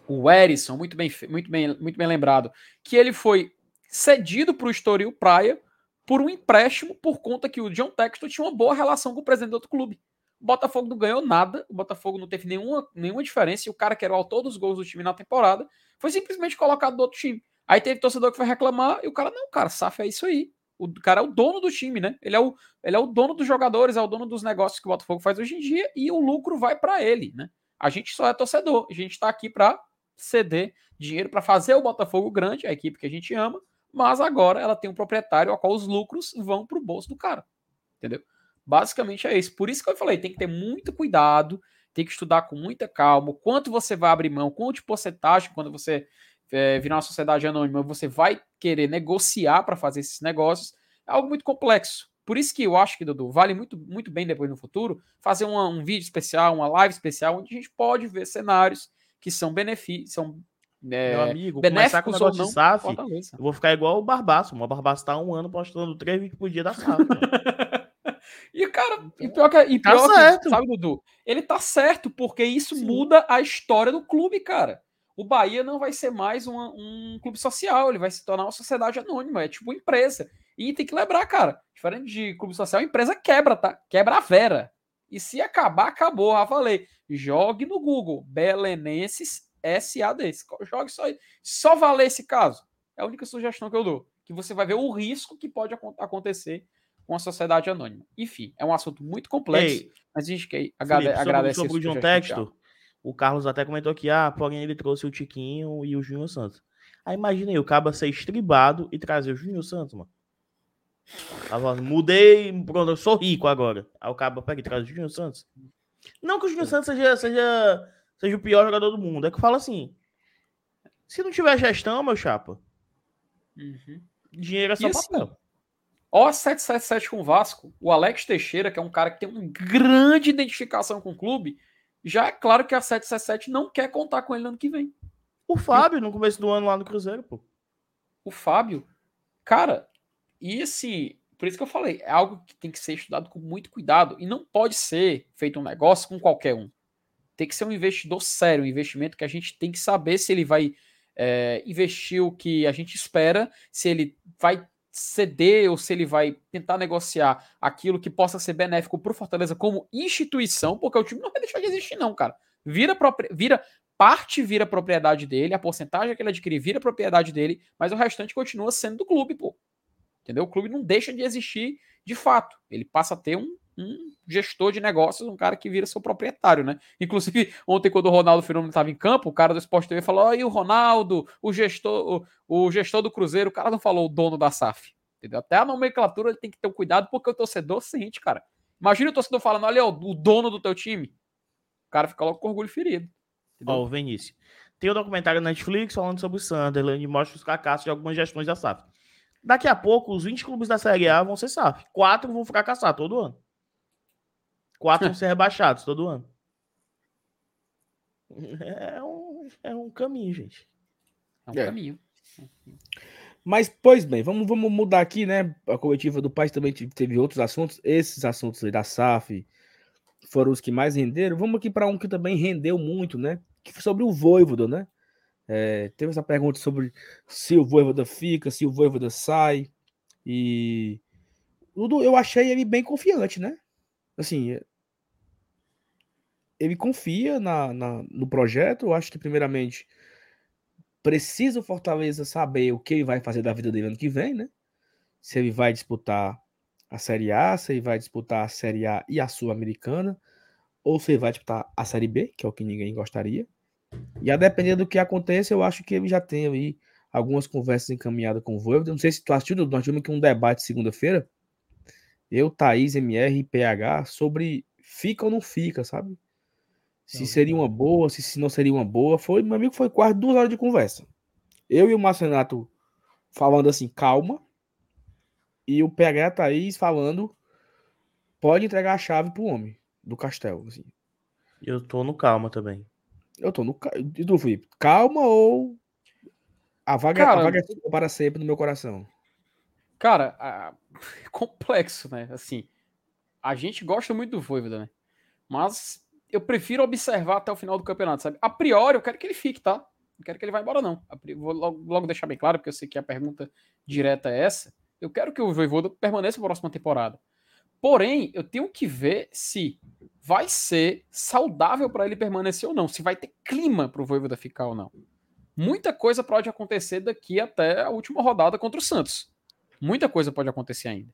O Erison, muito bem, muito bem, muito bem lembrado, que ele foi cedido para o Estoril Praia por um empréstimo por conta que o John Textor tinha uma boa relação com o presidente do outro clube. O Botafogo não ganhou nada, o Botafogo não teve nenhuma, nenhuma diferença, e o cara que era o autor dos gols do time na temporada foi simplesmente colocado do outro time. Aí teve torcedor que foi reclamar, e o cara, não, cara, SAF é isso aí. O cara é o dono do time, né? Ele é o, ele é o dono dos jogadores, é o dono dos negócios que o Botafogo faz hoje em dia, e o lucro vai para ele, né? A gente só é torcedor, a gente tá aqui para ceder dinheiro para fazer o Botafogo grande, a equipe que a gente ama, mas agora ela tem um proprietário ao qual os lucros vão pro bolso do cara. Entendeu? Basicamente é isso. Por isso que eu falei, tem que ter muito cuidado, tem que estudar com muita calma. Quanto você vai abrir mão, quanto porcentagem, quando você é, virar uma sociedade anônima, você vai querer negociar para fazer esses negócios, é algo muito complexo. Por isso que eu acho que, Dudu, vale muito, muito bem depois no futuro fazer uma, um vídeo especial, uma live especial, onde a gente pode ver cenários que são benefícios, são é, Meu amigo, começar com o negócio de SAF, eu vou ficar igual o Barbaço. O Barbaço tá um ano postando três vídeos por dia da SAF. E, cara, e pior que, e tá pior tá que, certo. sabe, Dudu? Ele tá certo, porque isso Sim. muda a história do clube, cara. O Bahia não vai ser mais uma, um clube social, ele vai se tornar uma sociedade anônima, é tipo uma empresa. E tem que lembrar, cara, diferente de clube social, a empresa quebra, tá? Quebra a vera. E se acabar, acabou. Já falei. Jogue no Google, Belenenses SAD. Jogue só, só valer esse caso. É a única sugestão que eu dou. Que você vai ver o risco que pode acontecer com a sociedade anônima. Enfim, é um assunto muito complexo, Ei, mas a gente quer agrade agradece sobre, sobre o John Texto. O Carlos até comentou que, ah, porém ele trouxe o Tiquinho e o Júnior Santos. Aí imaginei o Caba ser estribado e trazer o Júnior Santos, mano. Tava, mudei, pronto, eu sou rico agora. Aí o Caba pega e traz o Júnior Santos. Não que o Júnior Santos seja, seja, seja o pior jogador do mundo, é que eu falo assim: se não tiver gestão, meu chapa, uhum. dinheiro é só assim, papel. Ó, 777 com o Vasco, o Alex Teixeira, que é um cara que tem uma grande identificação com o clube, já é claro que a 777 não quer contar com ele no ano que vem. O Fábio, no começo do ano lá no Cruzeiro, pô. O Fábio, cara, e esse, por isso que eu falei, é algo que tem que ser estudado com muito cuidado e não pode ser feito um negócio com qualquer um. Tem que ser um investidor sério, um investimento que a gente tem que saber se ele vai é, investir o que a gente espera, se ele vai ceder ou se ele vai tentar negociar aquilo que possa ser benéfico para o Fortaleza como instituição, porque o time não vai deixar de existir, não, cara. Vira, vira parte vira propriedade dele, a porcentagem que ele adquirir vira propriedade dele, mas o restante continua sendo do clube, pô. Entendeu? O clube não deixa de existir de fato. Ele passa a ter um, um gestor de negócios, um cara que vira seu proprietário, né? Inclusive, ontem, quando o Ronaldo Fenômeno estava em campo, o cara do Sport TV falou: aí o Ronaldo, o gestor, o, o, gestor do Cruzeiro, o cara não falou o dono da SAF. Entendeu? Até a nomenclatura ele tem que ter um cuidado, porque o torcedor sente, cara. Imagina o torcedor falando: olha, o dono do teu time. O cara fica logo com orgulho ferido. Ó, o Vinícius. Tem um documentário na Netflix falando sobre o Sunderland e mostra os fracassos de algumas gestões da SAF. Daqui a pouco, os 20 clubes da Série A vão ser SAF. Quatro vão fracassar todo ano. Quatro vão ser rebaixados todo ano. É um, é um caminho, gente. É um é. caminho. Mas, pois bem, vamos, vamos mudar aqui, né? A coletiva do Paz também teve outros assuntos. Esses assuntos aí da SAF foram os que mais renderam. Vamos aqui para um que também rendeu muito, né? Que foi sobre o Voivoda, né? É, teve essa pergunta sobre se o Voivoda fica, se o Voivoda sai. E eu achei ele bem confiante, né? Assim, ele confia na, na, no projeto. Eu acho que, primeiramente, precisa o Fortaleza saber o que ele vai fazer da vida dele ano que vem, né? Se ele vai disputar a Série A, se ele vai disputar a Série A e a Sul-Americana, ou se ele vai disputar a Série B, que é o que ninguém gostaria. E a depender do que aconteça, eu acho que ele já tem aí algumas conversas encaminhadas com o Voivoda. Não sei se tu assistiu, nós tivemos aqui um debate segunda-feira, eu, Thaís, MR e PH, sobre fica ou não fica, sabe? Se seria uma boa, se, se não seria uma boa. Foi, meu amigo, foi quase duas horas de conversa. Eu e o Márcio Renato falando assim, calma. E o PH Thaís falando, pode entregar a chave pro homem do castelo. Assim. Eu tô no calma também. Eu tô no. E tu, Felipe? Calma ou. A vaga, cara, a vaga é para sempre no meu coração. Cara, a... complexo, né? Assim, a gente gosta muito do Voivoda, né? Mas eu prefiro observar até o final do campeonato, sabe? A priori, eu quero que ele fique, tá? Não quero que ele vá embora, não. Vou logo, logo deixar bem claro, porque eu sei que a pergunta direta é essa. Eu quero que o Voivoda permaneça na próxima temporada. Porém, eu tenho que ver se vai ser saudável para ele permanecer ou não, se vai ter clima para o Voivoda ficar ou não. Muita coisa pode acontecer daqui até a última rodada contra o Santos. Muita coisa pode acontecer ainda.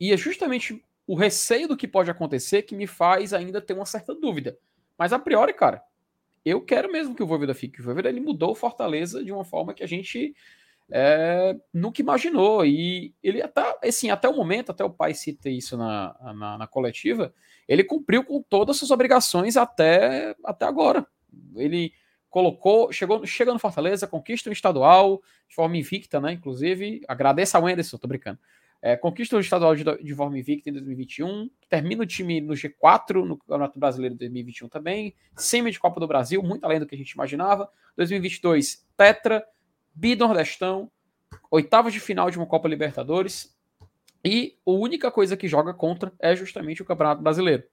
E é justamente o receio do que pode acontecer que me faz ainda ter uma certa dúvida. Mas a priori, cara, eu quero mesmo que o Voivoda fique. O Voivoda ele mudou Fortaleza de uma forma que a gente é, nunca imaginou. E ele até, assim, até o momento, até o pai cita isso na, na, na, coletiva, ele cumpriu com todas as suas obrigações até, até agora. Ele colocou, chegou, chega no Fortaleza, conquista o estadual de forma invicta, né? Inclusive, agradeço ao Anderson, tô brincando. É, conquista o estadual de, de forma invicta em 2021, termina o time no G4 no Campeonato Brasileiro de 2021 também, semi de Copa do Brasil, muito além do que a gente imaginava. 2022, Tetra, Bi-Nordestão, de final de uma Copa Libertadores, e a única coisa que joga contra é justamente o Campeonato Brasileiro.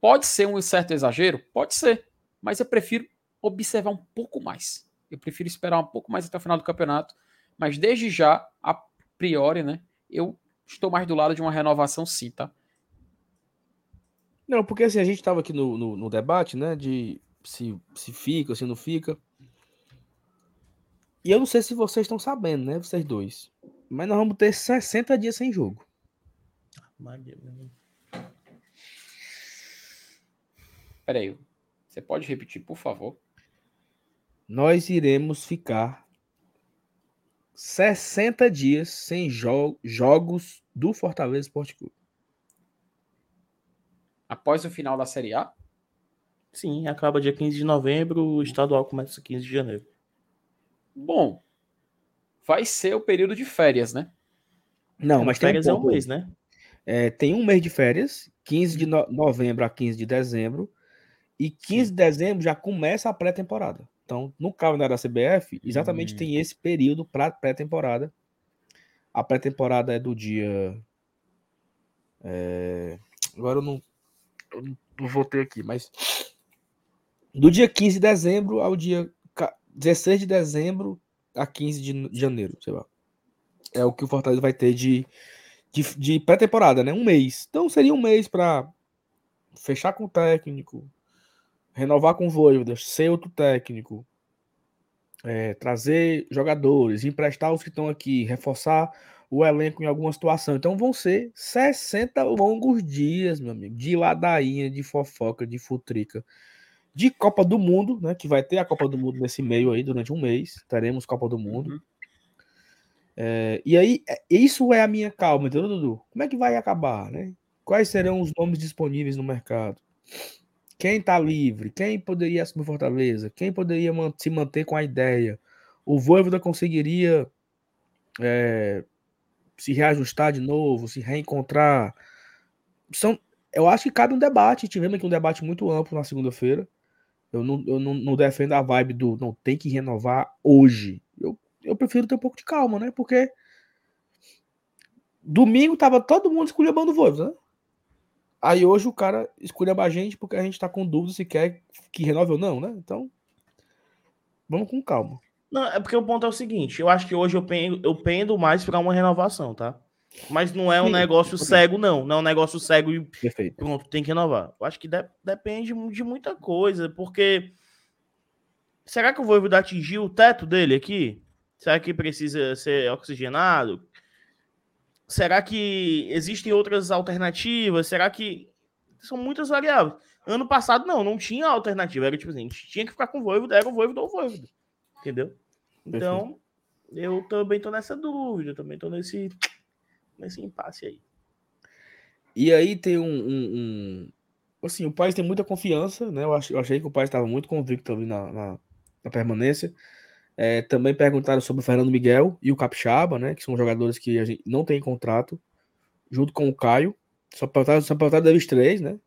Pode ser um certo exagero? Pode ser, mas eu prefiro observar um pouco mais. Eu prefiro esperar um pouco mais até o final do campeonato, mas desde já, a priori, né, eu estou mais do lado de uma renovação sim, tá? Não, porque assim, a gente estava aqui no, no, no, debate, né, de se, se fica, se não fica. E eu não sei se vocês estão sabendo, né, vocês dois. Mas nós vamos ter 60 dias sem jogo. Peraí, você pode repetir, por favor? Nós iremos ficar 60 dias sem jo jogos do Fortaleza Esporte Clube. Após o final da Série A? Sim, acaba dia 15 de novembro, o estadual começa 15 de janeiro. Bom, vai ser o período de férias, né? Não, mas férias um é um mês, né? É, tem um mês de férias, 15 de no novembro a 15 de dezembro, e 15 Sim. de dezembro já começa a pré-temporada. Então, no calendário da CBF, exatamente hum. tem esse período para pré-temporada. A pré-temporada é do dia. É... Agora eu não, eu não vou ter aqui, mas. Do dia 15 de dezembro ao dia 16 de dezembro a 15 de janeiro, sei lá. É o que o Fortaleza vai ter de, de, de pré-temporada, né? Um mês. Então seria um mês para fechar com o técnico, renovar com o Voivoda, ser outro técnico, é, trazer jogadores, emprestar os que estão aqui, reforçar o elenco em alguma situação. Então vão ser 60 longos dias, meu amigo, de ladainha, de fofoca, de futrica, de Copa do Mundo, né? Que vai ter a Copa do Mundo nesse meio aí, durante um mês. Teremos Copa do Mundo. Uhum. É, e aí, é, isso é a minha calma, entendeu, Dudu? Como é que vai acabar, né? Quais serão os nomes disponíveis no mercado? Quem está livre? Quem poderia assumir Fortaleza? Quem poderia se manter com a ideia? O Voivoda conseguiria é, se reajustar de novo, se reencontrar? São, eu acho que cabe um debate. Tivemos aqui um debate muito amplo na segunda-feira. Eu, não, eu não, não, defendo a vibe do não tem que renovar hoje. Eu, eu prefiro ter um pouco de calma, né? Porque domingo tava todo mundo escolhendo o Voivoda, né? Aí hoje o cara escolhe a gente porque a gente tá com dúvida se quer que renove ou não, né? Então, vamos com calma. Não, é porque o ponto é o seguinte: eu acho que hoje eu pendo, eu pendo mais para uma renovação, tá? Mas não é um Sim, negócio cego, não. Não é um negócio cego e Perfeito. pronto, tem que renovar. Eu acho que de, depende de muita coisa, porque. Será que o Voivoda atingiu o teto dele aqui? Será que precisa ser oxigenado? Será que existem outras alternativas? Será que são muitas variáveis? Ano passado, não, não tinha alternativa. Era tipo assim, a gente tinha que ficar com o Voivoda, era o Voivoda ou o Voivoda. Entendeu? Então, eu também tô nessa dúvida, também tô nesse, nesse impasse aí. E aí tem um, um, um... Assim, o pai tem muita confiança, né? Eu, achei, eu achei que o pai estava muito convicto ali na, na, na permanência. É, também perguntaram sobre o Fernando Miguel e o Capixaba, né? Que são jogadores que a gente não tem contrato, junto com o Caio. Só perguntaram, só perguntaram deles três, né?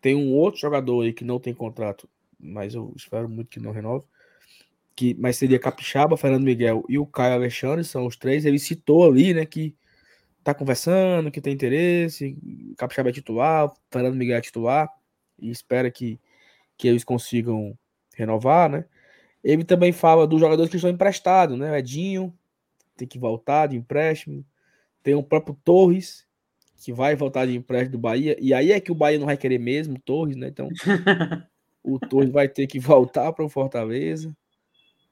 Tem um outro jogador aí que não tem contrato, mas eu espero muito que não renove. Que, mas seria Capixaba, Fernando Miguel e o Caio Alexandre, são os três. Ele citou ali, né, que tá conversando, que tem interesse, Capixaba é titular, Fernando Miguel é titular, e espera que, que eles consigam renovar, né? Ele também fala dos jogadores que estão emprestados, né? O Edinho tem que voltar de empréstimo. Tem o próprio Torres, que vai voltar de empréstimo do Bahia. E aí é que o Bahia não vai querer mesmo, Torres, né? Então, o Torres vai ter que voltar para o Fortaleza.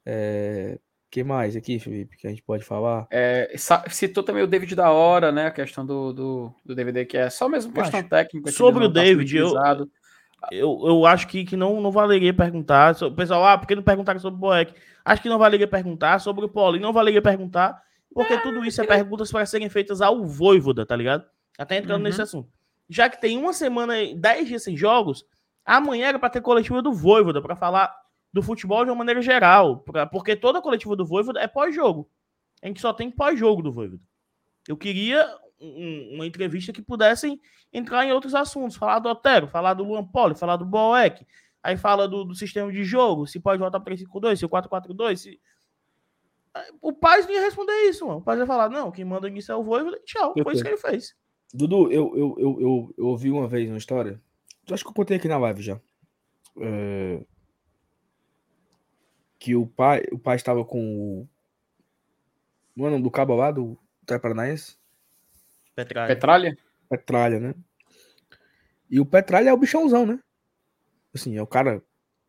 É... que mais aqui, Felipe, que a gente pode falar? É, citou também o David da hora, né? A questão do, do, do DVD, que é só mesmo questão técnica. Sobre o tá David, eu, eu, eu acho que, que não, não valeria perguntar. O pessoal, ah, por que não perguntaram sobre o Boeck? Acho que não valeria perguntar. Sobre o Paulinho, não valeria perguntar. Porque tudo isso é perguntas para serem feitas ao Voivoda, tá ligado? Até entrando uhum. nesse assunto. Já que tem uma semana, dez dias sem jogos, amanhã era para ter coletiva do Voivoda, para falar do futebol de uma maneira geral. Pra, porque toda coletiva do Voivoda é pós-jogo. A gente só tem pós-jogo do Voivoda. Eu queria um, uma entrevista que pudessem entrar em outros assuntos, falar do Otero, falar do Luan Poli, falar do Boeck, aí fala do, do, sistema de jogo, se pode voltar para 352, se 442, se... O Paz não ia responder isso, mano. O Paz ia falar, não, quem manda nisso é o Voivoda, tchau, foi isso que ele fez. Dudu, eu, eu, eu, eu, eu ouvi uma vez uma história, acho que eu contei aqui na live já, é... que o pai, o pai estava com o... O nome do cabo lá, do Paranaense? Petralha. Petralha? Petralha, né? E o Petralha é o bichãozão, né? Assim, é o cara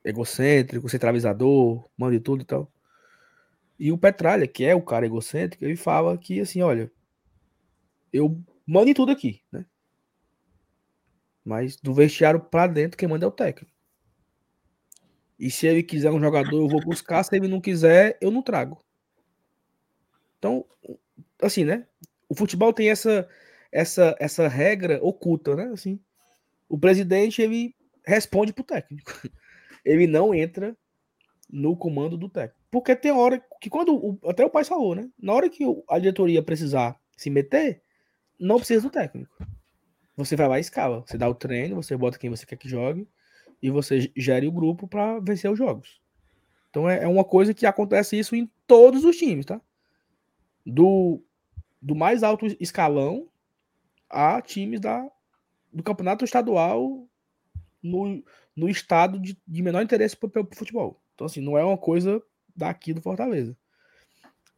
egocêntrico, centralizador, manda de tudo e tal. E o Petralha, que é o cara egocêntrico, ele fala que assim, olha, eu mando em tudo aqui, né? Mas do vestiário para dentro, quem manda é o técnico. E se ele quiser um jogador, eu vou buscar. Se ele não quiser, eu não trago. Então, assim, né? O futebol tem essa essa essa regra oculta, né? Assim, o presidente ele responde pro técnico. Ele não entra no comando do técnico. Porque tem hora que quando até o pai falou, né? Na hora que a diretoria precisar se meter, não precisa do técnico. Você vai lá e escala, você dá o treino, você bota quem você quer que jogue e você gere o grupo para vencer os jogos. Então é, é uma coisa que acontece isso em todos os times, tá? Do do mais alto escalão a times da, do campeonato estadual no, no estado de, de menor interesse para o futebol. Então, assim, não é uma coisa daqui do Fortaleza.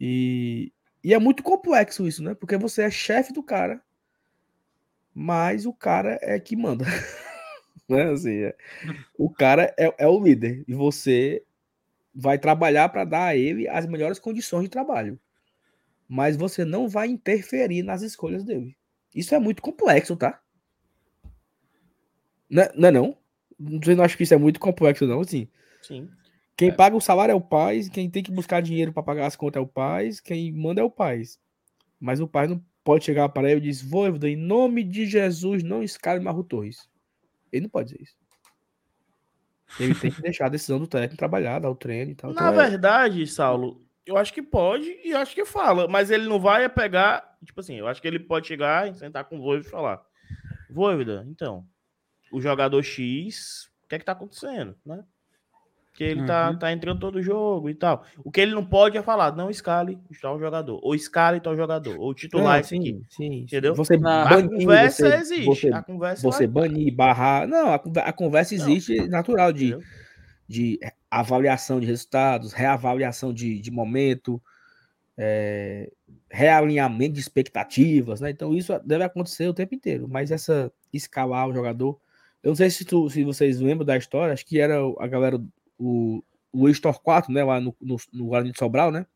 E, e é muito complexo isso, né? Porque você é chefe do cara, mas o cara é que manda. né? assim, é, o cara é, é o líder e você vai trabalhar para dar a ele as melhores condições de trabalho mas você não vai interferir nas escolhas dele. Isso é muito complexo, tá? Não é não? É não? Você não acha que isso é muito complexo, não? Assim, Sim. Quem é. paga o salário é o pai, quem tem que buscar dinheiro para pagar as contas é o pai, quem manda é o pai. Mas o pai não pode chegar para ele e dizer: Voivoda, em nome de Jesus, não escale Marro Torres. Ele não pode dizer isso. Ele tem que deixar a decisão do técnico trabalhar, dar o treino e tal. Na então, verdade, é... Saulo, eu acho que pode e acho que fala, mas ele não vai pegar. Tipo assim, eu acho que ele pode chegar e sentar com o Voivoda e falar: Voivoda, então, o jogador X, o que é que tá acontecendo, né? Que ele tá, uhum. tá, tá entrando todo jogo e tal. O que ele não pode é falar, não escale tal jogador, ou escale tal jogador, ou titular esse aqui. Sim, entendeu? Você Na, banir, a conversa você, existe. Você, a conversa você banir, barrar. Não, a, a conversa existe não. natural de. Entendeu? de avaliação de resultados, reavaliação de, de momento, é, realinhamento de expectativas, né? Então isso deve acontecer o tempo inteiro. Mas essa escalar o jogador, eu não sei se, tu, se vocês lembram da história, acho que era a galera, o, o Luiz Torquato, né? Lá no, no, no Guarani de Sobral, né?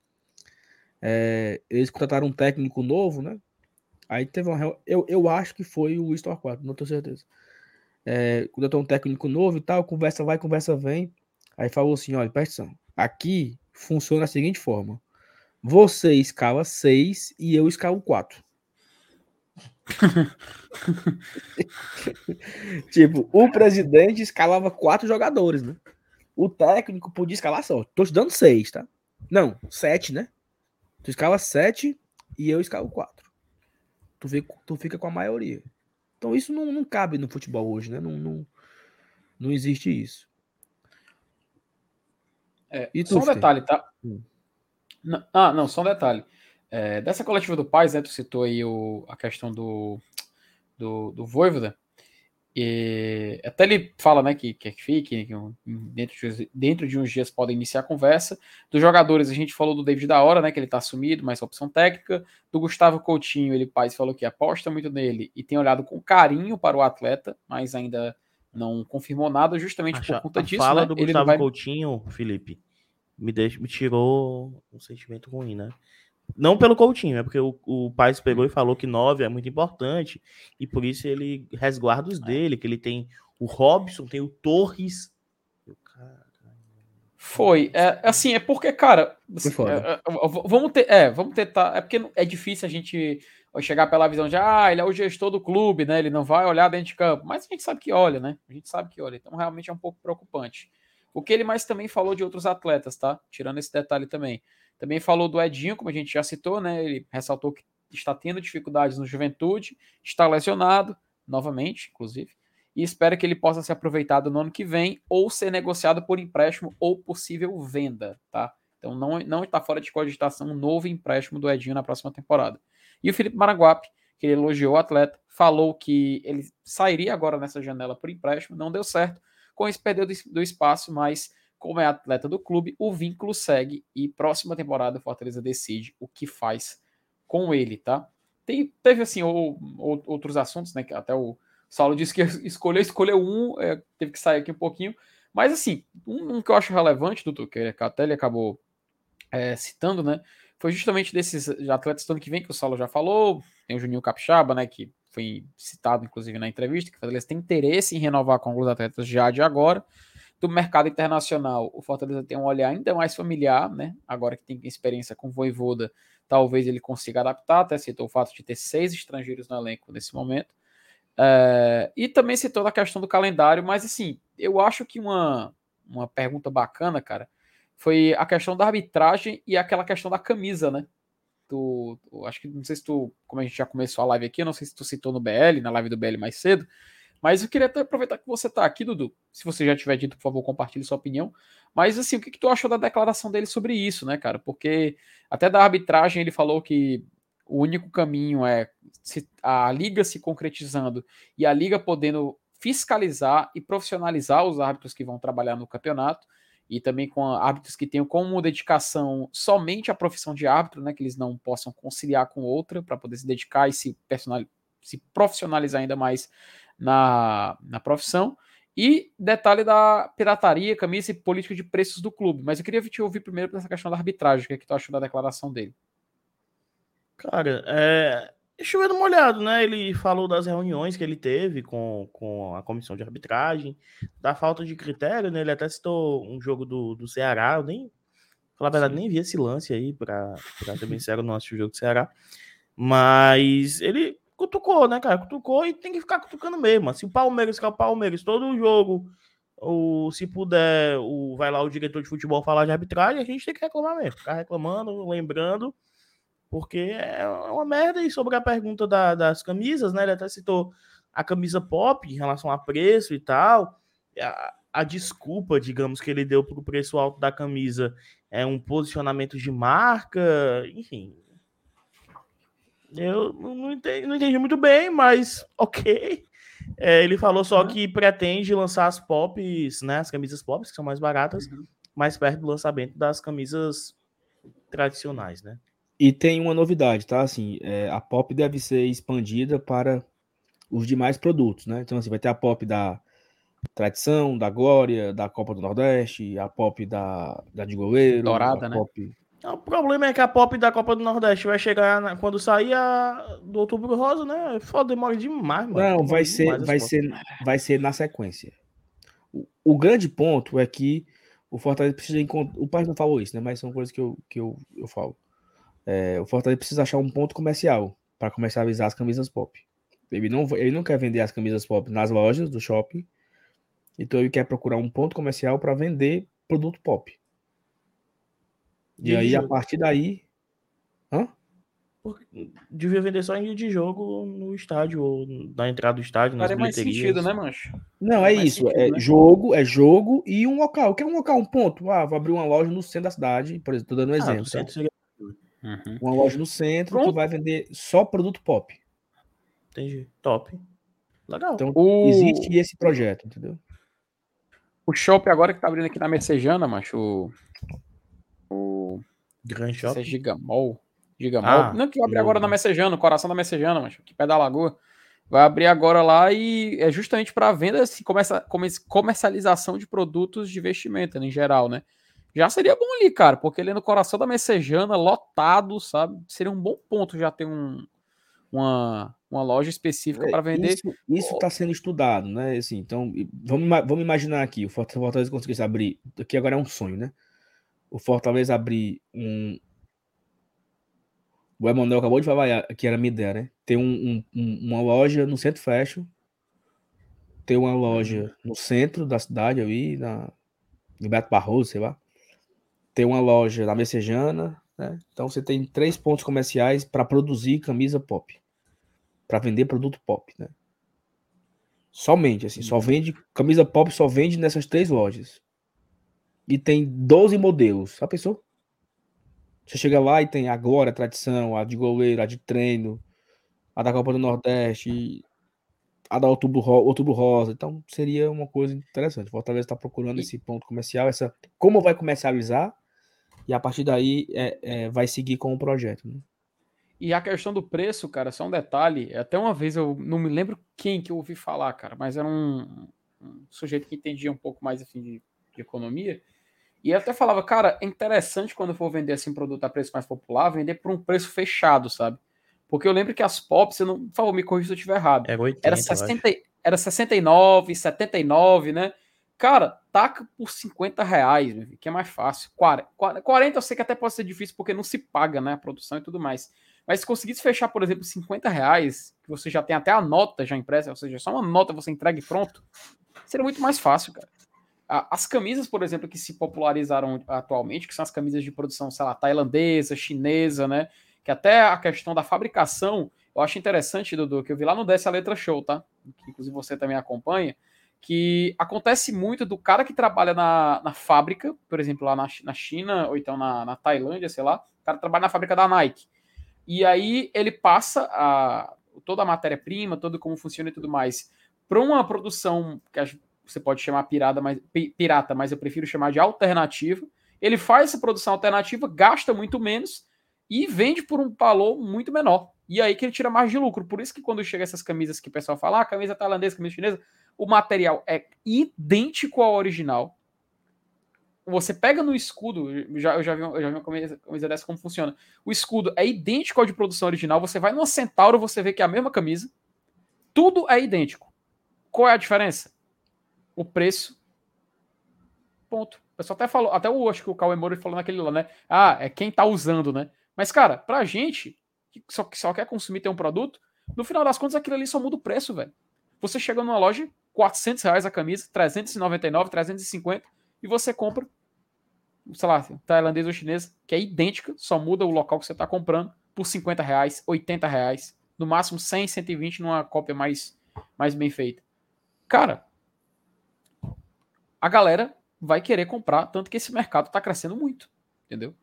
É, eles contrataram um técnico novo, né? Aí teve uma. Eu, eu acho que foi o Luiz Torquato, não tenho certeza. É, contratou um técnico novo e tal, conversa vai, conversa vem. Aí falou assim: olha, presta atenção. Aqui funciona da seguinte forma: você escala 6 e eu escalo 4. tipo, o presidente escalava quatro jogadores, né? O técnico podia escalar só. Tô te dando seis, tá? Não, sete, né? Tu escala sete e eu escalo quatro. Tu, vê, tu fica com a maioria. Então isso não, não cabe no futebol hoje, né? Não, não, não existe isso. É, e só um detalhe, tá? Hum. Não, ah, não, só um detalhe. É, dessa coletiva do Paz, né, tu citou aí o, a questão do, do, do Voivoda. E até ele fala né, que quer que fique, que dentro, de, dentro de uns dias podem iniciar a conversa. Dos jogadores, a gente falou do David da hora, né? Que ele tá assumido, mas opção técnica. Do Gustavo Coutinho, ele Paz falou que aposta muito nele e tem olhado com carinho para o atleta, mas ainda não confirmou nada, justamente Acha, por conta disso. Fala né? do Gustavo vai... Coutinho, Felipe, me, deixa, me tirou um sentimento ruim, né? Não pelo Coutinho, é porque o, o pai pegou e falou que 9 é muito importante e por isso ele resguarda os é. dele, que ele tem o Robson, tem o Torres. Foi. É, assim, é porque, cara. Assim, é, é, vamos ter. É, vamos tentar. É porque é difícil a gente chegar pela visão de ah, ele é o gestor do clube, né? Ele não vai olhar dentro de campo. Mas a gente sabe que olha, né? A gente sabe que olha. Então realmente é um pouco preocupante. O que ele mais também falou de outros atletas, tá? Tirando esse detalhe também. Também falou do Edinho, como a gente já citou, né? Ele ressaltou que está tendo dificuldades no Juventude, está lesionado, novamente, inclusive, e espera que ele possa ser aproveitado no ano que vem ou ser negociado por empréstimo ou possível venda, tá? Então não, não está fora de cogitação um novo empréstimo do Edinho na próxima temporada. E o Felipe Maraguape, que ele elogiou o atleta, falou que ele sairia agora nessa janela por empréstimo, não deu certo, com esse perdeu do, do espaço, mas como é atleta do clube, o vínculo segue e próxima temporada o Fortaleza decide o que faz com ele, tá? Tem, teve assim ou, ou, outros assuntos, né? Que até o Saulo disse que escolheu, escolheu um, é, teve que sair aqui um pouquinho. Mas assim, um, um que eu acho relevante, Dudu, que até ele acabou é, citando, né? Foi justamente desses atletas do ano que vem, que o Saulo já falou. Tem o Juninho Capixaba, né? Que foi citado, inclusive, na entrevista, que o Fortaleza tem interesse em renovar com alguns atletas já de agora do mercado internacional, o Fortaleza tem um olhar ainda mais familiar, né? Agora que tem experiência com Voivoda, talvez ele consiga adaptar, até citou o fato de ter seis estrangeiros no elenco nesse momento. É, e também citou a questão do calendário, mas assim, eu acho que uma, uma pergunta bacana, cara, foi a questão da arbitragem e aquela questão da camisa, né? Tu, tu, acho que não sei se tu, como a gente já começou a live aqui, não sei se tu citou no BL, na live do BL mais cedo, mas eu queria até aproveitar que você está aqui, Dudu. Se você já tiver dito, por favor, compartilhe sua opinião. Mas assim, o que, que tu achou da declaração dele sobre isso, né, cara? Porque até da arbitragem ele falou que o único caminho é a liga se concretizando e a liga podendo fiscalizar e profissionalizar os árbitros que vão trabalhar no campeonato e também com árbitros que tenham como dedicação somente a profissão de árbitro, né, que eles não possam conciliar com outra para poder se dedicar e se, se profissionalizar ainda mais na, na profissão. E detalhe da pirataria, camisa e política de preços do clube. Mas eu queria te ouvir primeiro dessa questão da arbitragem. O que, é que tu achou da declaração dele? Cara, é. Chovendo molhado, né? Ele falou das reuniões que ele teve com, com a comissão de arbitragem, da falta de critério, né? Ele até citou um jogo do, do Ceará, eu nem. Falar a verdade, nem vi esse lance aí, pra, pra ser bem sério, não assisti o jogo do Ceará. Mas ele cutucou, né, cara? Cutucou e tem que ficar cutucando mesmo. Se o Palmeiras, que é o Palmeiras, todo jogo, ou se puder, o, vai lá o diretor de futebol falar de arbitragem, a gente tem que reclamar mesmo. Ficar reclamando, lembrando, porque é uma merda. E sobre a pergunta da, das camisas, né? Ele até citou a camisa pop em relação a preço e tal. A, a desculpa, digamos, que ele deu para o preço alto da camisa é um posicionamento de marca, enfim, eu não entendi, não entendi muito bem, mas ok. É, ele falou só uhum. que pretende lançar as pops, né? As camisas pops, que são mais baratas, uhum. mais perto do lançamento das camisas tradicionais, né? E tem uma novidade, tá? Assim, é, a pop deve ser expandida para os demais produtos, né? Então, assim, vai ter a pop da tradição, da glória, da Copa do Nordeste, a pop da, da de goleiro, Dourada, né? Pop o problema é que a pop da Copa do Nordeste vai chegar na, quando sair a, do Outubro Rosa, né? Foda, demora demais, mano. Não, vai ser, vai ser, vai ser na sequência. O, o, grande ponto é que o Fortaleza precisa encontrar. O pai não falou isso, né? Mas são coisas que eu, que eu, eu falo. É, o Fortaleza precisa achar um ponto comercial para comercializar as camisas pop. Ele não, ele não quer vender as camisas pop nas lojas do shopping. Então ele quer procurar um ponto comercial para vender produto pop. E aí, a partir daí. Hã? Devia vender só em dia de jogo no estádio, ou na entrada do estádio, nas Faria mais sentido, né, mancho? Não, é isso. Sentido, é né? jogo, é jogo e um local. O que é um local? Um ponto. Ah, vou abrir uma loja no centro da cidade, por exemplo, tô dando um ah, exemplo. Tá? Seria... Uhum. Uma loja no centro Pronto. que vai vender só produto pop. Entendi. Top. Legal. Então, o... existe esse projeto, entendeu? O shopping agora que tá abrindo aqui na Mercejana, macho, o... o... Grande Shopping? é Gigamol. Gigamol. Ah, não, que vai abrir agora na Messejana, coração da Messejana, mas que pé da lagoa. Vai abrir agora lá e é justamente para venda, assim, começa, comercialização de produtos de vestimenta né, em geral, né? Já seria bom ali, cara, porque ele é no coração da Messejana, lotado, sabe? Seria um bom ponto já ter um, uma, uma loja específica para é, vender. Isso está sendo estudado, né? Assim, então, vamos, vamos imaginar aqui, o Fortaleza conseguisse abrir, aqui agora é um sonho, né? O Fortaleza abrir um, o Emanuel acabou de falar que era minha ideia, né? Tem um, um, uma loja no centro fashion, tem uma loja no centro da cidade ali, na Beto Barroso, sei lá. Tem uma loja na Messejana, né? Então você tem três pontos comerciais para produzir camisa pop, para vender produto pop, né? Somente assim, só vende camisa pop só vende nessas três lojas. E tem 12 modelos. Já pensou? Você chega lá e tem a Glória, a tradição, a de goleiro, a de treino, a da Copa do Nordeste, a da Outubro, Outubro Rosa. Então seria uma coisa interessante. Fortaleza está procurando esse ponto comercial, essa como vai comercializar e a partir daí é, é, vai seguir com o projeto. Né? E a questão do preço, cara, só um detalhe. Até uma vez eu não me lembro quem que eu ouvi falar, cara, mas era um, um sujeito que entendia um pouco mais assim, de, de economia. E ele até falava, cara, é interessante quando for vender assim produto a preço mais popular, vender por um preço fechado, sabe? Porque eu lembro que as pops, eu não, por favor, me corrija se eu estiver errado. É 80, era, 60, era 69, 79, né? Cara, taca por 50 reais, que é mais fácil. 40, 40 eu sei que até pode ser difícil porque não se paga, né? A produção e tudo mais. Mas se conseguisse fechar, por exemplo, 50 reais, que você já tem até a nota já impressa, ou seja, só uma nota você entrega e pronto, seria muito mais fácil, cara. As camisas, por exemplo, que se popularizaram atualmente, que são as camisas de produção, sei lá, tailandesa, chinesa, né? Que até a questão da fabricação, eu acho interessante, Dudu, que eu vi lá no Desce a Letra Show, tá? Que inclusive você também acompanha, que acontece muito do cara que trabalha na, na fábrica, por exemplo, lá na, na China, ou então na, na Tailândia, sei lá, o cara trabalha na fábrica da Nike. E aí ele passa a, toda a matéria-prima, todo como funciona e tudo mais, para uma produção que você pode chamar pirata, mas, pirata, mas eu prefiro chamar de alternativa. Ele faz essa produção alternativa, gasta muito menos e vende por um valor muito menor. E aí que ele tira mais de lucro. Por isso que quando chega essas camisas que o pessoal fala, ah, camisa tailandesa, camisa chinesa, o material é idêntico ao original. Você pega no escudo, já, eu já, vi, eu já vi uma camisa, camisa dessa como funciona. O escudo é idêntico ao de produção original. Você vai numa Centauro, você vê que é a mesma camisa. Tudo é idêntico. Qual é a diferença? o preço. Ponto. O pessoal até falou, até o acho que o Cauê falou naquele lá, né? Ah, é quem tá usando, né? Mas, cara, pra gente, que só, que só quer consumir ter um produto, no final das contas aquilo ali só muda o preço, velho. Você chega numa loja, 400 reais a camisa, 399, 350, e você compra, sei lá, tailandês ou chinês, que é idêntica, só muda o local que você tá comprando, por 50 reais, 80 reais, no máximo 100, 120 numa cópia mais, mais bem feita. Cara, a galera vai querer comprar, tanto que esse mercado está crescendo muito, entendeu?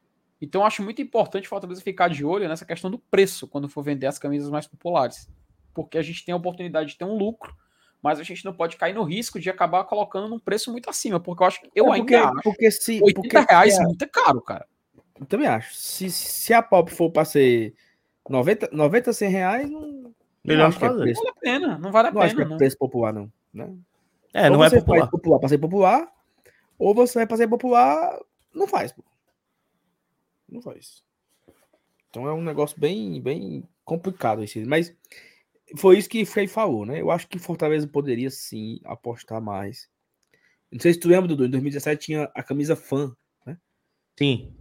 Então acho muito importante o Fortaleza ficar de olho nessa questão do preço quando for vender as camisas mais populares, porque a gente tem a oportunidade de ter um lucro, mas a gente não pode cair no risco de acabar colocando num preço muito acima, porque eu acho que eu é porque, ainda acho porque se, 80 porque reais é, muito caro, cara. Eu também acho. Se, se a pop for para ser 90, 90, 100 reais, não, Melhor não, fazer. É não vale a pena, não vale a não pena. Acho que é não. preço popular, não. Né? É, ou não é popular. Faz popular para ser popular, ou você vai para ser popular, não faz. Pô. Não faz. Então é um negócio bem, bem complicado esse. Mas foi isso que Frei falou, né? Eu acho que Fortaleza poderia sim apostar mais. Não sei se tu lembra, Dudu, em 2017 tinha a camisa fã, né? Sim.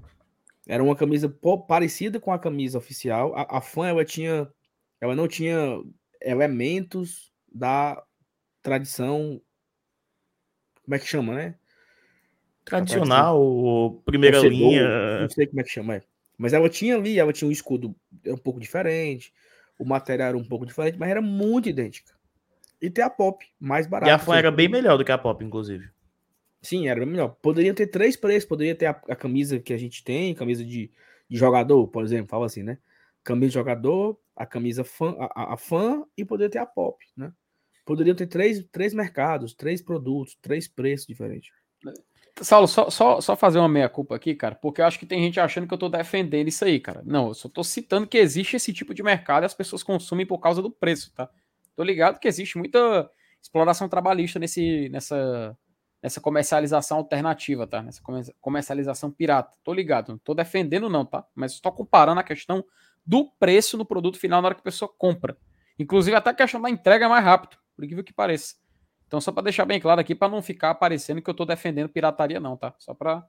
Era uma camisa parecida com a camisa oficial. A, a fã, ela tinha. Ela não tinha elementos da tradição como é que chama, né? Tradicional, primeira Torcedor, linha. Não sei como é que chama. é. Mas ela tinha ali, ela tinha um escudo um pouco diferente, o material era um pouco diferente, mas era muito idêntica. E tem a Pop, mais E barata. a fã era bem melhor do que a Pop, inclusive. Sim, era bem melhor. Poderia ter três preços, poderia ter a, a camisa que a gente tem, camisa de, de jogador, por exemplo, fala assim, né? Camisa de jogador, a camisa fã, a, a- a fã e poderia ter a pop, né? Poderiam ter três, três mercados, três produtos, três preços diferentes. Saulo, só, só, só fazer uma meia-culpa aqui, cara, porque eu acho que tem gente achando que eu tô defendendo isso aí, cara. Não, eu só tô citando que existe esse tipo de mercado e as pessoas consumem por causa do preço, tá? Tô ligado que existe muita exploração trabalhista nesse, nessa, nessa comercialização alternativa, tá? Nessa comer- comercialização pirata. Tô ligado, não tô defendendo não, tá? Mas estou comparando a questão do preço no produto final na hora que a pessoa compra. Inclusive até a questão da entrega é mais rápido, por incrível que pareça. Então, só para deixar bem claro aqui, para não ficar parecendo que eu tô defendendo pirataria, não, tá? Só para.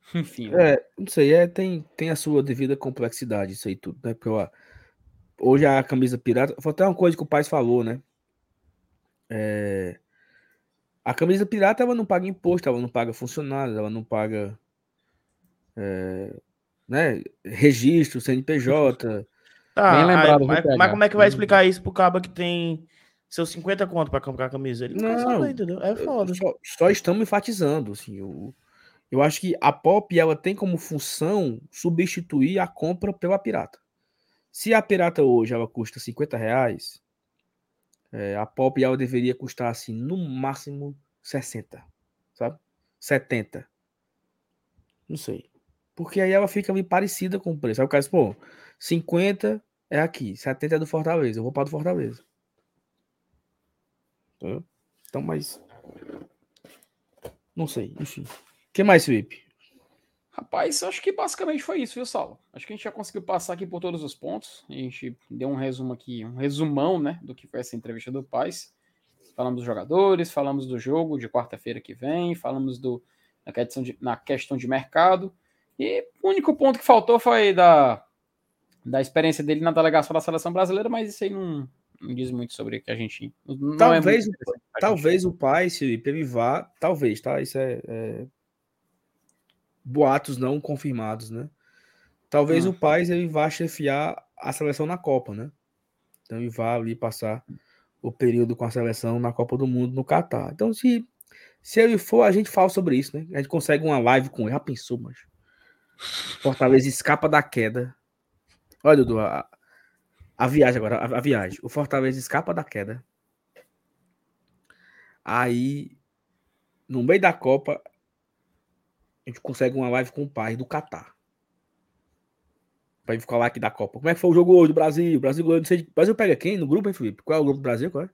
Enfim. né? É, não sei, é, tem, tem a sua devida complexidade, isso aí tudo, né? Porque ó, hoje a camisa pirata. Foi até uma coisa que o pai falou, né? É, a camisa pirata ela não paga imposto, ela não paga funcionários, ela não paga é, né, registro, CNPJ. Tá, Bem aí, lembrado, viu, mas, mas como é que vai explicar isso pro cabo que tem seus 50 conto pra comprar a camisa? Ele não, Não, entendeu? É foda. Só, só estamos enfatizando, assim, eu, eu acho que a Pop ela tem como função substituir a compra pela pirata. Se a pirata hoje ela custa 50 reais, é, a Pop ela deveria custar assim no máximo 60, sabe? 70. Não sei. Porque aí ela fica meio parecida com o preço. Aí o cara diz, pô, 50 é aqui, 70 é do Fortaleza, eu vou para do Fortaleza. Entendeu? Então, mas. Não sei, enfim. O que mais, Felipe? Rapaz, acho que basicamente foi isso, viu, Saulo? Acho que a gente já conseguiu passar aqui por todos os pontos. A gente deu um resumo aqui, um resumão, né, do que foi essa entrevista do Paz. Falamos dos jogadores, falamos do jogo de quarta-feira que vem, falamos do, na, questão de, na questão de mercado. E o único ponto que faltou foi da, da experiência dele na delegação da seleção brasileira, mas isso aí não diz muito sobre o que a gente. Não Talvez- é pra Talvez o pai, Felipe, ele vá. Talvez, tá? Isso é. é, Boatos não confirmados, né? Talvez Hum. o pai ele vá chefiar a seleção na Copa, né? Então ele vá ali passar o período com a seleção na Copa do Mundo no Catar. Então, se, se ele for, a gente fala sobre isso, né? A gente consegue uma live com ele. Já pensou, mas Fortaleza escapa da queda. Olha, Dudu, a, a viagem agora, a, a viagem. O Fortaleza escapa da queda. Aí, no meio da Copa, a gente consegue uma live com o pai do Catar. Pra gente falar aqui da Copa. Como é que foi o jogo hoje do Brasil? O Brasil ganhou, não sei. Brasil pega quem no grupo, hein, Felipe? Qual é o grupo do Brasil? Qual é?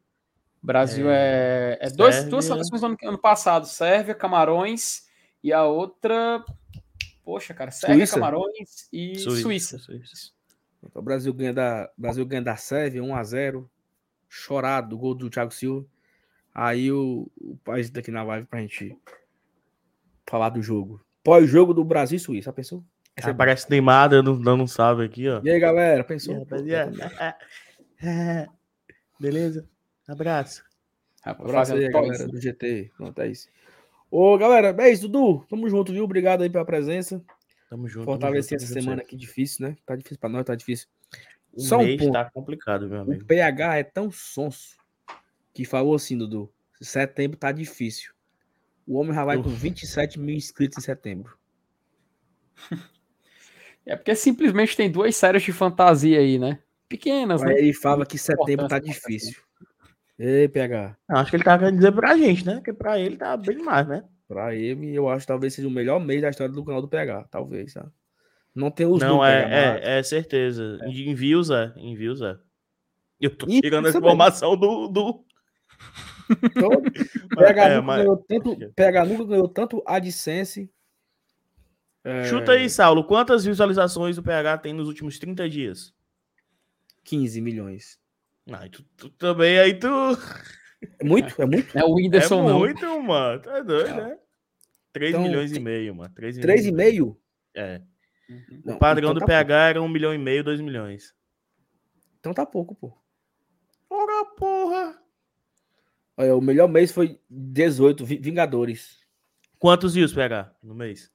Brasil é, é dois, duas seleções do ano, ano passado, Sérvia, Camarões e a outra, poxa, cara, Sérvia, Suíça? Camarões e Suíça. Suíça. Então, o Brasil ganha da, Brasil ganha da Sérvia 1x0. Chorado, do gol do Thiago Silva. Aí o, o pai daqui na live pra gente falar do jogo. Pós-jogo do Brasil e Suíça, pensou? Essa é boa. Aparece Neymar dando, dando um salve aqui, ó. E aí, galera, pensou? aí, rapaziada? Beleza? Abraço. Rapaz, Abraço aí, galera do GT. Pronto, é isso. Ô, galera, é isso, Dudu. Tamo junto, viu? Obrigado aí pela presença. Tamo junto. Fortalecer essa junto, semana aqui difícil, né? Tá difícil pra nós, tá difícil. O Só um ponto. tá complicado, meu O amigo. PH é tão sonso que falou assim, Dudu. Setembro tá difícil. O homem já vai com 27 mil inscritos em setembro. É porque simplesmente tem duas séries de fantasia aí, né? Pequenas, né? Aí ele fala que setembro tá difícil. Ei, PH. Acho que ele tá querendo dizer pra gente, né? Porque pra ele tá bem demais, né? Pra ele, eu acho que talvez seja o melhor mês da história do canal do PH. Talvez? Não tem os Não, é, PH, mas- é, é certeza. Em views é. Em views é. Eu tô tirando a informação do. do... Então, PH, É, nunca mas- ganhou tanto, PH nunca ganhou tanto AdSense. É, Chuta aí, Saulo. Quantas visualizações o PH tem nos últimos 30 dias? 15 milhões. Ah, tu, tu também aí tu. É muito? É muito? É o É Whindersson, não. muito, mano. Tá doido, né? 3 Então, milhões e meio, mano. 3 3,5? É. Não, O padrão então do tá PH era 1 milhão e meio, 2 milhões. Então tá pouco, pô. Ora, porra! Olha, o melhor mês foi 18, Vi- Vingadores. Quantos views pegar no mês?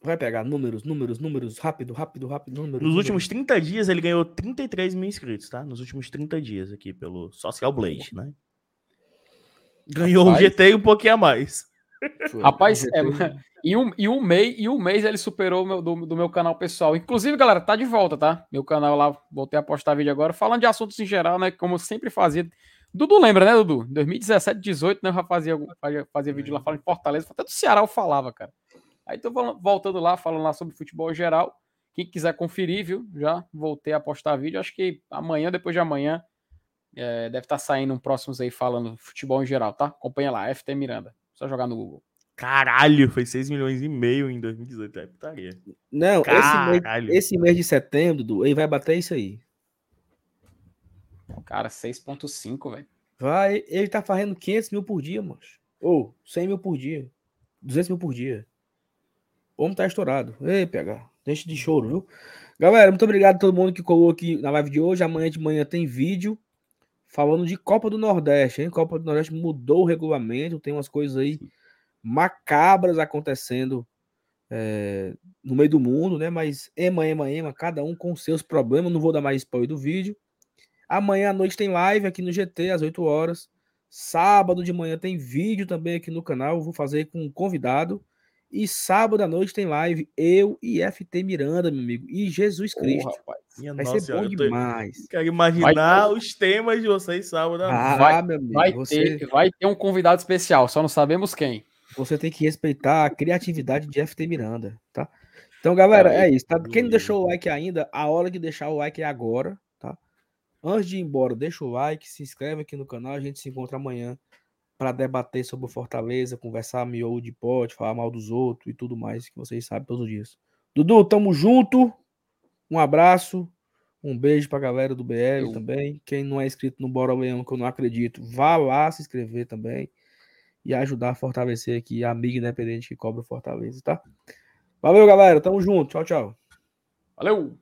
Vai pegar números, números, números, rápido, rápido, rápido, números. Nos números. últimos 30 dias ele ganhou 33 mil inscritos, tá? Nos últimos 30 dias aqui pelo Social Blade, né? Ganhou Rapaz. um GT e um pouquinho a mais. Foi. Rapaz, é, e, um, e, um mês, e um mês ele superou meu, do, do meu canal pessoal. Inclusive, galera, tá de volta, tá? Meu canal lá, voltei a postar vídeo agora, falando de assuntos em geral, né? Como eu sempre fazia. Dudu lembra, né, Dudu? 2017, 18, né? Eu já fazia, fazia, fazia vídeo lá falando em Fortaleza. Até do Ceará eu falava, cara. Aí tô falando- voltando lá, falando lá sobre futebol geral. Quem quiser conferir, viu? Já voltei a postar vídeo. Acho que amanhã, depois de amanhã, é, deve estar saindo um próximos aí falando futebol em geral, tá? Acompanha lá, FT Miranda. Só jogar no Google. Caralho, foi 6 milhões e meio em 2018. É putaria. Não, esse mês, esse mês de setembro, Dudu, ele vai bater isso aí. Cara, 6.5, velho. Vai, ele tá fazendo 500 mil por dia, mano. Ou 100 mil por dia. 200 mil por dia. O homem tá estourado. Ei, PH, deixa de choro, viu? Galera, muito obrigado a todo mundo que colou aqui na live de hoje. Amanhã de manhã tem vídeo falando de Copa do Nordeste, hein? Copa do Nordeste mudou o regulamento, tem umas coisas aí macabras acontecendo é, no meio do mundo, né? Mas ema, ema, ema, cada um com seus problemas. Não vou dar mais spoiler do vídeo. Amanhã à noite tem live aqui no GT às 8 horas. Sábado de manhã tem vídeo também aqui no canal. Vou fazer com um convidado. E sábado à noite tem live eu e FT Miranda, meu amigo. E Jesus Cristo. rapaz. Minha Vai nossa ser bom tô- demais. Quero imaginar os temas de vocês sábado. à Ah, Vai- meu amigo, Vai, você, ter, vai ter um convidado especial, só não sabemos quem. você tem que respeitar a criatividade de FT Miranda, tá? Então, galera, é isso. Tá? Quem não deixou o like ainda, a hora de deixar o like é agora, tá? Antes de ir embora, deixa o like, se inscreve aqui no canal. A gente se encontra amanhã para debater sobre o Fortaleza, conversar miolo de pote, falar mal dos outros e tudo mais que vocês sabem todos os dias. Dudu, tamo junto. Um abraço. Um beijo pra galera do BL Eu- também. Quem não é inscrito no Bora Leão, que eu não acredito, vá lá se inscrever também e ajudar a fortalecer aqui a amiga independente que cobra o Fortaleza, tá? Valeu, galera. Tamo junto. Tchau, tchau. Valeu!